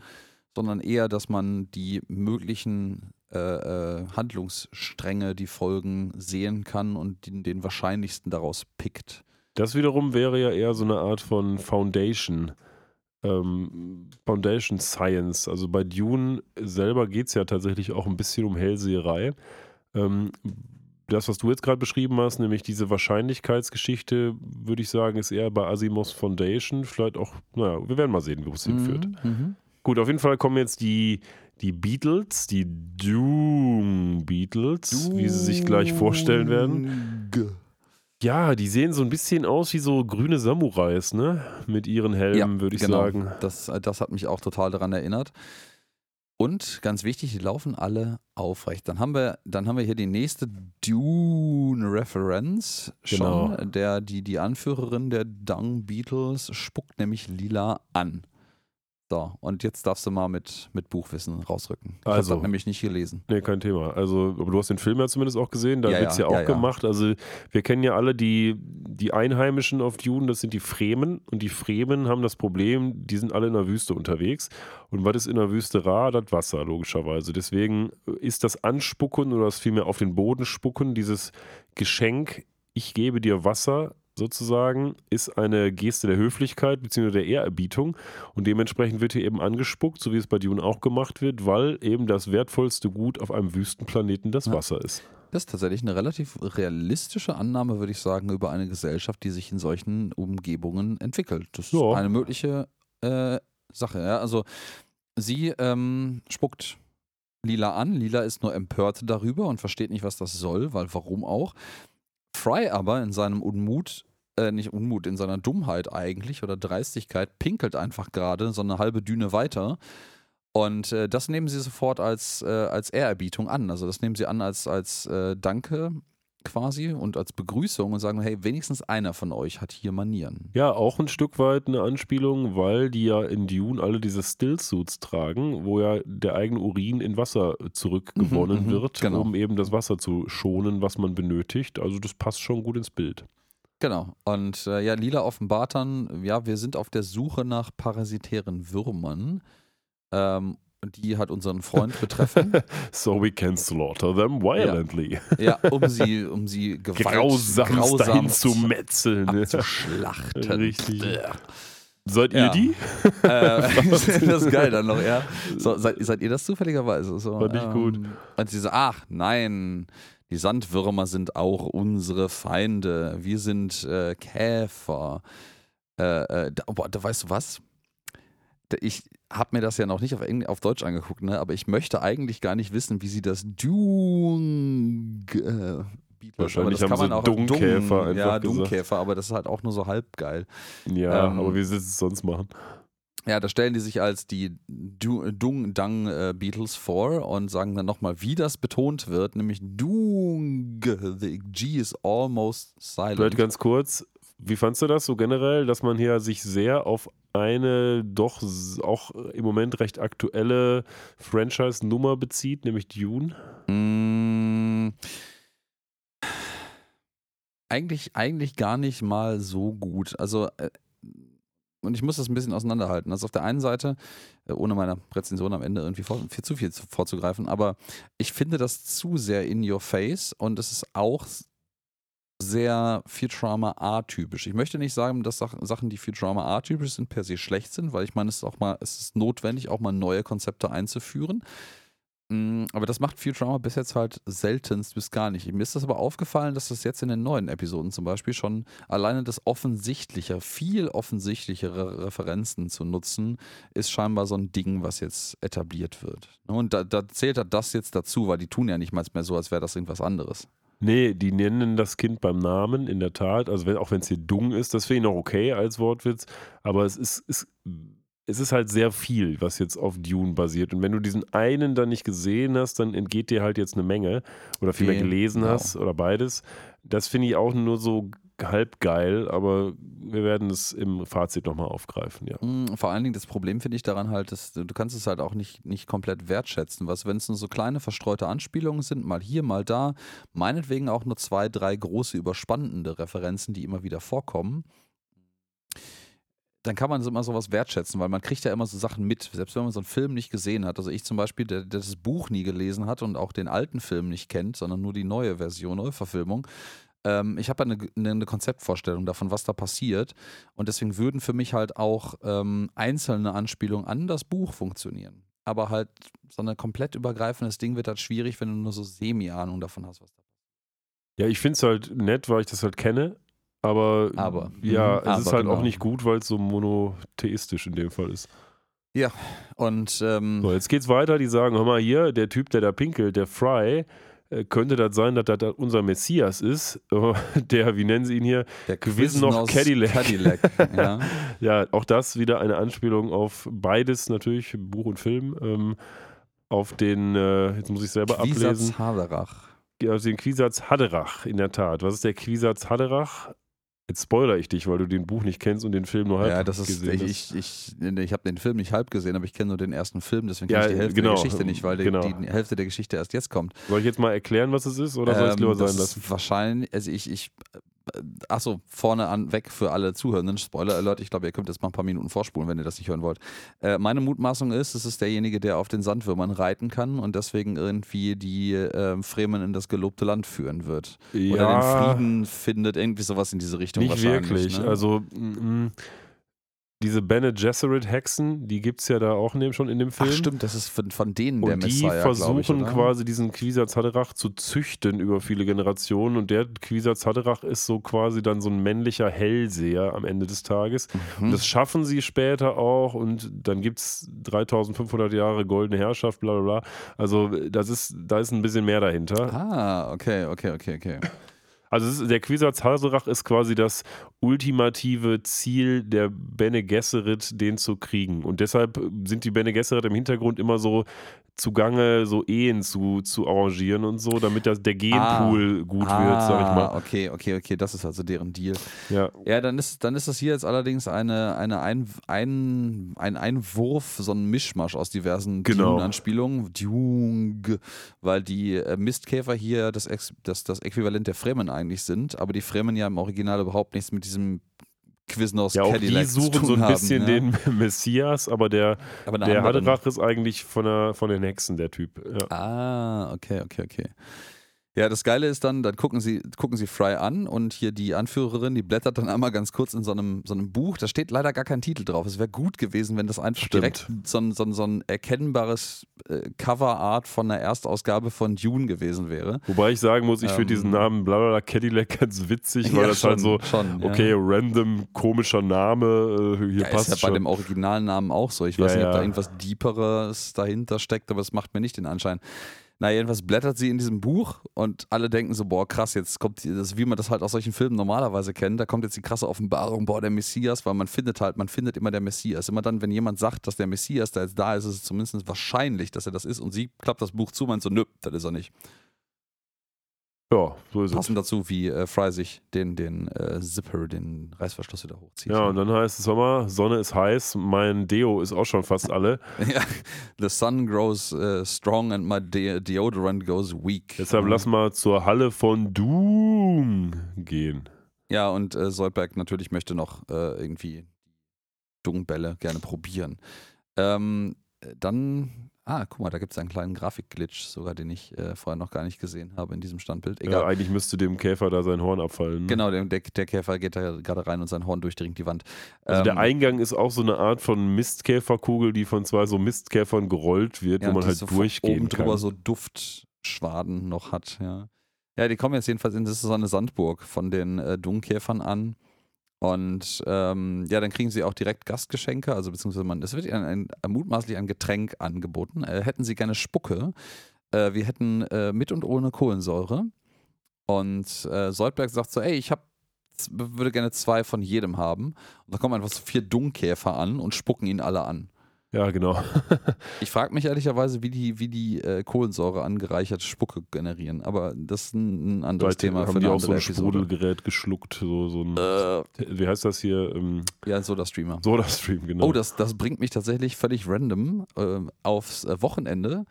sondern eher, dass man die möglichen äh, äh, Handlungsstränge, die Folgen sehen kann und den, den wahrscheinlichsten daraus pickt. Das wiederum wäre ja eher so eine Art von Foundation. Ähm, Foundation Science. Also bei Dune selber geht es ja tatsächlich auch ein bisschen um Hellseherei. Ähm, das, was du jetzt gerade beschrieben hast, nämlich diese Wahrscheinlichkeitsgeschichte, würde ich sagen, ist eher bei Asimovs Foundation. Vielleicht auch, naja, wir werden mal sehen, wo es hinführt. Mhm. Gut, auf jeden Fall kommen jetzt die, die Beatles, die Doom Beatles, wie sie sich gleich vorstellen werden. Ja, die sehen so ein bisschen aus wie so grüne Samurais, ne? Mit ihren Helmen, würde ich genau. sagen. Das, das hat mich auch total daran erinnert. Und ganz wichtig, die laufen alle aufrecht. Dann haben wir, dann haben wir hier die nächste Dune-Referenz schon. Genau. Der, die, die Anführerin der Dung Beatles spuckt nämlich lila an. So, und jetzt darfst du mal mit, mit Buchwissen rausrücken. Ich Also. habe nämlich nicht gelesen. Nee, kein Thema. Also, aber du hast den Film ja zumindest auch gesehen, da Ja, wird es ja, ja, auch ja, ja. gemacht. Also, wir kennen ja alle die, die Einheimischen auf Dune, das sind die Fremen. Und die Fremen haben das Problem, die sind alle in der Wüste unterwegs. Und was ist in der Wüste rar? Das Wasser, logischerweise. Deswegen ist das Anspucken oder das vielmehr auf den Boden spucken, dieses Geschenk, ich gebe dir Wasser, sozusagen, ist eine Geste der Höflichkeit bzw. der Ehrerbietung und dementsprechend wird hier eben angespuckt, so wie es bei Dune auch gemacht wird, weil eben das wertvollste Gut auf einem Wüstenplaneten das. Wasser ist. Das ist tatsächlich eine relativ realistische Annahme, würde ich sagen, über eine Gesellschaft, die sich in solchen Umgebungen entwickelt. Das Ja. ist eine mögliche äh, Sache. Ja? Also sie ähm, spuckt Lila an. Lila ist nur empört darüber und versteht nicht, was das soll, weil warum auch. Fry aber in seinem Unmut, äh, nicht Unmut, in seiner Dummheit eigentlich oder Dreistigkeit pinkelt einfach gerade so eine halbe Düne weiter. Und äh, das nehmen sie sofort als, äh, als Ehrerbietung an. Also das nehmen sie an als, als äh, Danke quasi und als Begrüßung und sagen, hey, wenigstens einer von euch hat hier Manieren. Ja, auch ein Stück weit eine Anspielung, weil die ja in Dune alle diese Stillsuits tragen, wo ja der eigene Urin in Wasser zurückgewonnen Mhm, mhm, wird, genau. um eben das Wasser zu schonen, was man benötigt. Also das passt schon gut ins Bild. Genau. Und äh, ja, Lila offenbart dann, ja, wir sind auf der Suche nach parasitären Würmern. Ähm, die hat unseren Freund betreffen. So we can slaughter them violently. ja, um sie, um sie Gewalt, Grausamst dahin zu metzeln. abzuschlachten. Richtig. Bäh. Seid ihr Ja. die? äh, das ist geil dann noch, ja. So, seid, seid ihr das zufälligerweise? So, Fand ich gut. Und sie so, ach nein, die Sandwürmer sind auch unsere Feinde. Wir sind äh, Käfer. Äh, äh, da, boah, da weißt du was? Ich habe mir das ja noch nicht auf, Engl auf Deutsch angeguckt, ne? aber ich möchte eigentlich gar nicht wissen, wie sie das Dung. Äh, Wahrscheinlich aber das haben kann man sie auch Dungkäfer Dung, Ja. Dungkäfer, aber das ist halt auch nur so halb geil. Ja, Ähm, aber wie sie es sonst machen. Ja, da stellen die sich als die Du- Dung Dang äh, Beatles vor und sagen dann nochmal, wie das betont wird, nämlich Dung. The G is almost Vielleicht silent. ganz kurz, wie fandst du das so generell, dass man hier sich sehr auf eine doch auch im Moment recht aktuelle Franchise-Nummer bezieht, nämlich Dune? Mm, eigentlich, eigentlich gar nicht mal so gut. Also, äh, und ich muss das ein bisschen auseinanderhalten. Also auf der einen Seite, äh, ohne meiner Rezension am Ende irgendwie vor, viel zu viel zu- vorzugreifen, aber ich finde das zu sehr in your face und es ist auch sehr Futurama A-typisch. Ich möchte nicht sagen, dass Sach- Sachen, die Futurama A-typisch sind, per se schlecht sind, weil ich meine, es ist auch mal, es ist notwendig, auch mal neue Konzepte einzuführen. Mm, Aber das macht Futurama bis jetzt halt seltenst bis gar nicht. Mir ist das aber aufgefallen, dass das jetzt in den neuen Episoden zum Beispiel schon alleine das offensichtlicher, viel offensichtlichere Referenzen zu nutzen, ist scheinbar so ein Ding, was jetzt etabliert wird. Und da, da zählt halt das jetzt dazu, weil die tun ja nicht mal mehr so, als wäre das irgendwas anderes. Nee, die nennen das Kind beim Namen, in der Tat. Also wenn, auch wenn es hier Dung ist, das finde ich noch okay als Wortwitz. Aber es ist, es, es ist halt sehr viel, was jetzt auf Dune basiert. Und wenn du diesen einen dann nicht gesehen hast, dann entgeht dir halt jetzt eine Menge. Oder vielmehr gelesen Genau. hast oder beides. Das finde ich auch nur so halb geil, aber wir werden es im Fazit nochmal aufgreifen, ja. Mm, Vor allen Dingen das Problem finde ich daran halt, dass du du kannst es halt auch nicht, nicht komplett wertschätzen. Was, wenn es nur so kleine verstreute Anspielungen sind, mal hier, mal da, meinetwegen auch nur zwei, drei große überspannende Referenzen, die immer wieder vorkommen, dann kann man immer sowas wertschätzen, weil man kriegt ja immer so Sachen mit, selbst wenn man so einen Film nicht gesehen hat. Also ich zum Beispiel, der, der das Buch nie gelesen hat und auch den alten Film nicht kennt, sondern nur die neue Version, Neuverfilmung. Ähm, ich habe eine, eine Konzeptvorstellung davon, was da passiert. Und deswegen würden für mich halt auch ähm, einzelne Anspielungen an das Buch funktionieren. Aber halt so ein komplett übergreifendes Ding wird halt schwierig, wenn du nur so Semi-Ahnung davon hast, was da passiert. Ja, ich finde es halt nett, weil ich das halt kenne. Aber, Aber. ja, Mhm, es ist aber, halt auch genau. nicht gut, weil es so monotheistisch in dem Fall ist. Und ähm, So, jetzt geht's weiter. Die sagen, hör mal hier, der Typ, der da pinkelt, der Fry, äh, könnte das sein, dass das unser Messias ist, äh, der, wie nennen sie ihn hier, Der Quiznos Quiznos Cadillac. Cadillac ja. Ja, auch das wieder eine Anspielung auf beides natürlich, Buch und Film. Ähm, auf den, äh, jetzt muss ich selber ablesen, Quisatz Haderach. auf den Quisatz Haderach, in der Tat. Was ist der Quisatz Haderach? Jetzt spoiler ich dich, weil du den Buch nicht kennst und den Film nur halb Ja, das ist, gesehen ich, ich, ich, ich habe den Film nicht halb gesehen, aber ich kenne nur den ersten Film, deswegen Ja, kenne ich die Hälfte genau, der Geschichte nicht, weil die, genau. die Hälfte der Geschichte erst jetzt kommt. Soll ich jetzt mal erklären, was es ist oder soll ich es Ähm, lieber das sein lassen? ist Wahrscheinlich, also ich, ich, achso, vorne an, weg für alle Zuhörenden, Spoiler Alert, ich glaube, ihr könnt jetzt mal ein paar Minuten vorspulen, wenn ihr das nicht hören wollt. Äh, meine Mutmaßung ist, es ist derjenige, der auf den Sandwürmern reiten kann und deswegen irgendwie die äh, Fremen in das gelobte Land führen wird. Oder den Ja, Frieden findet, irgendwie sowas in diese Richtung nicht wahrscheinlich. wirklich. Ne? Also, mm, diese Bene Gesserit-Hexen, die gibt es ja da auch in dem, schon in dem Film. Ach stimmt, das ist von, von denen der Und die Messiah, glaub versuchen ich, quasi diesen Quisatz Haderach zu züchten über viele Generationen. Und der Quisatz Haderach ist so quasi dann so ein männlicher Hellseher am Ende des Tages. Mhm. Und das schaffen sie später auch. Und dann gibt es 3500 Jahre goldene Herrschaft, bla bla bla. Also das ist, da ist ein bisschen mehr dahinter. Ah, okay, okay, okay, okay. Also ist, der Quisatz Haderach ist quasi das ultimative Ziel der Bene Gesserit, den zu kriegen. Und deshalb sind die Bene Gesserit im Hintergrund immer so zugange, so Ehen zu, zu arrangieren und so, damit das, der Genpool gut wird, sag ich mal. Ah, okay, okay, okay, das ist also deren Deal. Ja. Ja, dann ist, dann ist das hier jetzt allerdings eine, eine ein, ein, ein Einwurf, so ein Mischmasch aus diversen Genau. Dune-Anspielungen. Dune, weil die äh, Mistkäfer hier das, das, das Äquivalent der Fremen eigentlich sind, aber die Fremen ja im Original überhaupt nichts mit diesem Quiznos Ja, auch Cadillac die suchen so ein haben, bisschen ja. den Messias, aber der, aber der Haderach ist eigentlich von, der, von den Hexen, der Typ. Ja. Ah, okay, okay, okay. Ja, das Geile ist dann, dann gucken sie, gucken sie Fry an und hier die Anführerin, die blättert dann einmal ganz kurz in so einem, so einem Buch. Da steht leider gar kein Titel drauf. Es wäre gut gewesen, wenn das einfach Stimmt. direkt so ein, so ein, so ein erkennbares äh, Coverart von einer Erstausgabe von Dune gewesen wäre. Wobei ich sagen muss, ich finde Ähm, diesen Namen Blablabla Cadillac ganz witzig, weil Ja, das halt so, schon, ja. okay, random, komischer Name, äh, hier Ja, passt ist ja bei schon. dem Originalnamen auch so. Ich weiß nicht, ob da irgendwas Deeperes dahinter steckt, aber es macht mir nicht den Anschein. Na, jedenfalls blättert sie in diesem Buch und alle denken so, boah, krass, jetzt kommt das, wie man das halt aus solchen Filmen normalerweise kennt, da kommt jetzt die krasse Offenbarung, boah, der Messias, weil man findet halt, man findet immer der Messias. Immer dann, wenn jemand sagt, dass der Messias da jetzt da ist, ist es zumindest wahrscheinlich, dass er das ist und sie klappt das Buch zu meint so, nö, das ist er nicht. Ja, so ist es. Passend dazu, wie äh, Fry sich den, den äh, Zipper, den Reißverschluss wieder hochzieht. Ja, und dann heißt es, mal, Sonne ist heiß, mein Deo ist auch schon fast alle. Ja, the sun grows äh, strong and my de deodorant goes weak. Deshalb Ja. lass mal zur Halle von Doom gehen. Ja, und äh, Soldberg natürlich möchte noch äh, irgendwie Dungbälle gerne probieren. Ähm, äh, dann, ah, guck mal, da gibt es einen kleinen Grafikglitch, sogar den ich äh, vorher noch gar nicht gesehen habe in diesem Standbild. Ja, Egal. eigentlich müsste dem Käfer da sein Horn abfallen. ne? Genau, der, der, der Käfer geht da gerade rein und sein Horn durchdringt die Wand. Also der Ähm, Eingang ist auch so eine Art von Mistkäferkugel, die von zwei so Mistkäfern gerollt wird, ja, wo man halt so durchgehen oben kann. drüber so Duftschwaden noch hat, ja. Ja, die kommen jetzt jedenfalls in, das ist so eine Sandburg von den äh, Dunkäfern an. Und ähm, ja, dann kriegen sie auch direkt Gastgeschenke, also beziehungsweise man, es wird ihnen ein, ein, mutmaßlich ein Getränk angeboten. Äh, hätten sie gerne Spucke. Äh, wir hätten äh, mit und ohne Kohlensäure. Und äh, Soldberg sagt so, ey, ich hab, würde gerne zwei von jedem haben. Und da kommen einfach so vier Dunkäfer an und spucken ihn alle an. Ja, genau. Ich frage mich ehrlicherweise, wie die, wie die äh, Kohlensäure angereicherte Spucke generieren, aber das ist ein, ein anderes Vielleicht Thema haben für die auch so ein Episode. Sprudelgerät geschluckt, so, so ein, Äh, wie heißt das hier? Ähm, ja, Soda-Streamer. Soda-Stream, genau. Oh, das, das bringt mich tatsächlich völlig random äh, aufs Wochenende,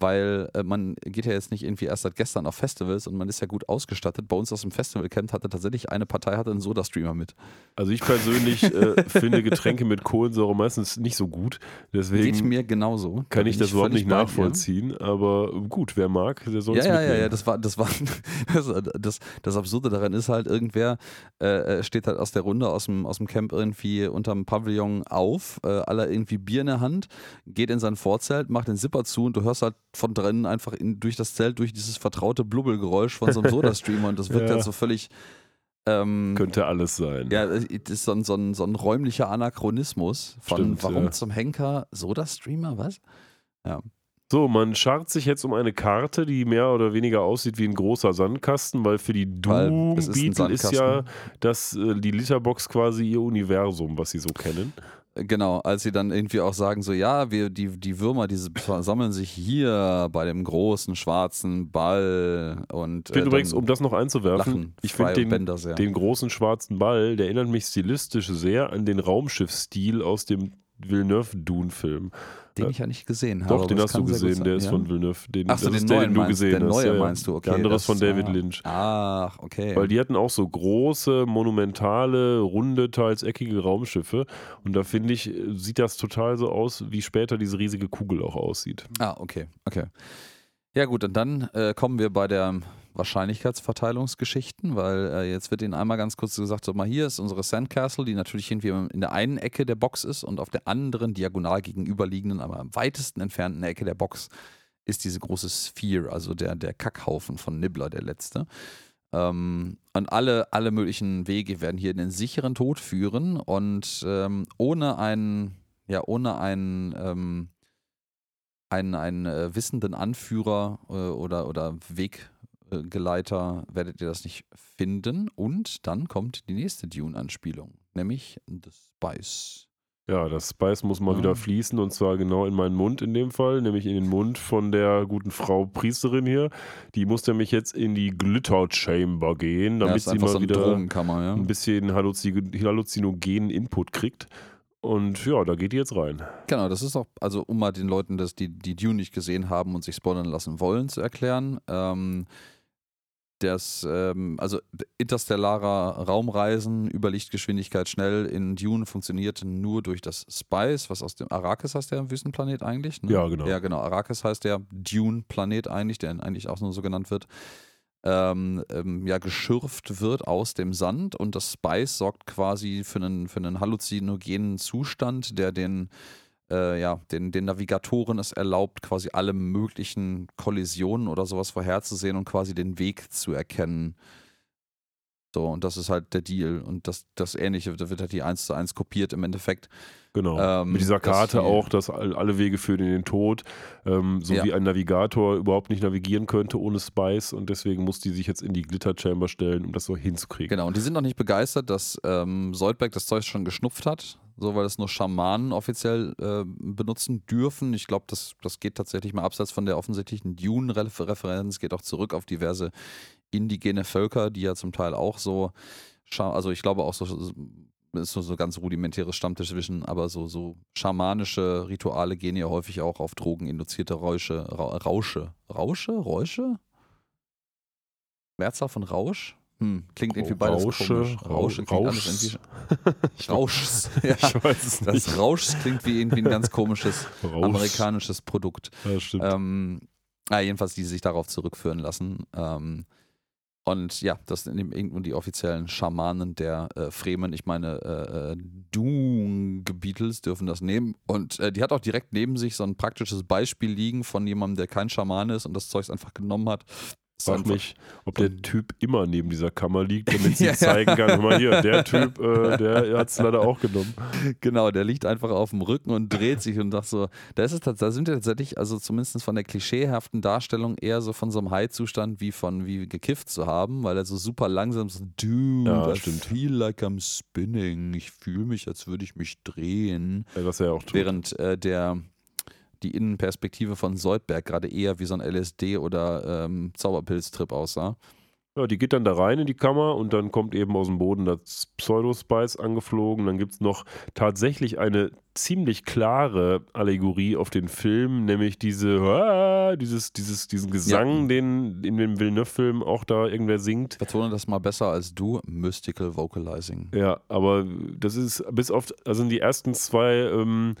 weil äh, man geht ja jetzt nicht irgendwie erst seit gestern auf Festivals und man ist ja gut ausgestattet. Bei uns aus dem Festivalcamp hatte tatsächlich eine Partei hatte einen Soda-Streamer mit. Also ich persönlich äh, finde Getränke mit Kohlensäure meistens nicht so gut. Geht Deswegen mir genauso. Kann ich das überhaupt nicht bei dir. nachvollziehen. Aber gut, wer mag, der soll Ja, es ja, ja, mitnehmen. ja, das war, das war, das, das, das Absurde daran ist halt, irgendwer äh, äh, steht halt aus der Runde aus dem, aus dem Camp irgendwie unterm Pavillon auf, äh, alle irgendwie Bier in der Hand, geht in sein Vorzelt, macht den Zipper zu und du hörst halt von drinnen einfach in, durch das Zelt, durch dieses vertraute Blubbelgeräusch von so einem Soda-Streamer und das wirkt Ja. halt so völlig, ähm, Könnte alles sein. ja, das ist so ein, so ein, so ein räumlicher Anachronismus von Stimmt, warum ja. zum Henker Soda-Streamer, was? Ja. So, man schart sich jetzt um eine Karte, die mehr oder weniger aussieht wie ein großer Sandkasten, weil für die Doom es ist Beetle ist ja das, äh, die Litterbox quasi ihr Universum, was sie so kennen. Genau, als sie dann irgendwie auch sagen, so ja, wir, die, die Würmer, diese versammeln sich hier bei dem großen schwarzen Ball und Ich finde äh, übrigens, dann um das noch einzuwerfen, lachen ich finde den, Bender sehr. den großen schwarzen Ball, der erinnert mich stilistisch sehr an den Raumschiff-Stil aus dem Villeneuve-Dune-Film. Den ich ja nicht gesehen habe. Doch, den hast du gesehen, der ist ja? von Villeneuve. Den, Ach so, den der, neuen den du gesehen der hast. neue ja, ja. meinst du, okay, Der andere das- ist von David. Lynch. Ach, okay. Weil die hatten auch so große, monumentale, runde, teils eckige Raumschiffe. Und da finde ich, äh, sieht das total so aus, wie später diese riesige Kugel auch aussieht. Ah, okay, okay. Ja gut, und dann äh, kommen wir bei der Wahrscheinlichkeitsverteilungsgeschichten, weil äh, jetzt wird Ihnen einmal ganz kurz gesagt, so mal hier ist unsere Sandcastle, die natürlich irgendwie in der einen Ecke der Box ist und auf der anderen diagonal gegenüberliegenden, aber am weitesten entfernten Ecke der Box ist diese große Sphere, also der, der Kackhaufen von Nibbler, der letzte. Ähm, und alle, alle möglichen Wege werden hier in den sicheren Tod führen und ähm, ohne einen, ja, ohne einen, ähm, einen, einen äh, wissenden Anführer äh, oder, oder Weggeleiter werdet ihr das nicht finden. Und dann kommt die nächste Dune-Anspielung, nämlich The Spice. Ja, das Spice muss mal Ja. wieder fließen und zwar genau in meinen Mund in dem Fall, nämlich in den Mund von der guten Frau Priesterin hier. Die muss nämlich jetzt in die Glitter Chamber gehen, Ja, damit ist sie mal so wieder ja. ein bisschen Halluzin halluzinogenen Input kriegt. Und ja, da geht die jetzt rein. Genau, das ist auch, also um mal den Leuten, das, die, die Dune nicht gesehen haben und sich spoilern lassen wollen, zu erklären. Ähm, das, ähm, also interstellarer Raumreisen über Lichtgeschwindigkeit schnell in Dune funktioniert nur durch das Spice, was aus dem Arrakis heißt der Wüstenplanet eigentlich. Ne? Ja, genau. Ja, genau. Arrakis heißt der Dune-Planet eigentlich, der eigentlich auch nur so genannt wird. Ähm, ähm, ja, geschürft wird aus dem Sand und das Spice sorgt quasi für einen, für einen halluzinogenen Zustand, der den, äh, ja, den, den Navigatoren es erlaubt, quasi alle möglichen Kollisionen oder sowas vorherzusehen und quasi den Weg zu erkennen. So, und das ist halt der Deal. Und das, das Ähnliche, da wird halt die 1 zu 1 kopiert im Endeffekt. Genau. Ähm, Mit dieser das Karte hier- auch, dass all- alle Wege führen in den Tod, ähm, so Ja. wie ein Navigator überhaupt nicht navigieren könnte ohne Spice und deswegen muss die sich jetzt in die Glitter Chamber stellen, um das so hinzukriegen. Genau, und die sind noch nicht begeistert, dass ähm, Soldberg das Zeug schon geschnupft hat, so weil es nur Schamanen offiziell äh, benutzen dürfen. Ich glaube, das, das geht tatsächlich mal abseits von der offensichtlichen Dune-Referenz, geht auch zurück auf diverse indigene Völker, die ja zum Teil auch so, also ich glaube auch so, ist so, so ganz rudimentäres Stammtischwissen, aber so, so schamanische Rituale gehen ja häufig auch auf drogeninduzierte Räusche, Ra Rausche. Rausche? Räusche? Mehrzahl von Rausch? Hm, klingt irgendwie beides Rausche, komisch. Rausche klingt alles Rauschs. irgendwie. Rauschs. Ja. Ich weiß es Das nicht. Rauschs klingt wie irgendwie ein ganz komisches Rausch. amerikanisches Produkt. Ja, stimmt. Ähm, ah, jedenfalls, die sich darauf zurückführen lassen. Ähm, und ja, das sind irgendwo die offiziellen Schamanen der äh, Fremen, ich meine, äh, äh, Dune-Beatles dürfen das nehmen. Und äh, die hat auch direkt neben sich so ein praktisches Beispiel liegen von jemandem, der kein Schamane ist und das Zeug einfach genommen hat. Frag mich, ob der Typ immer neben dieser Kammer liegt, damit sie Ja. zeigen kann, mal hier, der Typ, äh, der hat es leider auch genommen. Genau, der liegt einfach auf dem Rücken und dreht sich und sagt so, da ist es da sind wir tatsächlich, also zumindest von der klischeehaften Darstellung eher so von so einem High-Zustand wie von wie gekifft zu haben, weil er so super langsam so, dude, Ja, I stimmt. feel like I'm spinning, ich fühle mich, als würde ich mich drehen. Ja, was er ja auch tut. Während äh, der die Innenperspektive von Soldberg gerade eher wie so ein LSD- oder ähm, Zauberpilztrip aussah. Ja, die geht dann da rein in die Kammer und dann kommt eben aus dem Boden das Pseudospice angeflogen. Dann gibt es noch tatsächlich eine ziemlich klare Allegorie auf den Film, nämlich diese, ah, dieses, dieses, diesen Gesang, Ja. den in dem Villeneuve-Film auch da irgendwer singt. Betone das mal besser als du, Mystical Vocalizing. Ja, aber das ist bis auf, also die ersten zwei ähm,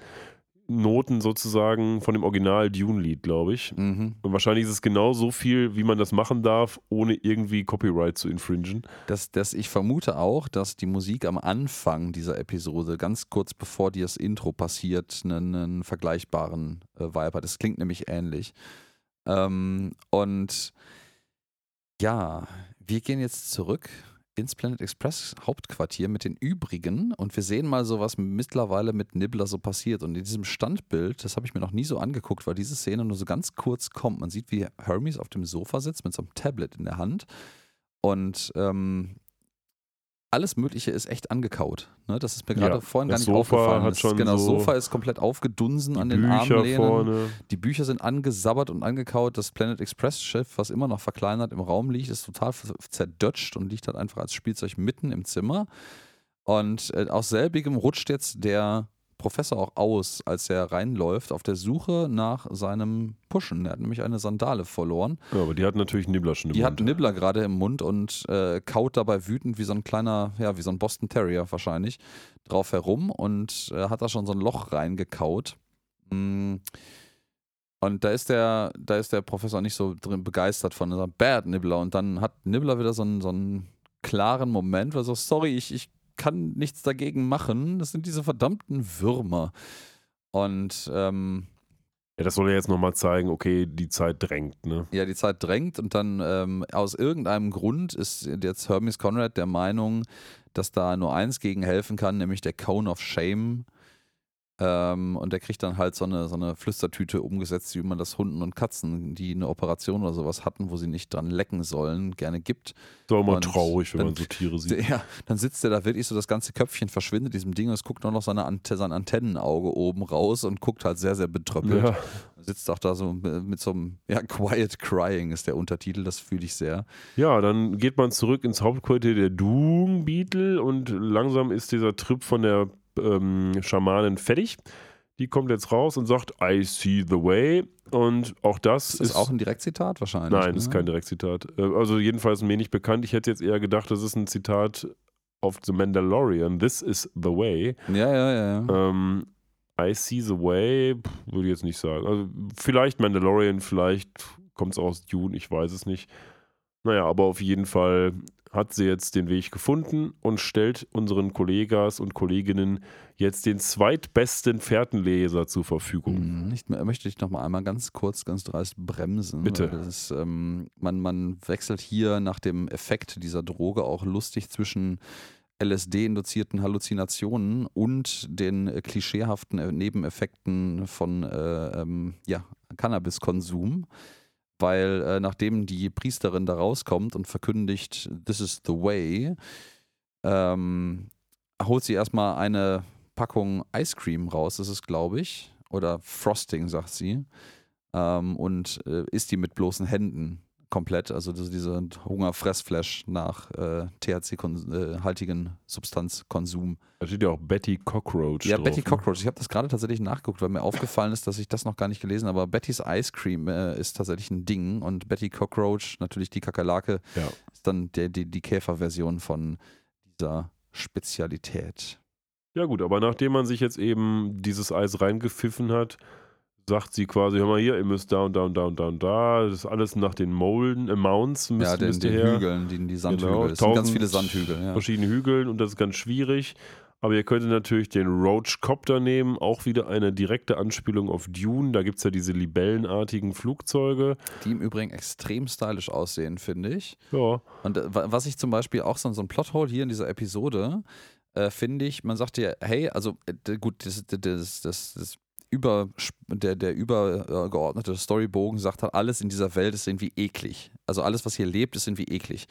Noten sozusagen von dem Original Dune-Lied, glaube ich. Mhm. Und wahrscheinlich ist es genau so viel, wie man das machen darf, ohne irgendwie Copyright zu infringen. Das, das, ich vermute auch, dass die Musik am Anfang dieser Episode, ganz kurz bevor das Intro passiert, einen, einen vergleichbaren äh, Vibe hat. Das klingt nämlich ähnlich. Ähm, und ja, wir gehen jetzt zurück ins Planet Express Hauptquartier mit den übrigen und wir sehen mal so, was mittlerweile mit Nibbler so passiert. Und in diesem Standbild, das habe ich mir noch nie so angeguckt, weil diese Szene nur so ganz kurz kommt. Man sieht, wie Hermes auf dem Sofa sitzt mit so einem Tablet in der Hand und ähm, alles Mögliche ist echt angekaut. Ne? Das ist mir gerade Ja, vorhin gar nicht Sofa aufgefallen. hat Das, schon genau, das so Sofa ist komplett aufgedunsen an den Bücher Armlehnen. vorne. Die Bücher sind angesabbert und angekaut. Das Planet Express Schiff, was immer noch verkleinert im Raum liegt, ist total zerdutscht und liegt halt einfach als Spielzeug mitten im Zimmer. Und äh, aus selbigem rutscht jetzt der Professor auch aus, als er reinläuft, auf der Suche nach seinem Pushen. Er hat nämlich eine Sandale verloren. Ja, aber die hat natürlich Nibbler schon im Die hat Mund. einen Nibbler gerade im Mund und äh, kaut dabei wütend wie so ein kleiner, ja, wie so ein Boston Terrier wahrscheinlich, drauf herum und äh, hat da schon so ein Loch reingekaut. Mm. Und da ist der, da ist der Professor nicht so drin begeistert von dieser Bad Nibbler. Und dann hat Nibbler wieder so einen, so einen klaren Moment, wo er so, sorry, ich, ich kann nichts dagegen machen. Das sind diese verdammten Würmer. Und ähm, Ja, das soll ja jetzt nochmal zeigen, okay, die Zeit drängt, ne? ja, die Zeit drängt und dann ähm, aus irgendeinem Grund ist jetzt Hermes Conrad der Meinung, dass da nur eins gegen helfen kann, nämlich der Cone of Shame. Ähm, und der kriegt dann halt so eine, so eine Flüstertüte umgesetzt, wie man das Hunden und Katzen, die eine Operation oder sowas hatten, wo sie nicht dran lecken sollen, gerne gibt. Ist auch immer Und traurig, wenn dann- man so Tiere sieht. Ja, dann sitzt der da wirklich so, das ganze Köpfchen verschwindet diesem Ding und es guckt nur noch seine Ante sein Antennenauge oben raus und guckt halt sehr, sehr betröppelt. Ja. Sitzt auch da so mit so einem, ja, Quiet Crying ist der Untertitel, das fühle ich sehr. ja, dann geht man zurück ins Hauptquartier der Doom Beetle und langsam ist dieser Trip von der ähm, Schamanin fertig. Die kommt jetzt raus und sagt, I see the way. Und auch das Ist das auch ein Direktzitat wahrscheinlich? Nein, ne? ist kein Direktzitat. Äh, Also jedenfalls mir nicht bekannt. Ich hätte jetzt eher gedacht, das ist ein Zitat auf The Mandalorian. This is the way. Ja, ja, ja. ja. Ähm, I see the way, würde ich jetzt nicht sagen. Also vielleicht Mandalorian, vielleicht kommt es aus Dune, ich weiß es nicht. Naja, aber auf jeden Fall hat sie jetzt den Weg gefunden und stellt unseren Kollegas und Kolleginnen jetzt den zweitbesten Fährtenleser zur Verfügung. Mhm. Ich möchte ich noch mal einmal ganz kurz, ganz dreist bremsen. Bitte. ist, ähm, man, man wechselt hier nach dem Effekt dieser Droge auch lustig zwischen LSD-induzierten Halluzinationen und den äh, klischeehaften äh, Nebeneffekten von äh, ähm, ja, Cannabiskonsum. Weil äh, nachdem die Priesterin da rauskommt und verkündigt, this is the way, ähm, holt sie erstmal eine Packung Ice Cream raus, das ist glaube ich, oder Frosting, sagt sie, ähm, und äh, isst die mit bloßen Händen komplett. Also das, diese Hungerfressflash nach äh, THC-haltigen Substanzkonsum. Da steht ja auch Betty Cockroach. Ja, drauf, Betty ne? Cockroach. Ich habe das gerade tatsächlich nachgeguckt, weil mir aufgefallen ist, dass ich das noch gar nicht gelesen habe. Aber Betty's Ice Cream äh, ist tatsächlich ein Ding und Betty Cockroach, natürlich die Kakerlake, Ja. ist dann der, die, die Käferversion von dieser Spezialität. Ja gut, aber nachdem man sich jetzt eben dieses Eis reingepfiffen hat, sagt sie quasi, hör mal hier, ihr müsst da und da und da und da und da. Das ist alles nach den Molden, äh, Mounts müsst, ja, den, müsst den her. Hügeln, die, die Sandhügel. Genau, es sind ganz 1000 viele Sandhügel. Ja. Verschiedene Hügeln und das ist ganz schwierig. Aber ihr könntet natürlich den Roach-Copter nehmen, auch wieder eine direkte Anspielung auf Dune. Da gibt es ja diese libellenartigen Flugzeuge. Die im Übrigen extrem stylisch aussehen, finde ich. Ja, Und äh, wa- was ich zum Beispiel auch so, so ein Plothole hier in dieser Episode, äh, finde ich, man sagt ja, hey, also äh, gut, das, das, das, das, das über, der, der übergeordnete Storybogen sagt halt, alles in dieser Welt ist irgendwie eklig. Also alles, was hier lebt, ist irgendwie eklig.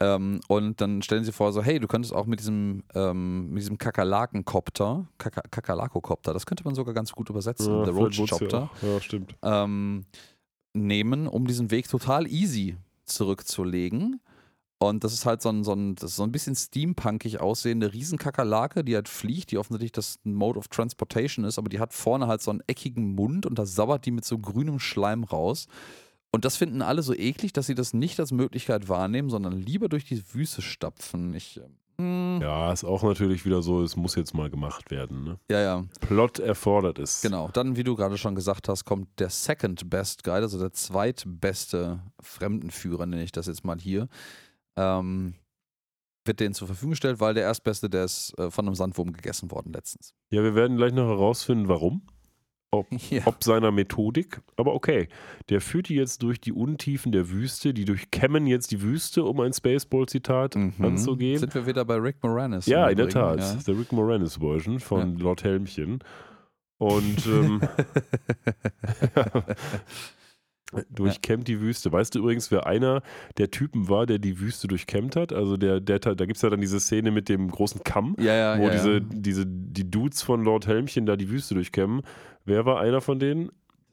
Ähm, und dann stellen sie vor, so, hey, du könntest auch mit diesem, ähm, mit diesem Kakerlakenkopter, Kaka Kakerlakokopter, das könnte man sogar ganz gut übersetzen, ja vielleicht wollt's Roach-Chopter Ja, ja, stimmt. ähm, nehmen, um diesen Weg total easy zurückzulegen. Und das ist halt so ein, so ein, das ist so ein bisschen steampunkig aussehende Riesenkakerlake, die halt fliegt, die offensichtlich das Mode of Transportation ist, aber die hat vorne halt so einen eckigen Mund und da sabbert die mit so grünem Schleim raus. Und das finden alle so eklig, dass sie das nicht als Möglichkeit wahrnehmen, sondern lieber durch die Wüste stapfen. Ich, ähm, Ja, ist auch natürlich wieder so, es muss jetzt mal gemacht werden. Ne? ja, ja. Plot erfordert es. Genau, dann, wie du gerade schon gesagt hast, kommt der Second Best Guide, also der zweitbeste Fremdenführer, nenne ich das jetzt mal hier. Ähm, wird denen zur Verfügung gestellt, weil der Erstbeste, der ist äh, von einem Sandwurm gegessen worden letztens. Ja, wir werden gleich noch herausfinden, warum. ob, Ja. ob seiner Methodik. Aber okay, der führt die jetzt durch die Untiefen der Wüste, die durchkämmen jetzt die Wüste, um ein Spaceball-Zitat Mhm. anzugehen. Sind wir wieder bei Rick Moranis? Ja, in der Tat. ja. Der Rick Moranis-Version von Lord Helmchen. Und ähm, durchkämmt die Wüste. Weißt du übrigens, wer einer der Typen war, der die Wüste durchkämmt hat? Also der, der da gibt es ja dann diese Szene mit dem großen Kamm, Ja, ja, wo ja, diese, ja. diese, die Dudes von Lord Helmchen da die Wüste durchkämmen. Wer war einer von denen?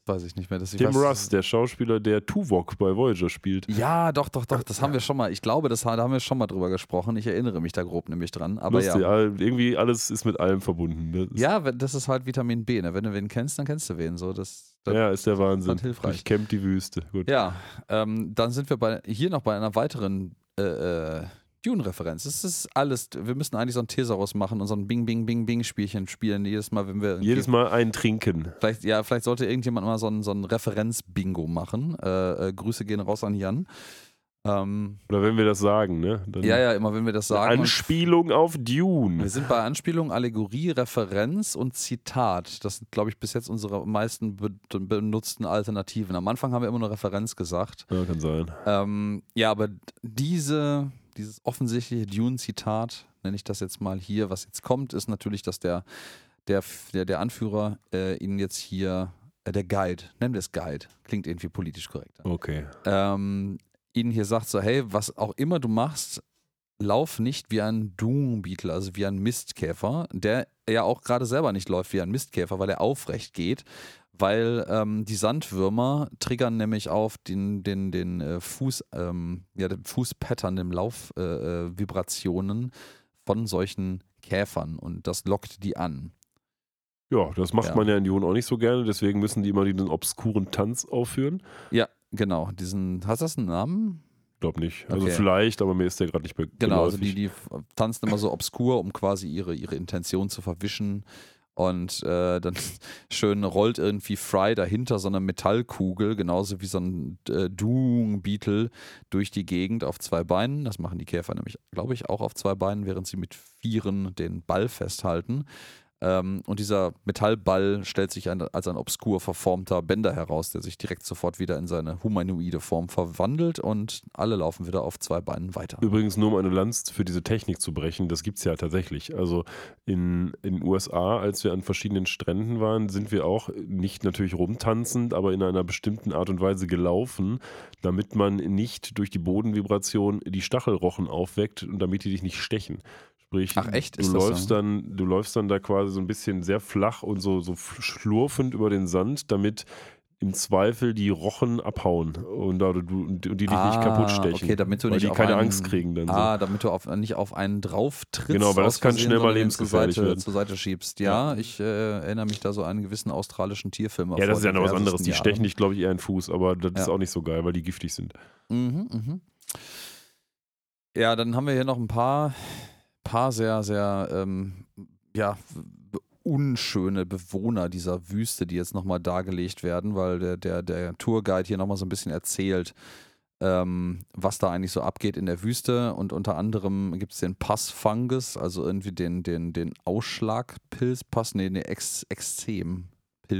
Weiß ich nicht mehr. Dass ich Tim weiß, Russ, der Schauspieler, der Tuvok bei Voyager spielt. Ja, doch, doch, doch. Das haben wir schon mal. Ich glaube, das, da haben wir schon mal drüber gesprochen. Ich erinnere mich da grob nämlich dran. Aber Lustig, ja. irgendwie alles ist mit allem verbunden. Das Ja, das ist halt Vitamin B. Ne? Wenn du wen kennst, dann kennst du wen. So, das, das, ja, ist der Wahnsinn. halt hilfreich. Durchkämmt die Wüste. Gut. Ja, ähm, dann sind wir bei, hier noch bei einer weiteren äh, äh, Dune-Referenz. Das ist alles, wir müssen eigentlich so ein Thesaurus machen und so ein Bing, Bing, Bing, Bing-Spielchen spielen, jedes Mal, wenn wir. Jedes Mal ein Trinken. Vielleicht, ja, vielleicht sollte irgendjemand mal so ein, so ein Referenz-Bingo machen. Äh, äh, Grüße gehen raus an Jan. Ähm, Oder wenn wir das sagen, ne? Dann ja, ja, immer wenn wir das sagen. Anspielung auf wir Dune. sind bei Anspielung, Allegorie, Referenz und Zitat. Das sind, glaube ich, bis jetzt unsere meisten be benutzten Alternativen. Am Anfang haben wir immer nur Referenz gesagt. Ja, kann sein. Ähm, ja, aber diese, dieses offensichtliche Dune-Zitat, nenne ich das jetzt mal hier, was jetzt kommt, ist natürlich, dass der, der, der, der Anführer äh, Ihnen jetzt hier, äh, der Guide, nennen wir es Guide, klingt irgendwie politisch korrekter, Okay. ähm, Ihnen hier sagt so, hey, was auch immer du machst, lauf nicht wie ein Doom-Beetle, also wie ein Mistkäfer, der ja auch gerade selber nicht läuft wie ein Mistkäfer, weil er aufrecht geht, weil ähm, die Sandwürmer triggern nämlich auf den, den, den äh, Fuß, ähm, ja, den Fußpattern, den Laufvibrationen äh, Vibrationen von solchen Käfern und das lockt die an. Ja, das macht Ja. man ja in Dune auch nicht so gerne, deswegen müssen die immer diesen obskuren Tanz aufführen. Ja, genau, diesen, hast du das einen Namen? Glaub nicht. Also Okay. vielleicht, aber mir ist der gerade nicht mehr Genau, also die, die tanzen immer so obskur, um quasi ihre, ihre Intention zu verwischen. Und äh, dann schön rollt irgendwie Fry dahinter so eine Metallkugel, genauso wie so ein äh, Doom-Beetle durch die Gegend auf zwei Beinen. Das machen die Käfer nämlich, glaube ich, auch auf zwei Beinen, während sie mit Vieren den Ball festhalten. Ähm, und dieser Metallball stellt sich ein, als ein obskur verformter Bänder heraus, der sich direkt sofort wieder in seine humanoide Form verwandelt und alle laufen wieder auf zwei Beinen weiter. Übrigens, nur um eine Lanze für diese Technik zu brechen, das gibt es ja tatsächlich. Also in den USA, als wir an verschiedenen Stränden waren, sind wir auch nicht natürlich rumtanzend, aber in einer bestimmten Art und Weise gelaufen, damit man nicht durch die Bodenvibration die Stachelrochen aufweckt und damit die dich nicht stechen. Sprich, Ach, echt? du Ist das läufst so? dann, du läufst dann da quasi so ein bisschen sehr flach und so, so schlurfend über den Sand, damit im Zweifel die Rochen abhauen und, da du, und die dich nicht kaputt stechen. Ah, Okay, damit du weil nicht die auf keine einen, Angst kriegen dann so. Ah, damit du auf, nicht auf einen drauf trittst. Genau, weil das kann schnell mal lebensgefährlich zur Seite, werden. zur Seite schiebst. Ja, ich äh, erinnere mich da so an einen gewissen australischen Tierfilm. Ja, das ist ja noch was anderes. Die Jahren. stechen dich, glaube ich, eher in den Fuß, aber das ist Ja. auch nicht so geil, weil die giftig sind. Mhm, mhm. Ja, dann haben wir hier noch ein paar, paar sehr, sehr ähm, ja, unschöne Bewohner dieser Wüste, die jetzt nochmal dargelegt werden, weil der, der, der Tourguide hier nochmal so ein bisschen erzählt, ähm, was da eigentlich so abgeht in der Wüste. Und unter anderem gibt es den Passfungus, also irgendwie den, den, den Ausschlagpilz, Pass, nee, nee, Ex,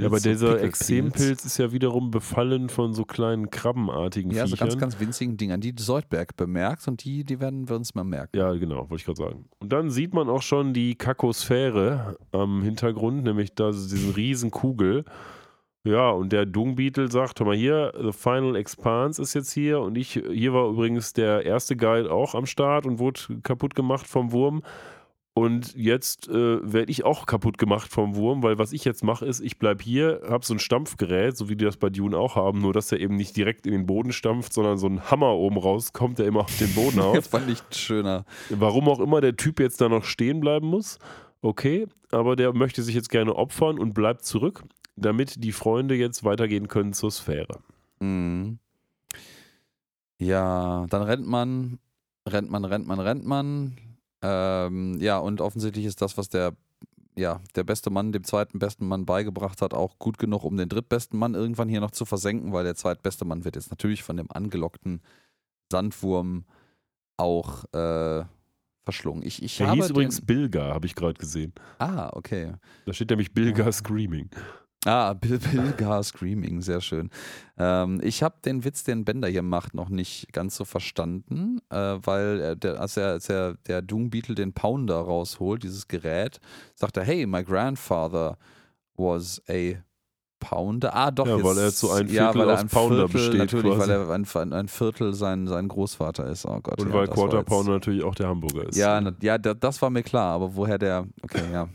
Exzempilz. Ja, aber so dieser. Extrempilz ist ja wiederum befallen von so kleinen krabbenartigen Ja, so Viechern. ganz, ganz winzigen Dingern, die Soldberg bemerkt und die, die werden wir uns mal merken. ja, genau, wollte ich gerade sagen. Und dann sieht man auch schon die Kakosphäre am Hintergrund, nämlich da ist diesen riesen Kugel. Ja, und der Dung-Beetle sagt, hör mal hier, The Final Expanse ist jetzt hier und ich, hier war übrigens der erste Guide auch am Start und wurde kaputt gemacht vom Wurm. Und jetzt äh, werde ich auch kaputt gemacht vom Wurm, weil was ich jetzt mache, ist, ich bleibe hier, habe so ein Stampfgerät, so wie die das bei Dune auch haben, nur dass der eben nicht direkt in den Boden stampft, sondern so ein Hammer oben rauskommt, der immer auf den Boden haut. Das fand ich schöner. Warum auch immer der Typ jetzt da noch stehen bleiben muss, okay, aber der möchte sich jetzt gerne opfern und bleibt zurück, damit die Freunde jetzt weitergehen können zur Sphäre. Mhm. Ja, dann rennt man, rennt man, rennt man, rennt man. Ähm, ja, und offensichtlich ist das, was der, ja, der beste Mann dem zweiten besten Mann beigebracht hat, auch gut genug, um den drittbesten Mann irgendwann hier noch zu versenken, weil der zweitbeste Mann wird jetzt natürlich von dem angelockten Sandwurm auch äh, verschlungen. Ich, ich Der habe hieß übrigens Bilga, habe ich gerade gesehen. Ah, okay. Da steht nämlich Bilga Screaming. Ah, Bill, Bilgar Screaming, sehr schön. Ähm, ich habe den Witz, den Bender hier macht, noch nicht ganz so verstanden, äh, weil er, der, als, er, als er der Doom Beetle den Pounder rausholt, dieses Gerät, sagt er, hey, my grandfather was a Pounder. Ah, doch. Ja, jetzt, weil er zu ein ja, Viertel weil er aus ein Pounder Viertel, besteht Natürlich, quasi. weil er ein, ein Viertel sein, sein Großvater ist. Oh Gott. Und ja, weil Quarter Pounder natürlich auch der Hamburger ist. Ja, ja, da- das war mir klar, aber woher der. Okay, ja.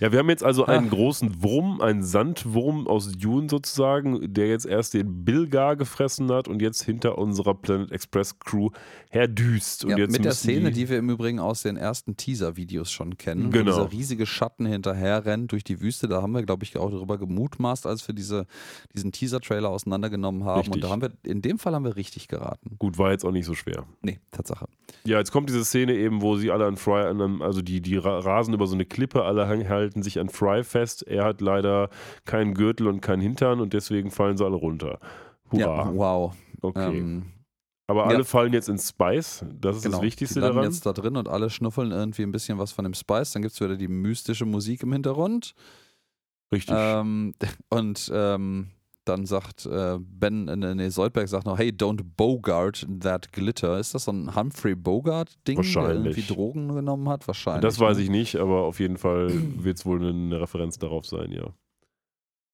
Ja, wir haben jetzt also einen Ah. großen Wurm, einen Sandwurm aus Dune sozusagen, der jetzt erst den Bilgar gefressen hat und jetzt hinter unserer Planet Express Crew herdüst. Und ja jetzt mit der Szene, die, wir im Übrigen aus den ersten Teaser-Videos schon kennen. Genau. Wo dieser riesige Schatten hinterher rennt durch die Wüste. Da haben wir, glaube ich, auch darüber gemutmaßt, als wir diese, diesen Teaser-Trailer auseinandergenommen haben. Richtig. Und da haben wir, in dem Fall haben wir richtig geraten. Gut, war jetzt auch nicht so schwer. Nee, Tatsache. Ja, jetzt kommt diese Szene eben, wo sie alle an Fry, also die, die ra- rasen über so eine Klippe, alle hang- halten sich an Fry fest. Er hat leider keinen Gürtel und keinen Hintern und deswegen fallen sie alle runter. Ja, Hurra. wow. okay. Ähm, Aber alle ja. fallen jetzt ins Spice. Das ist genau. das Wichtigste die daran. jetzt da drin und alle schnuffeln irgendwie ein bisschen was von dem Spice. Dann gibt es wieder die mystische Musik im Hintergrund. Richtig. Ähm, und ähm, dann sagt äh, Ben, äh, nee, Soldberg sagt noch, hey, don't bogart that glitter. Ist das so ein Humphrey Bogart-Ding, der irgendwie Drogen genommen hat? Wahrscheinlich. Das weiß ne? ich nicht, aber auf jeden Fall wird es wohl eine Referenz darauf sein, ja.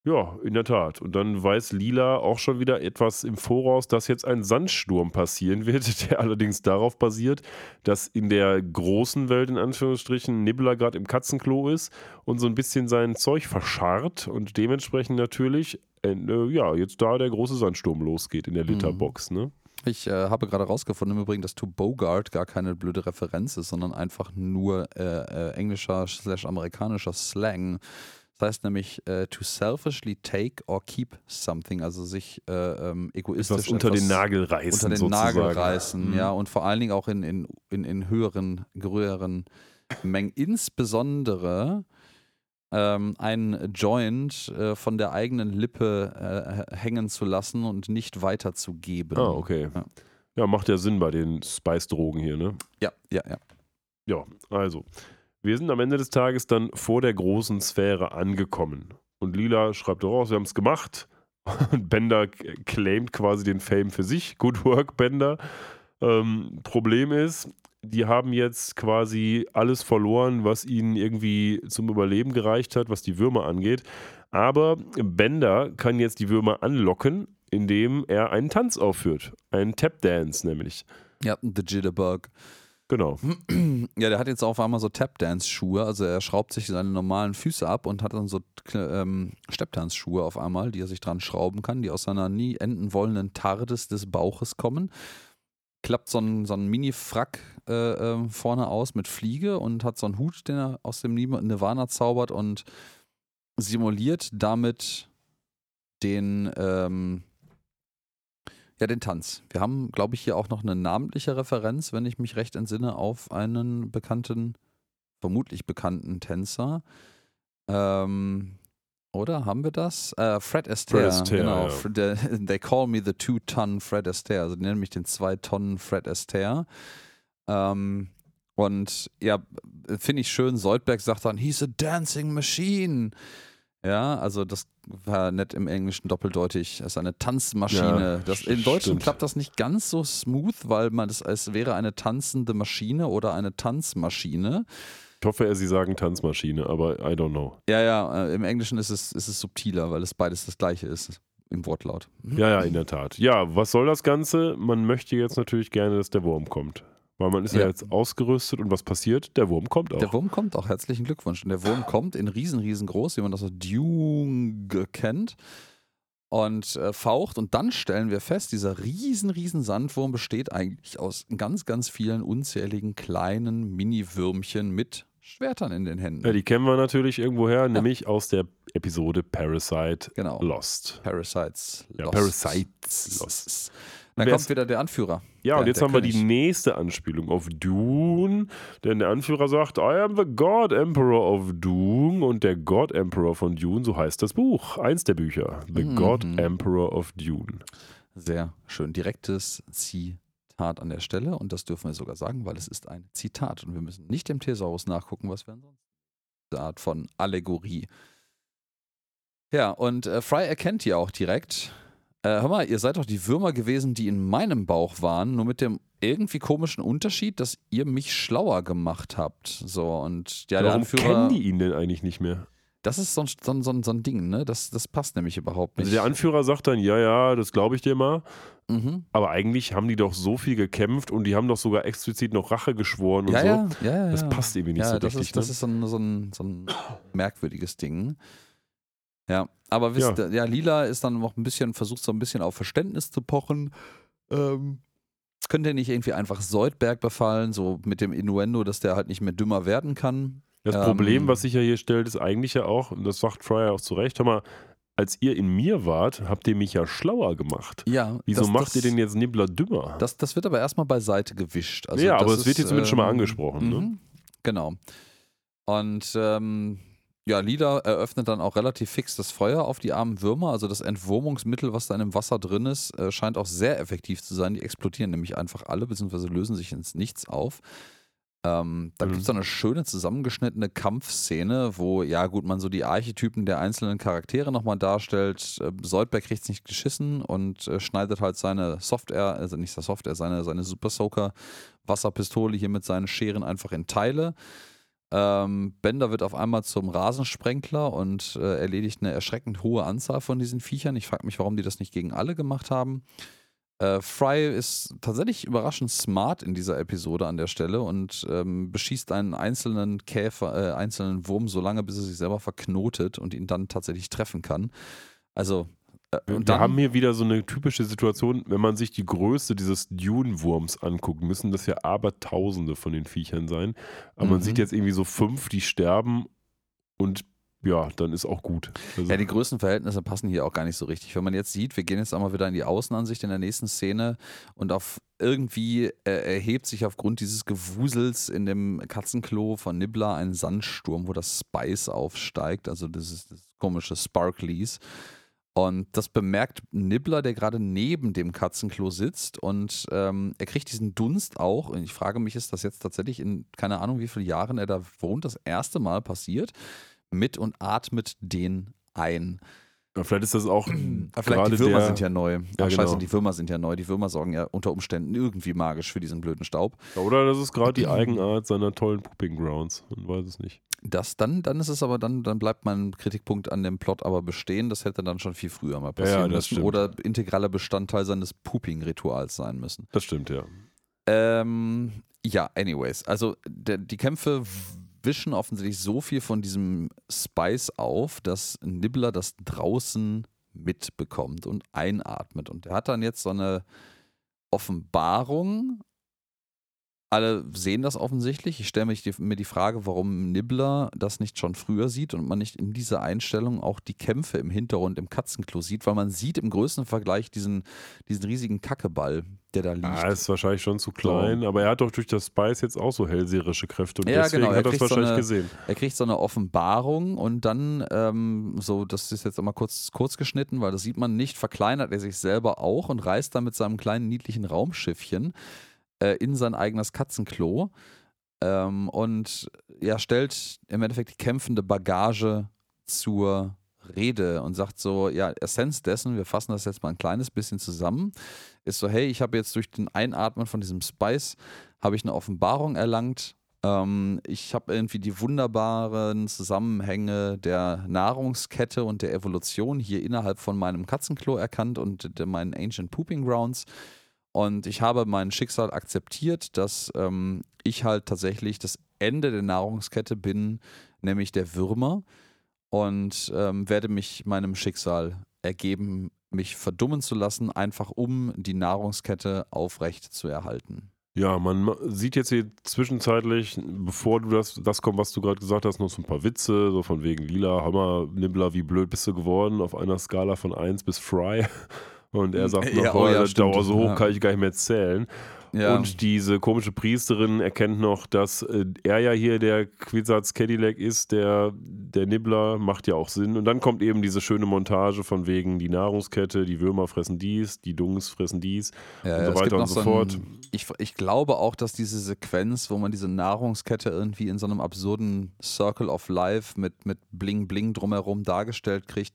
Ja, in der Tat. Und dann weiß Lila auch schon wieder etwas im Voraus, dass jetzt ein Sandsturm passieren wird, der allerdings darauf basiert, dass in der großen Welt, in Anführungsstrichen, Nibbler gerade im Katzenklo ist und so ein bisschen sein Zeug verscharrt und dementsprechend natürlich, äh, ja, jetzt da der große Sandsturm losgeht in der Mhm. Litterbox, ne? Ich äh, habe gerade rausgefunden im Übrigen, dass to bogart gar keine blöde Referenz ist, sondern einfach nur äh, äh, englischer slash amerikanischer Slang. Das heißt nämlich äh, to selfishly take or keep something, also sich äh, ähm, egoistisch Etwas unter den Nagel reißen, unter den sozusagen. Nagel reißen, Mhm. ja, und vor allen Dingen auch in, in, in, in höheren, größeren Mengen. Insbesondere ähm, einen Joint äh, von der eigenen Lippe äh, hängen zu lassen und nicht weiterzugeben. Ah, okay. Ja. Ja, macht ja Sinn bei den Spice-Drogen hier, ne? Ja, ja, ja. Ja, also. Wir sind am Ende des Tages dann vor der großen Sphäre angekommen. Und Lila schreibt raus, wir haben es gemacht. Und Bender claimt quasi den Fame für sich. Good work, Bender. Ähm, Problem ist, die haben jetzt quasi alles verloren, was ihnen irgendwie zum Überleben gereicht hat, was die Würmer angeht. Aber Bender kann jetzt die Würmer anlocken, indem er einen Tanz aufführt. Einen Tap-Dance nämlich. Ja, The Jitterbug. Genau. Ja, der hat jetzt auf einmal so Tap-Dance-Schuhe. Also er schraubt sich seine normalen Füße ab und hat dann so ähm, Stepptanzschuhe auf einmal, die er sich dran schrauben kann, die aus seiner nie enden wollenden Tardes des Bauches kommen. Klappt so einen, so einen Mini-Frack äh, ähm, vorne aus mit Fliege und hat so einen Hut, den er aus dem Nirvana zaubert und simuliert damit den, ähm, ja, den Tanz. Wir haben, glaube ich, hier auch noch eine namentliche Referenz, wenn ich mich recht entsinne, auf einen bekannten, vermutlich bekannten Tänzer. Ähm, oder haben wir das? Äh, Fred Astaire. Fred Astaire, genau. ja. They call me the two-ton Fred Astaire. Also die nennen mich den zwei-Tonnen Fred Astaire. Ähm, und ja, finde ich schön. Soldberg sagt dann, he's a dancing machine. Ja, also das war nett im Englischen doppeldeutig. Es ist eine Tanzmaschine. Ja, das, Im Deutschen klappt das nicht ganz so smooth, weil man das es wäre eine tanzende Maschine oder eine Tanzmaschine. Ich hoffe, Sie sagen Tanzmaschine, aber I don't know. Ja, ja, äh, im Englischen ist es, ist es subtiler, weil es beides das gleiche ist im Wortlaut. Ja, ja, in der Tat. Ja, was soll das Ganze? Man möchte jetzt natürlich gerne, dass der Wurm kommt. Weil man ist ja, Ja. jetzt ausgerüstet und was passiert? Der Wurm kommt auch. Der Wurm kommt auch, herzlichen Glückwunsch. Und der Wurm kommt in riesen, riesengroß, wie man das aus Dune kennt. Und äh, faucht. Und dann stellen wir fest, dieser riesen, riesen Sandwurm besteht eigentlich aus ganz, ganz vielen unzähligen kleinen Mini-Würmchen mit Schwertern in den Händen. ja, die kennen wir natürlich irgendwoher, nämlich aus der Episode Parasite genau. Lost. Parasites. Ja, Lost. Parasites Lost. Dann kommt wieder der Anführer. Ja, Der- und jetzt haben wir die König. nächste Anspielung auf Dune, denn der Anführer sagt, I am the God Emperor of Dune und der God Emperor von Dune, so heißt das Buch, eins der Bücher, The Mhm. God Emperor of Dune. Sehr schön. Direktes Zitat an der Stelle. Und das dürfen wir sogar sagen, weil es ist ein Zitat. Und wir müssen nicht dem Thesaurus nachgucken, was wir ansonsten. Diese Art von Allegorie Ja, und äh, Fry erkennt die auch direkt. Äh, hör mal, ihr seid doch die Würmer gewesen, die in meinem Bauch waren, nur mit dem irgendwie komischen Unterschied, dass ihr mich schlauer gemacht habt. So, und ja, der Warum Anführer. kennen die ihn denn eigentlich nicht mehr? Das ist so ein, so ein, so ein, Ding, ne? Das, das passt nämlich überhaupt nicht. Also der Anführer sagt dann, ja, ja, das glaube ich dir mal. mhm. Aber eigentlich haben die doch so viel gekämpft und die haben doch sogar explizit noch Rache geschworen und ja, so. ja, ja, ja. Das passt irgendwie nicht so das richtig. Ist, das ne? ist so ein, so, ein, so ein merkwürdiges Ding. Ja, aber wisst Ja. ihr, ja, Lila ist dann noch ein bisschen, versucht so ein bisschen auf Verständnis zu pochen. Ähm, könnt ihr nicht irgendwie einfach Soldberg befallen, so mit dem Innuendo, dass der halt nicht mehr dümmer werden kann? Das Ähm, Problem, was sich ja hier stellt, ist eigentlich ja auch, und das sagt Fryer auch zu Recht, hör mal, als ihr in mir wart, habt ihr mich ja schlauer gemacht. Ja. Wieso das, macht das, ihr denn jetzt Nibbler dümmer? Das, das wird aber erstmal beiseite gewischt. Also Ja, aber es wird hier zumindest schon mal ähm, angesprochen, ne? mhm, Genau. Und ähm, ja, Lila eröffnet dann auch relativ fix das Feuer auf die armen Würmer. Also das Entwurmungsmittel, was da in dem Wasser drin ist, äh, scheint auch sehr effektiv zu sein. Die explodieren nämlich einfach alle, beziehungsweise lösen sich ins Nichts auf. Ähm, dann Mhm. gibt es eine schöne zusammengeschnittene Kampfszene, wo, ja gut, man so die Archetypen der einzelnen Charaktere nochmal darstellt. Äh, Soldberg kriegt es nicht geschissen und äh, schneidet halt seine Software, also nicht seine Software, seine, seine Super Soaker Wasserpistole hier mit seinen Scheren einfach in Teile. Ähm, Bender wird auf einmal zum Rasensprenkler und äh, erledigt eine erschreckend hohe Anzahl von diesen Viechern. Ich frage mich, warum die das nicht gegen alle gemacht haben. Äh, Fry ist tatsächlich überraschend smart in dieser Episode an der Stelle und ähm, beschießt einen einzelnen Käfer, äh, einzelnen Wurm so lange, bis er sich selber verknotet und ihn dann tatsächlich treffen kann. Also, äh, und Wir dann, haben hier wieder so eine typische Situation, wenn man sich die Größe dieses Dune-Wurms anguckt, müssen das ja Abertausende von den Viechern sein. Aber man Mhm. sieht jetzt irgendwie so fünf, die sterben und ja, dann ist auch gut. Also, Ja, die Größenverhältnisse passen hier auch gar nicht so richtig. Wenn man jetzt sieht, wir gehen jetzt einmal wieder in die Außenansicht in der nächsten Szene und auf irgendwie äh, erhebt sich aufgrund dieses Gewusels in dem Katzenklo von Nibbler ein Sandsturm, wo das Spice aufsteigt, also das ist das komische Sparklies. Und das bemerkt Nibbler, der gerade neben dem Katzenklo sitzt und ähm, er kriegt diesen Dunst auch. Und ich frage mich, ist das jetzt tatsächlich in keine Ahnung, wie viele Jahren er da wohnt, das erste Mal passiert? mit und atmet den ein. Ja, vielleicht ist das auch Aber vielleicht die Würmer der, sind ja neu. Ach Ja, scheiße, genau. die Würmer sind ja neu. Die Würmer sorgen ja unter Umständen irgendwie magisch für diesen blöden Staub. Oder das ist gerade die Eigenart seiner tollen Pooping Grounds. Man weiß es nicht. Das dann, dann ist es aber dann, dann bleibt mein Kritikpunkt an dem Plot aber bestehen. Das hätte dann schon viel früher mal passieren ja, müssen stimmt. oder integraler Bestandteil seines Pooping-Rituals sein müssen. Das stimmt, ja. Ähm, ja, anyways. Also der, die Kämpfe wischen offensichtlich so viel von diesem Spice auf, dass Nibbler das draußen mitbekommt und einatmet. Und er hat dann jetzt so eine Offenbarung. Alle sehen das offensichtlich. Ich stelle mir die Frage, warum Nibbler das nicht schon früher sieht und man nicht in dieser Einstellung auch die Kämpfe im Hintergrund im Katzenklo sieht, weil man sieht im größten Vergleich diesen, diesen riesigen Kackeball, der da liegt. Ah, ist wahrscheinlich schon zu klein, aber er hat doch durch das Spice jetzt auch so hellseherische Kräfte und Ja, deswegen genau, er hat er es kriegt so wahrscheinlich eine- gesehen. Er kriegt so eine Offenbarung und dann, ähm, so, das ist jetzt einmal kurz, kurz geschnitten, weil das sieht man nicht, verkleinert er sich selber auch und reist dann mit seinem kleinen niedlichen Raumschiffchen äh, in sein eigenes Katzenklo ähm, und ja, stellt im Endeffekt die kämpfende Bagage zur Rede und sagt so, ja, Essenz dessen, wir fassen das jetzt mal ein kleines bisschen zusammen, ist so, hey, ich habe jetzt durch den Einatmen von diesem Spice, habe ich eine Offenbarung erlangt, ähm, ich habe irgendwie die wunderbaren Zusammenhänge der Nahrungskette und der Evolution hier innerhalb von meinem Katzenklo erkannt und meinen Ancient Pooping Grounds. Und ich habe mein Schicksal akzeptiert, dass ähm, ich halt tatsächlich das Ende der Nahrungskette bin, nämlich der Würmer. Und ähm, werde mich meinem Schicksal ergeben, mich verdummen zu lassen, einfach um die Nahrungskette aufrecht zu erhalten. Ja, man ma- sieht jetzt hier zwischenzeitlich, bevor du das, das kommt, was du gerade gesagt hast, noch so ein paar Witze, so von wegen Lila, Hammer, Nibbler, wie blöd bist du geworden, auf einer Skala von 1 bis Fry. Und er sagt noch, Ja, oh, oh ja, das stimmt. Dauer so hoch Ja. kann ich gar nicht mehr zählen. Ja. Und diese komische Priesterin erkennt noch, dass äh, er ja hier der Quizards Cadillac ist, der, der Nibbler, macht ja auch Sinn. Und dann kommt eben diese schöne Montage von wegen die Nahrungskette, die Würmer fressen dies, die Dungs fressen dies Ja, und so weiter und so ein- fort. Ich, ich glaube auch, dass diese Sequenz, wo man diese Nahrungskette irgendwie in so einem absurden Circle of Life mit, mit Bling Bling drumherum dargestellt kriegt.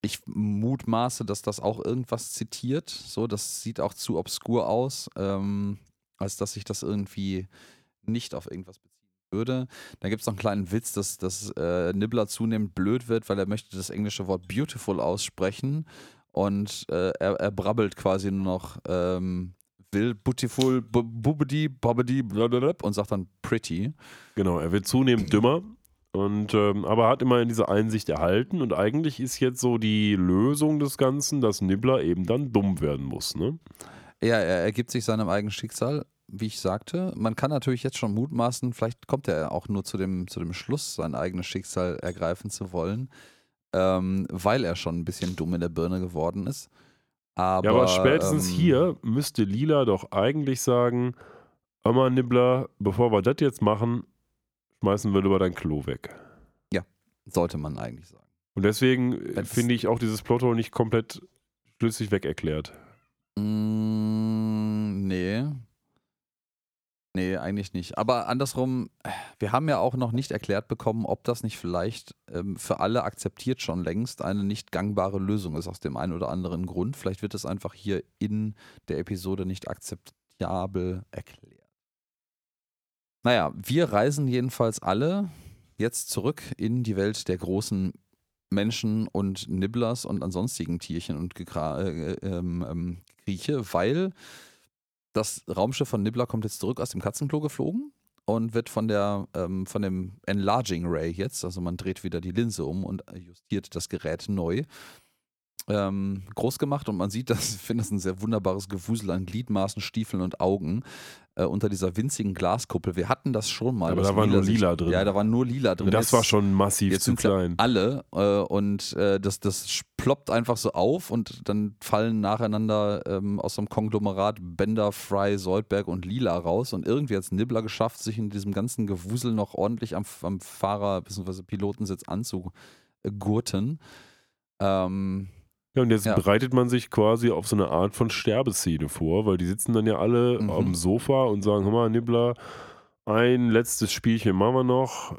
Ich mutmaße, dass das auch irgendwas zitiert. So, das sieht auch zu obskur aus, ähm, als dass sich das irgendwie nicht auf irgendwas beziehen würde. Da gibt es noch einen kleinen Witz, dass, dass äh, Nibbler zunehmend blöd wird, weil er möchte das englische Wort beautiful aussprechen und äh, er, er brabbelt quasi nur noch ähm, will beautiful, bu- bubidi, babidi, blablabla und sagt dann pretty. Genau, er wird zunehmend dümmer. Und, ähm, aber hat immerhin diese Einsicht erhalten und eigentlich ist jetzt so die Lösung des Ganzen, dass Nibbler eben dann dumm werden muss. Ne? Ja, er ergibt sich seinem eigenen Schicksal, wie ich sagte. Man kann natürlich jetzt schon mutmaßen, vielleicht kommt er auch nur zu dem, zu dem Schluss, sein eigenes Schicksal ergreifen zu wollen, ähm, weil er schon ein bisschen dumm in der Birne geworden ist. Aber, ja, aber spätestens ähm, hier müsste Lila doch eigentlich sagen: Amma Nibbler, bevor wir das jetzt machen, schmeißen wir lieber dein Klo weg. Sollte man eigentlich sagen. Und deswegen äh, finde ich auch dieses Plotto nicht komplett schlüssig weg erklärt. Mm, nee. Nee, eigentlich nicht. Aber andersrum, wir haben ja auch noch nicht erklärt bekommen, ob das nicht vielleicht ähm, für alle akzeptiert schon längst eine nicht gangbare Lösung ist, aus dem einen oder anderen Grund. Vielleicht wird es einfach hier in der Episode nicht akzeptabel erklärt. Naja, wir reisen jedenfalls alle jetzt zurück in die Welt der großen Menschen und Nibblers und ansonstigen Tierchen und Gekra äh, ähm, ähm, Grieche, weil das Raumschiff von Nibbler kommt jetzt zurück aus dem Katzenklo geflogen und wird von der ähm, von dem Enlarging Ray jetzt, also man dreht wieder die Linse um und justiert das Gerät neu, ähm, groß gemacht und man sieht ich finde das ein sehr wunderbares Gewusel an Gliedmaßen, Stiefeln und Augen äh, unter dieser winzigen Glaskuppel. Wir hatten das schon mal. Aber da war nur lila drin. Ja, da war nur lila drin. Und das Jetzt- war schon massiv Jetzt zu klein. alle äh, und äh, das, das ploppt einfach so auf und dann fallen nacheinander ähm, aus so einem Konglomerat Bender, Fry, Soldberg und Lila raus und irgendwie hat es Nibbler geschafft, sich in diesem ganzen Gewusel noch ordentlich am, am Fahrer- bzw. Pilotensitz anzugurten. Ähm, Ja, und jetzt Ja. bereitet man sich quasi auf so eine Art von Sterbeszene vor, weil die sitzen dann ja alle Mhm. am Sofa und sagen, hör mal, Nibbler, ein letztes Spielchen machen wir noch.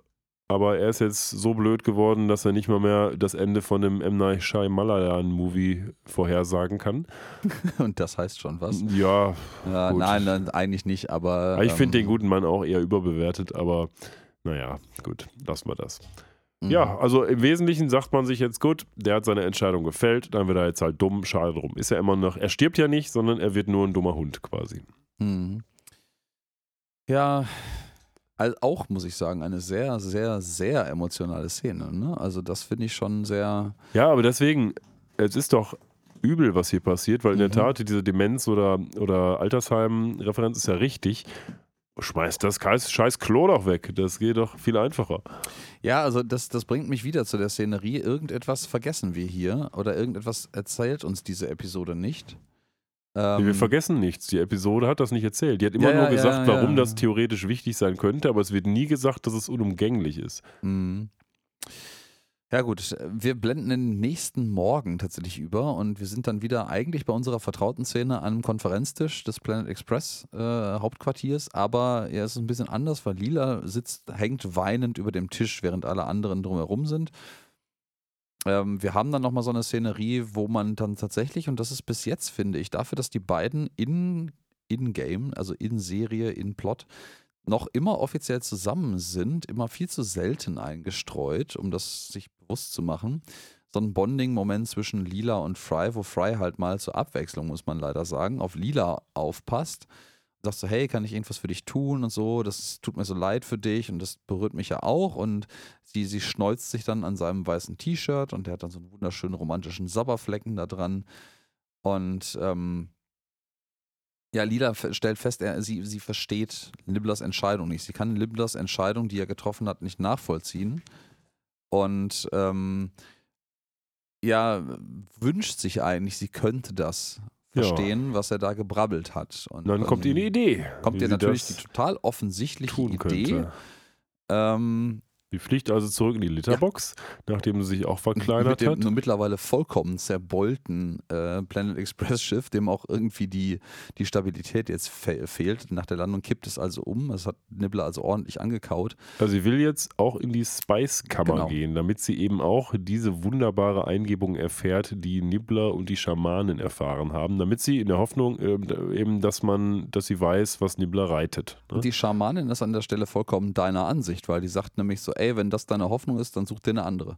Aber er ist jetzt so blöd geworden, dass er nicht mal mehr das Ende von dem M. Night Shyamalan-Movie vorhersagen kann. und das heißt schon was. Ja, Ja, nein, nein, eigentlich nicht, aber. ich finde ähm, den guten Mann auch eher überbewertet, aber naja, gut, lassen wir das. Mhm. Ja, also im Wesentlichen sagt man sich jetzt, gut, der hat seine Entscheidung gefällt, dann wird er jetzt halt dumm, schade drum. Ist ja immer noch, er stirbt ja nicht, sondern er wird nur ein dummer Hund quasi. Mhm. Ja, also auch muss ich sagen, eine sehr, sehr, sehr emotionale Szene. Ne? Also das finde ich schon sehr. Ja, aber deswegen, es ist doch übel, was hier passiert, weil in der Mhm. Tat diese Demenz- oder, oder Altersheim-Referenz ist ja richtig. Schmeißt das scheiß, Klo doch weg. Das geht doch viel einfacher. Ja, also das, das bringt mich wieder zu der Szenerie. Irgendetwas vergessen wir hier oder irgendetwas erzählt uns diese Episode nicht. Ähm, Wir vergessen nichts. Die Episode hat das nicht erzählt. Die hat immer Ja, nur ja, gesagt, ja, warum das theoretisch wichtig sein könnte, aber es wird nie gesagt, dass es unumgänglich ist. Mhm. Ja gut, wir blenden den nächsten Morgen tatsächlich über und wir sind dann wieder eigentlich bei unserer vertrauten Szene am Konferenztisch des Planet Express äh, Hauptquartiers, aber ja, es ist ein bisschen anders, weil Lila sitzt, hängt weinend über dem Tisch, während alle anderen drumherum sind. Ähm, wir haben dann nochmal so eine Szenerie, wo man dann tatsächlich, und das ist bis jetzt, finde ich, dafür, dass die beiden in, in-game, also in Serie, in Plot, noch immer offiziell zusammen sind, immer viel zu selten eingestreut, um das sich bewusst zu machen. So ein Bonding-Moment zwischen Lila und Fry, wo Fry halt mal zur Abwechslung, muss man leider sagen, auf Lila aufpasst. Sagt so, hey, kann ich irgendwas für dich tun und so, das tut mir so leid für dich und das berührt mich ja auch. Und sie, sie schneuzt sich dann an seinem weißen T-Shirt und der hat dann so einen wunderschönen romantischen Sabberflecken da dran. Und ähm, ja, Lila stellt fest, er, sie, sie versteht Libblers Entscheidung nicht. Sie kann Libblers Entscheidung, die er getroffen hat, nicht nachvollziehen. Und ähm, ja, wünscht sich eigentlich, sie könnte das Ja. verstehen, was er da gebrabbelt hat. Und Dann kommt ihr eine Idee. kommt ihr natürlich die total offensichtliche Idee. Ähm, Die fliegt also zurück in die Litterbox, nachdem sie sich auch verkleinert mit dem hat. nur mittlerweile vollkommen zerbeulten äh, Planet Express Schiff, dem auch irgendwie die, die Stabilität jetzt fe fehlt. Nach der Landung kippt es also um. Es hat Nibbler also ordentlich angekaut. Also sie will jetzt auch in die Spice-Kammer Genau. gehen, damit sie eben auch diese wunderbare Eingebung erfährt, die Nibbler und die Schamanen erfahren haben, damit sie in der Hoffnung ähm, eben, dass man, dass sie weiß, was Nibbler reitet. Ne? Die Schamanin ist an der Stelle vollkommen deiner Ansicht, weil die sagt nämlich so, ey, wenn das deine Hoffnung ist, dann such dir eine andere.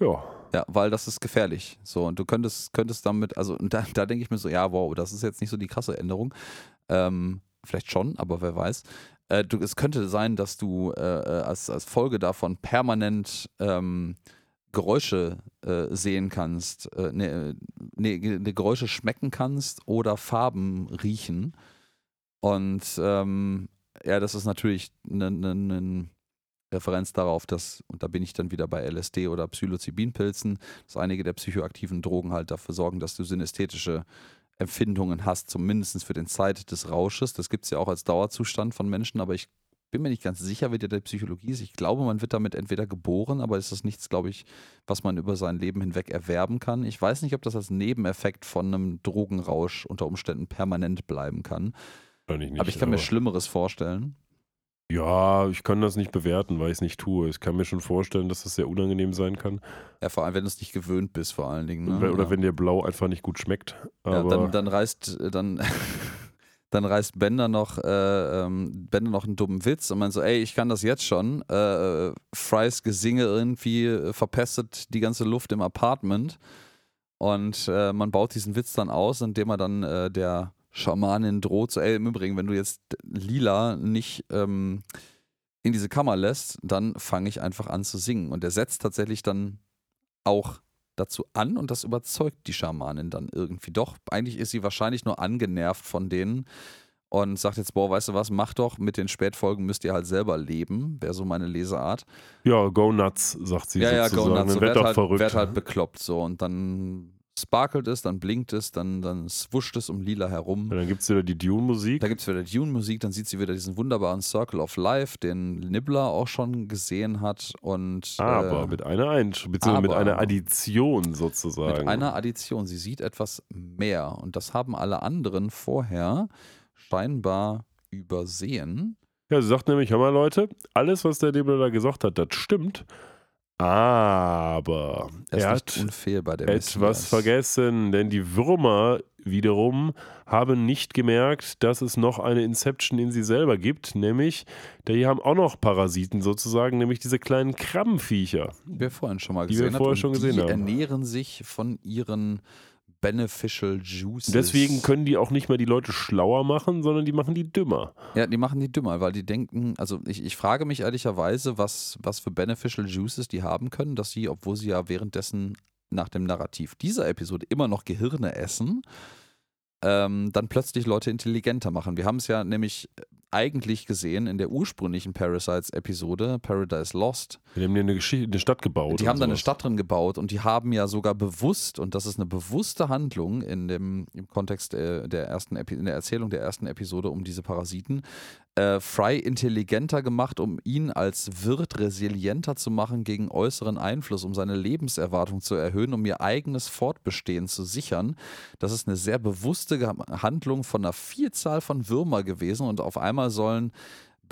Ja, Ja, weil das ist gefährlich. So, und du könntest, könntest damit, also und da, da denke ich mir so, ja, wow, das ist jetzt nicht so die krasse Änderung. Ähm, vielleicht schon, aber wer weiß. Äh, du, es könnte sein, dass du äh, äh, als, als Folge davon permanent ähm, Geräusche äh, sehen kannst, äh, ne, ne, ne, Geräusche schmecken kannst oder Farben riechen. Und ähm, ja, das ist natürlich eine ne, ne Referenz darauf, dass, und da bin ich dann wieder bei LSD oder Psilocybinpilzen, dass einige der psychoaktiven Drogen halt dafür sorgen, dass du synästhetische Empfindungen hast, zumindest für den Zeit des Rausches. Das gibt es ja auch als Dauerzustand von Menschen, aber ich bin mir nicht ganz sicher, wie der der Psychologie ist. Ich glaube, man wird damit entweder geboren, aber ist das nichts, glaube ich, was man über sein Leben hinweg erwerben kann. Ich weiß nicht, ob das als Nebeneffekt von einem Drogenrausch unter Umständen permanent bleiben kann. wahrscheinlich nicht. aber ich kann mir Schlimmeres vorstellen. Ja, ich kann das nicht bewerten, weil ich es nicht tue. Ich kann mir schon vorstellen, dass das sehr unangenehm sein kann. Ja, vor allem, wenn du es nicht gewöhnt bist, vor allen Dingen. Ne? Oder ja. wenn dir Blau einfach nicht gut schmeckt. Ja, dann, dann reißt, äh, dann, dann reißt Bender noch, äh, ähm, Bender noch einen dummen Witz und meint so, ey, ich kann das jetzt schon. Äh, äh, Frys Gesinge irgendwie äh, verpestet die ganze Luft im Apartment. Und äh, man baut diesen Witz dann aus, indem er dann äh, der Schamanin droht, so, ey, im Übrigen, wenn du jetzt Lila nicht ähm, in diese Kammer lässt, dann fange ich einfach an zu singen. Und er setzt tatsächlich dann auch dazu an und das überzeugt die Schamanin dann irgendwie doch. Eigentlich ist sie wahrscheinlich nur angenervt von denen und sagt jetzt, boah, weißt du was, mach doch, mit den Spätfolgen müsst ihr halt selber leben, wäre so meine Leseart. ja, go nuts, sagt sie ja, ja, go nuts, so, Werd werd, halt, verrückt. werd halt bekloppt so und dann sparkelt es, dann blinkt es, dann, dann swuscht es um Lila herum. ja, dann gibt es wieder die Dune-Musik. Da gibt es wieder Dune-Musik, dann sieht sie wieder diesen wunderbaren Circle of Life, den Nibbler auch schon gesehen hat. Und, Aber äh, mit einer Einsch beziehungsweise mit einer Addition sozusagen. Mit einer Addition. Sie sieht etwas mehr. Und das haben alle anderen vorher scheinbar übersehen. Ja, sie sagt nämlich, hör mal Leute, alles, was der Nebler da gesagt hat, das stimmt. Aber Er er hat unfehlbar, etwas Messias. vergessen, denn die Würmer wiederum haben nicht gemerkt, dass es noch eine Inception in sie selber gibt, nämlich, die haben auch noch Parasiten sozusagen, nämlich diese kleinen Krabbenviecher. Die wir vorhin schon mal Die wir gesehen vorher haben. schon gesehen die haben. ernähren sich von ihren beneficial juices. Deswegen können die auch nicht mehr die Leute schlauer machen, sondern die machen die dümmer. Ja, die machen die dümmer, weil die denken, also ich, ich frage mich ehrlicherweise, was, was für beneficial juices die haben können, dass sie, obwohl sie ja währenddessen nach dem Narrativ dieser Episode immer noch Gehirne essen, ähm, dann plötzlich Leute intelligenter machen. Wir haben es ja nämlich eigentlich gesehen in der ursprünglichen Parasites-Episode, Paradise Lost. Die haben dir eine, Geschichte, eine Stadt gebaut. Die haben da eine. Stadt drin gebaut und die haben ja sogar bewusst, und das ist eine bewusste Handlung in dem, im Kontext der, der ersten Epi in der Erzählung der ersten Episode um diese Parasiten, äh, Fry intelligenter gemacht, um ihn als Wirt resilienter zu machen gegen äußeren Einfluss, um seine Lebenserwartung zu erhöhen, um ihr eigenes Fortbestehen zu sichern. Das ist eine sehr bewusste Handlung von einer Vielzahl von Würmer gewesen und auf einmal sollen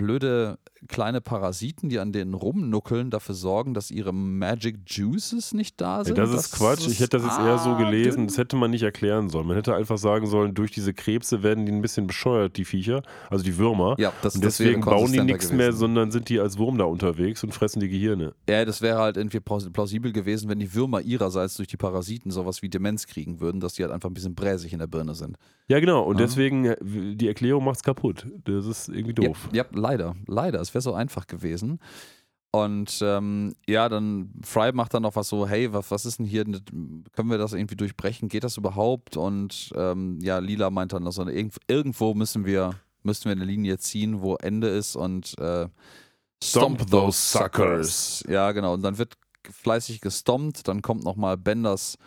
blöde kleine Parasiten, die an denen rumnuckeln, dafür sorgen, dass ihre Magic Juices nicht da Ey, sind. das ist Quatsch. Ich hätte das jetzt eher so ah, gelesen. Das hätte man nicht erklären sollen. Man hätte einfach sagen sollen, durch diese Krebse werden die ein bisschen bescheuert, die Viecher, also die Würmer. Ja, das, und das deswegen bauen die nichts mehr, sondern sind die als Wurm da unterwegs und fressen die Gehirne. Ja, das wäre halt irgendwie plaus- plausibel gewesen, wenn die Würmer ihrerseits durch die Parasiten sowas wie Demenz kriegen würden, dass die halt einfach ein bisschen bräsig in der Birne sind. Ja, genau. Und Ja. deswegen, äh, die Erklärung macht's kaputt. Das ist irgendwie doof. Ja, ja leider, leider. Es wäre so einfach gewesen. Und ähm, ja, dann Fry macht dann noch was so, hey, was, was ist denn hier, können wir das irgendwie durchbrechen? Geht das überhaupt? Und ähm, ja, Lila meint dann noch so, irgend- irgendwo müssen wir, müssen wir eine Linie ziehen, wo Ende ist und äh, Stomp those suckers. Ja, genau. Und dann wird fleißig gestompt, dann kommt nochmal Benders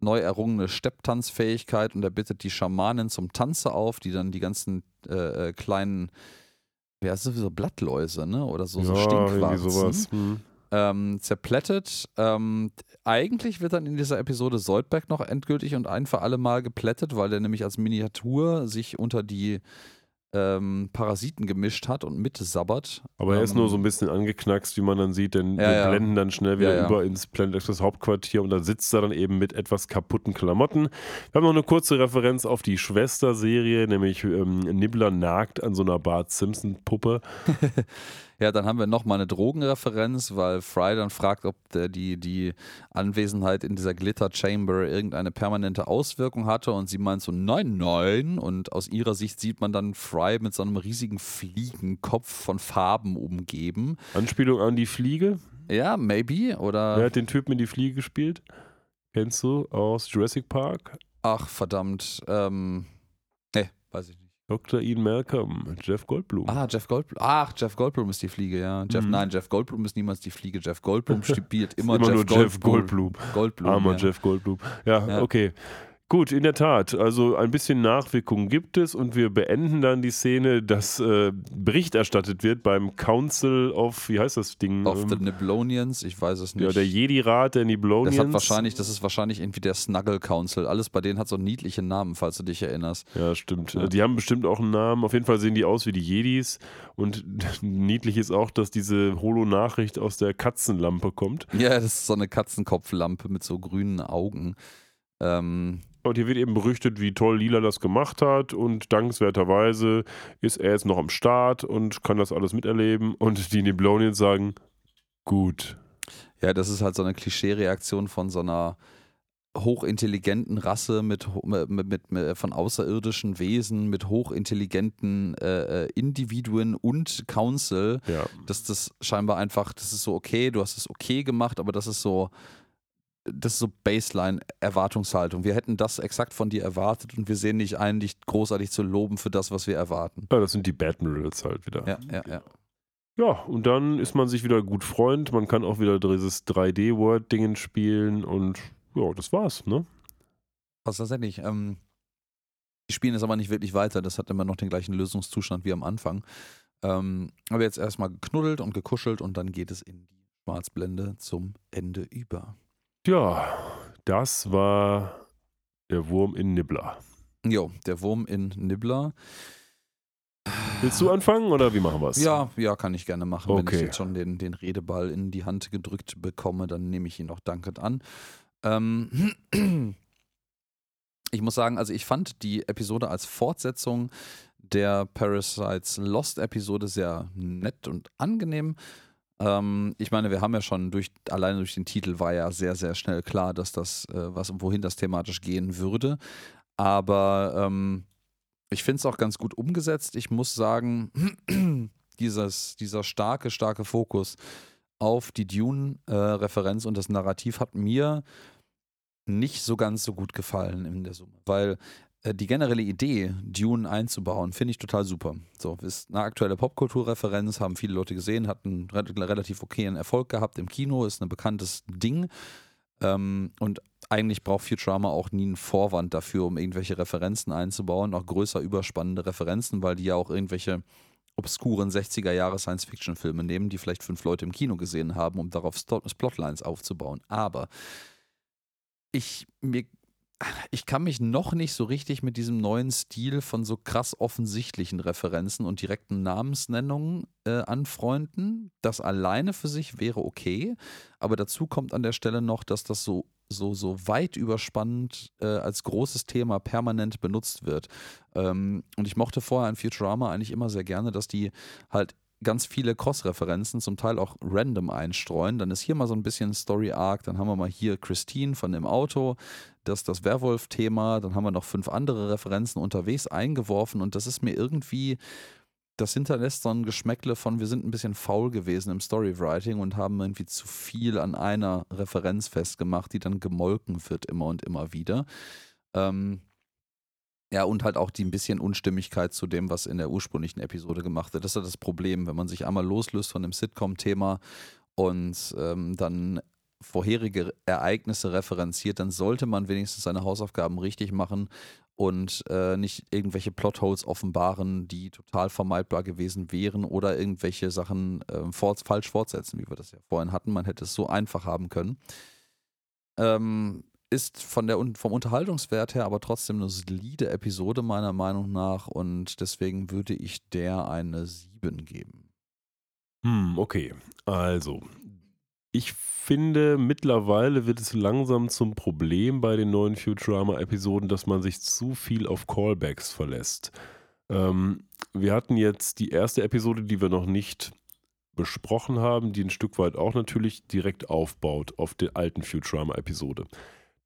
neu errungene Stepptanzfähigkeit und er bittet die Schamanin zum Tanze auf, die dann die ganzen äh, äh kleinen, ja, so Blattläuse, ne? Oder so, so ja, Stinkwarzen sowas. Hm. ähm, zerplättet. Ähm, eigentlich wird dann in dieser Episode Soldberg noch endgültig und ein für alle Mal geplättet, weil der nämlich als Miniatur sich unter die ähm, Parasiten gemischt hat und mitsabbert. Aber er ist Ähm, nur so ein bisschen angeknackst, wie man dann sieht, denn Ja, wir ja. blenden dann schnell wieder Ja, über ins Planet Express Hauptquartier und da sitzt er dann eben mit etwas kaputten Klamotten. Wir haben noch eine kurze Referenz auf die Schwesterserie, nämlich ähm, Nibbler nagt an so einer Bart Simpson-Puppe. Ja, dann haben wir nochmal eine Drogenreferenz, weil Fry dann fragt, ob der, die, die Anwesenheit in dieser Glitter Chamber irgendeine permanente Auswirkung hatte und sie meint so, nein, nein. Und aus ihrer Sicht sieht man dann Fry mit so einem riesigen Fliegenkopf von Farben umgeben. Anspielung an die Fliege. Ja, maybe. Oder. Wer hat den Typen in die Fliege gespielt? Kennst du aus Jurassic Park? Ach, verdammt. Ähm, nee, weiß ich nicht. Dr. Ian Malcolm, Jeff Goldblum. Ah, Jeff Goldblum. Ach, Jeff Goldblum ist die Fliege, ja. Jeff, Mhm. Nein, Jeff Goldblum ist niemals die Fliege. Jeff Goldblum spielt immer, Immer Jeff, nur Jeff Goldblum. Goldblum Armer ja. Jeff Goldblum. Ja, Ja. okay. Gut, in der Tat. Also ein bisschen Nachwirkung gibt es und wir beenden dann die Szene, dass äh, Bericht erstattet wird beim Council of, wie heißt das Ding? Of the Ähm, Niblonians, ich weiß es nicht. ja, der Jedi-Rat der Niblonians. das hat wahrscheinlich, das ist wahrscheinlich irgendwie der Snuggle Council. Alles bei denen hat so niedliche Namen, falls du dich erinnerst. Ja, stimmt. Ja. Die haben bestimmt auch einen Namen. Auf jeden Fall sehen die aus wie die Jedis. Und niedlich ist auch, dass diese Holo-Nachricht aus der Katzenlampe kommt. Ja, das ist so eine Katzenkopflampe mit so grünen Augen. Ähm, Und hier wird eben berichtet, wie toll Lila das gemacht hat und dankenswerterweise ist er jetzt noch am Start und kann das alles miterleben und die Niblonians sagen, gut. ja, das ist halt so eine Klischee-Reaktion von so einer hochintelligenten Rasse mit, mit, mit, mit von außerirdischen Wesen, mit hochintelligenten äh, äh, Individuen und Council. Ja, dass das scheinbar einfach, das ist so okay, du hast es okay gemacht, aber das ist so, das ist so Baseline-Erwartungshaltung. Wir hätten das exakt von dir erwartet und wir sehen nicht ein, dich großartig zu loben für das, was wir erwarten. Ja, das sind die Batmirals halt wieder. Ja, ja, ja. Ja, und dann ist man sich wieder gut Freund. Man kann auch wieder dieses 3D-Word-Dingen spielen und ja, das war's, ne? Was tatsächlich, ähm, die spielen es aber nicht wirklich weiter. Das hat immer noch den gleichen Lösungszustand wie am Anfang. Ähm, aber jetzt erstmal geknuddelt und gekuschelt und dann geht es in die Schwarzblende zum Ende über. Ja, das war der Wurm in Nibbler. Jo, der Wurm in Nibbler. Willst du anfangen oder wie machen wir's? Ja, ja, kann ich gerne machen. Wenn ich Okay. jetzt schon den, den Redeball in die Hand gedrückt bekomme, dann nehme ich ihn auch dankend an. Ähm, ich muss sagen, also ich fand die Episode als Fortsetzung der Parasites Lost Episode sehr nett und angenehm. Ähm, ich meine, wir haben ja schon durch, alleine durch den Titel war ja sehr, sehr schnell klar, dass das, äh, was, wohin das thematisch gehen würde. Aber ähm, ich finde es auch ganz gut umgesetzt. Ich muss sagen, dieses, dieser starke, starke Fokus auf die Dune-Referenz und das Narrativ hat mir nicht so ganz so gut gefallen in der Summe. Weil äh, die generelle Idee, Dune einzubauen, finde ich total super. So, ist eine aktuelle Popkulturreferenz, haben viele Leute gesehen, hat einen re relativ okayen Erfolg gehabt im Kino, ist ein bekanntes Ding. Ähm, und eigentlich braucht Futurama auch nie einen Vorwand dafür, um irgendwelche Referenzen einzubauen, auch größer überspannende Referenzen, weil die ja auch irgendwelche obskuren 60er Jahre Science-Fiction-Filme nehmen, die vielleicht fünf Leute im Kino gesehen haben, um darauf Plotlines aufzubauen. Aber ich, mir, ich kann mich noch nicht so richtig mit diesem neuen Stil von so krass offensichtlichen Referenzen und direkten Namensnennungen äh, anfreunden. Das alleine für sich wäre okay, aber dazu kommt an der Stelle noch, dass das so so, so weit überspannend äh, als großes Thema permanent benutzt wird. Ähm, und ich mochte vorher an Futurama eigentlich immer sehr gerne, dass die halt ganz viele Cross-Referenzen, zum Teil auch random einstreuen. Dann ist hier mal so ein bisschen Story-Arc, dann haben wir mal hier Christine von dem Auto, das ist das Werwolf-Thema, dann haben wir noch fünf andere Referenzen unterwegs eingeworfen und das ist mir irgendwie, das hinterlässt so ein Geschmäckle von, wir sind ein bisschen faul gewesen im Storywriting und haben irgendwie zu viel an einer Referenz festgemacht, die dann gemolken wird immer und immer wieder. Ähm, ja, und halt auch die ein bisschen Unstimmigkeit zu dem, was in der ursprünglichen Episode gemacht wird. Das ist ja das Problem, wenn man sich einmal loslöst von dem Sitcom-Thema und ähm, dann vorherige Ereignisse referenziert, dann sollte man wenigstens seine Hausaufgaben richtig machen und äh, nicht irgendwelche Plotholes offenbaren, die total vermeidbar gewesen wären oder irgendwelche Sachen äh, for falsch fortsetzen, wie wir das ja vorhin hatten. Man hätte es so einfach haben können. Ähm, ist von der, vom Unterhaltungswert her aber trotzdem eine solide Episode meiner Meinung nach und deswegen würde ich der eine 7 geben. Hm, okay. Also, ich finde, mittlerweile wird es langsam zum Problem bei den neuen Futurama-Episoden, dass man sich zu viel auf Callbacks verlässt. Ähm, wir hatten jetzt die erste Episode, die wir noch nicht besprochen haben, die ein Stück weit auch natürlich direkt aufbaut auf der alten Futurama-Episode.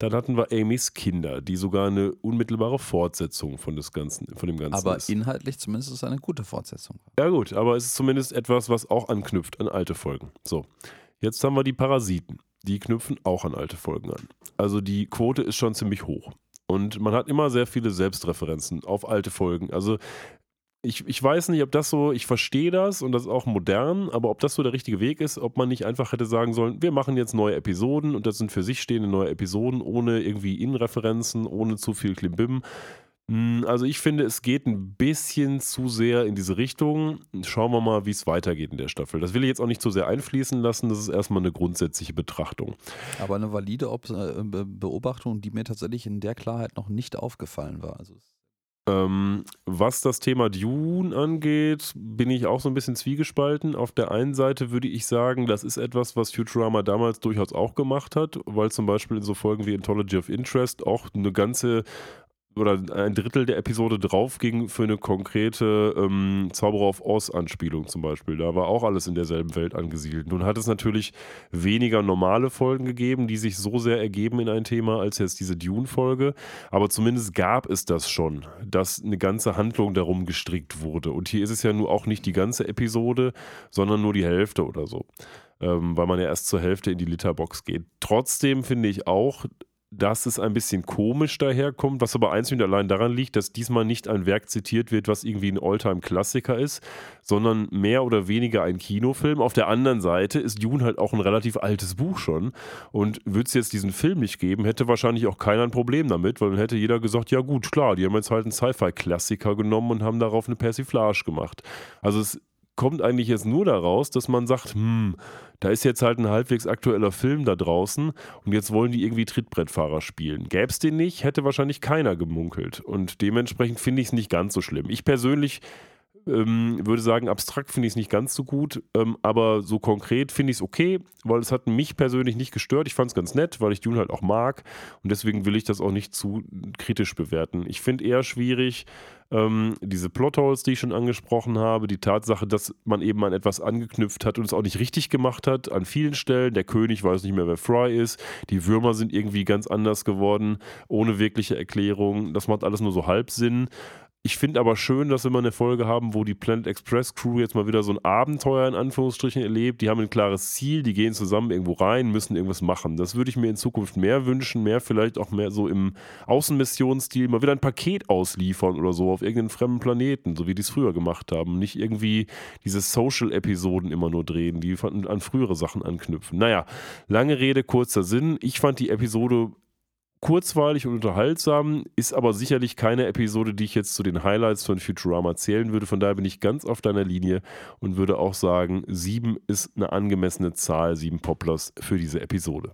Dann hatten wir Amys Kinder, die sogar eine unmittelbare Fortsetzung von, des Ganzen, von dem Ganzen aber ist. inhaltlich zumindest ist es eine gute Fortsetzung. Ja gut, aber es ist zumindest etwas, was auch anknüpft an alte Folgen. So, Jetzt haben wir die Parasiten. Die knüpfen auch an alte Folgen an. Also die Quote ist schon ziemlich hoch. Und man hat immer sehr viele Selbstreferenzen auf alte Folgen. Also ich, ich weiß nicht, ob das so, ich verstehe das und das ist auch modern, aber ob das so der richtige Weg ist, ob man nicht einfach hätte sagen sollen, wir machen jetzt neue Episoden und das sind für sich stehende neue Episoden ohne irgendwie Innenreferenzen, ohne zu viel Klimbim. Hm, also ich finde, es geht ein bisschen zu sehr in diese Richtung. Schauen wir mal, wie es weitergeht in der Staffel. Das will ich jetzt auch nicht zu sehr einfließen lassen. Das ist erstmal eine grundsätzliche Betrachtung. Aber eine valide äh, Beobachtung, die mir tatsächlich in der Klarheit noch nicht aufgefallen war. Also ähm, was das Thema Dune angeht, bin ich auch so ein bisschen zwiegespalten. Auf der einen Seite würde ich sagen, das ist etwas, was Futurama damals durchaus auch gemacht hat, weil zum Beispiel in so Folgen wie Anthology of Interest auch eine ganze oder ein Drittel der Episode drauf ging für eine konkrete ähm, Zauberer auf Oz-Anspielung zum Beispiel. Da war auch alles in derselben Welt angesiedelt. Nun hat es natürlich weniger normale Folgen gegeben, die sich so sehr ergeben in ein Thema als jetzt diese Dune-Folge. Aber zumindest gab es das schon, dass eine ganze Handlung darum gestrickt wurde. Und hier ist es ja nur auch nicht die ganze Episode, sondern nur die Hälfte oder so. Ähm, weil man ja erst zur Hälfte in die Litterbox geht. Trotzdem finde ich auch, dass es ein bisschen komisch daherkommt, was aber einzig und allein daran liegt, dass diesmal nicht ein Werk zitiert wird, was irgendwie ein Alltime-Klassiker ist, sondern mehr oder weniger ein Kinofilm. Auf der anderen Seite ist Dune halt auch ein relativ altes Buch schon und würde es jetzt diesen Film nicht geben, hätte wahrscheinlich auch keiner ein Problem damit, weil dann hätte jeder gesagt, ja gut, klar, die haben jetzt halt einen Sci-Fi-Klassiker genommen und haben darauf eine Persiflage gemacht. Also es kommt eigentlich jetzt nur daraus, dass man sagt, hm, da ist jetzt halt ein halbwegs aktueller Film da draußen und jetzt wollen die irgendwie Trittbrettfahrer spielen. Gäbe es den nicht, hätte wahrscheinlich keiner gemunkelt. Und dementsprechend finde ich es nicht ganz so schlimm. Ich persönlich ähm, würde sagen, abstrakt finde ich es nicht ganz so gut, ähm, aber so konkret finde ich es okay, weil es hat mich persönlich nicht gestört. Ich fand es ganz nett, weil ich Dune halt auch mag und deswegen will ich das auch nicht zu kritisch bewerten. Ich finde eher schwierig, ähm, diese Plotholes, die ich schon angesprochen habe, die Tatsache, dass man eben an etwas angeknüpft hat und es auch nicht richtig gemacht hat, an vielen Stellen. Der König weiß nicht mehr, wer Fry ist. Die Würmer sind irgendwie ganz anders geworden, ohne wirkliche Erklärung. Das macht alles nur so halb Sinn. Ich finde aber schön, dass wir mal eine Folge haben, wo die Planet Express Crew jetzt mal wieder so ein Abenteuer in Anführungsstrichen erlebt. Die haben ein klares Ziel, die gehen zusammen irgendwo rein, müssen irgendwas machen. Das würde ich mir in Zukunft mehr wünschen, mehr vielleicht auch mehr so im Außenmissionsstil, mal wieder ein Paket ausliefern oder so auf irgendeinen fremden Planeten, so wie die es früher gemacht haben. Nicht irgendwie diese Social-Episoden immer nur drehen, die an frühere Sachen anknüpfen. Naja, lange Rede, kurzer Sinn. Ich fand die Episode kurzweilig und unterhaltsam, ist aber sicherlich keine Episode, die ich jetzt zu den Highlights von Futurama zählen würde. Von daher bin ich ganz auf deiner Linie und würde auch sagen, sieben ist eine angemessene Zahl, sieben Poplars für diese Episode.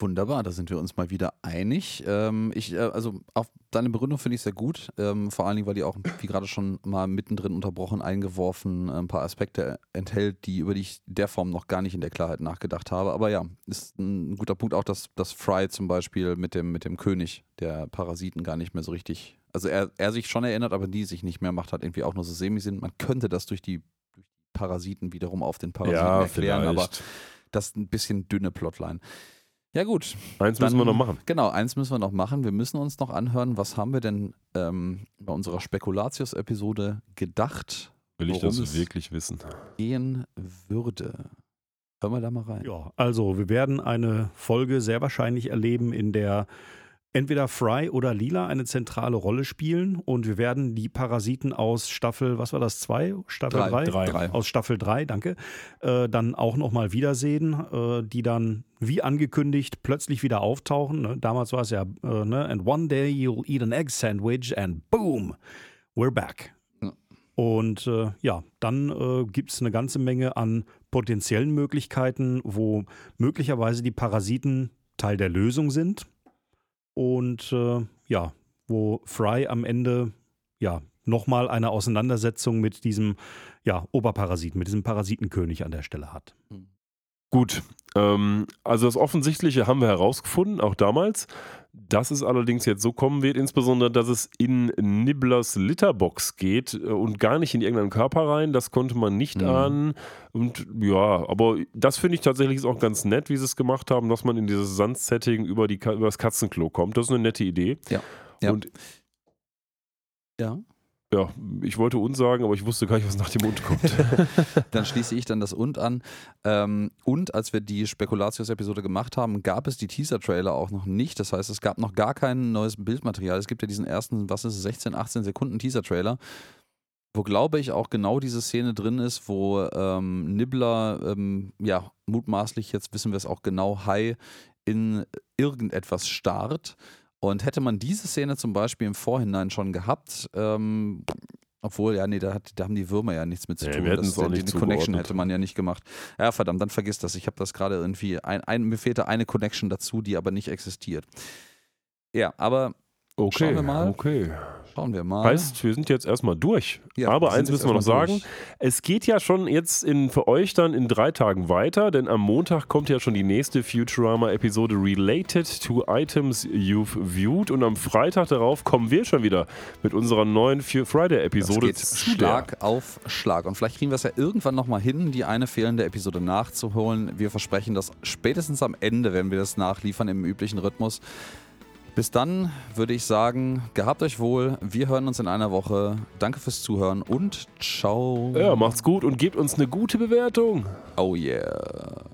Wunderbar, da sind wir uns mal wieder einig. Ähm, ich, äh, also auf deine Begründung finde ich sehr gut, ähm, vor allen Dingen, weil die auch, wie gerade schon mal mittendrin unterbrochen, eingeworfen, äh, ein paar Aspekte enthält, die über die ich der Form noch gar nicht in der Klarheit nachgedacht habe. Aber ja, ist ein guter Punkt auch, dass, dass Fry zum Beispiel mit dem, mit dem König der Parasiten gar nicht mehr so richtig, also er, er sich schon erinnert, aber die sich nicht mehr macht, hat irgendwie auch nur so Semi-Sinn. Man könnte das durch die, durch die Parasiten wiederum auf den Parasiten ja, erklären, vielleicht. aber das ist ein bisschen dünne Plotline. Ja, gut. Eins Dann, müssen wir noch machen. Genau, eins müssen wir noch machen. Wir müssen uns noch anhören, was haben wir denn ähm, bei unserer Spekulatius-Episode gedacht? Will ich das wirklich wissen? Gehen würde. Hören wir da mal rein. Ja, also wir werden eine Folge sehr wahrscheinlich erleben, in der entweder Fry oder Lila eine zentrale Rolle spielen und wir werden die Parasiten aus Staffel, was war das, zwei? Staffel Drei. drei? Drei. Aus Staffel 3, danke, äh, dann auch nochmal wiedersehen, äh, die dann wie angekündigt plötzlich wieder auftauchen. Ne? Damals war es ja, äh, ne? and one day you'll eat an egg sandwich and boom, we're back. Ja. Und äh, ja, dann äh, gibt es eine ganze Menge an potenziellen Möglichkeiten, wo möglicherweise die Parasiten Teil der Lösung sind und äh, ja, wo Fry am Ende ja nochmal eine Auseinandersetzung mit diesem ja, Oberparasiten, mit diesem Parasitenkönig an der Stelle hat. Gut, ähm, also das Offensichtliche haben wir herausgefunden, auch damals. Dass es allerdings jetzt so kommen wird, insbesondere, dass es in Nibblers Litterbox geht äh, und gar nicht in irgendeinen Körper rein, das konnte man nicht Mhm. ahnen. Und ja, aber das finde ich tatsächlich auch ganz nett, wie sie es gemacht haben, dass man in dieses Sandsetting über, die, über das Katzenklo kommt. Das ist eine nette Idee. Ja. Ja. Und Ja. Ja, ich wollte uns sagen, aber ich wusste gar nicht, was nach dem Und kommt. Dann schließe ich dann das und an. Ähm, und als wir die Spekulatius-Episode gemacht haben, gab es die Teaser-Trailer auch noch nicht. Das heißt, es gab noch gar kein neues Bildmaterial. Es gibt ja diesen ersten, was ist es, 16, 18 Sekunden Teaser-Trailer, wo glaube ich auch genau diese Szene drin ist, wo ähm, Nibbler, ähm, ja, mutmaßlich, jetzt wissen wir es auch genau, Hai in irgendetwas starrt. Und hätte man diese Szene zum Beispiel im Vorhinein schon gehabt, ähm, obwohl, ja, nee, da, hat, da haben die Würmer ja nichts mit zu tun. hätten Das- auch die, die Connection hätte man ja nicht gemacht. Ja, verdammt, dann vergiss das. Ich habe das gerade irgendwie, ein, ein, mir fehlte eine Connection dazu, die aber nicht existiert. Ja, aber Okay, Schauen wir mal. okay. Schauen wir mal. Heißt, wir sind jetzt erstmal durch. Ja, Aber eins müssen wir noch sagen: durch. Es geht ja schon jetzt in, für euch dann in drei Tagen weiter, denn am Montag kommt ja schon die nächste Futurama-Episode Related to Items You've Viewed und am Freitag darauf kommen wir schon wieder mit unserer neuen Friday-Episode zu der. Schlag auf Schlag. Und vielleicht kriegen wir es ja irgendwann nochmal hin, die eine fehlende Episode nachzuholen. Wir versprechen das spätestens am Ende, wenn wir das nachliefern im üblichen Rhythmus. Bis dann würde ich sagen, gehabt euch wohl. Wir hören uns in einer Woche. Danke fürs Zuhören und ciao. Ja, macht's gut und gebt uns eine gute Bewertung. Oh yeah.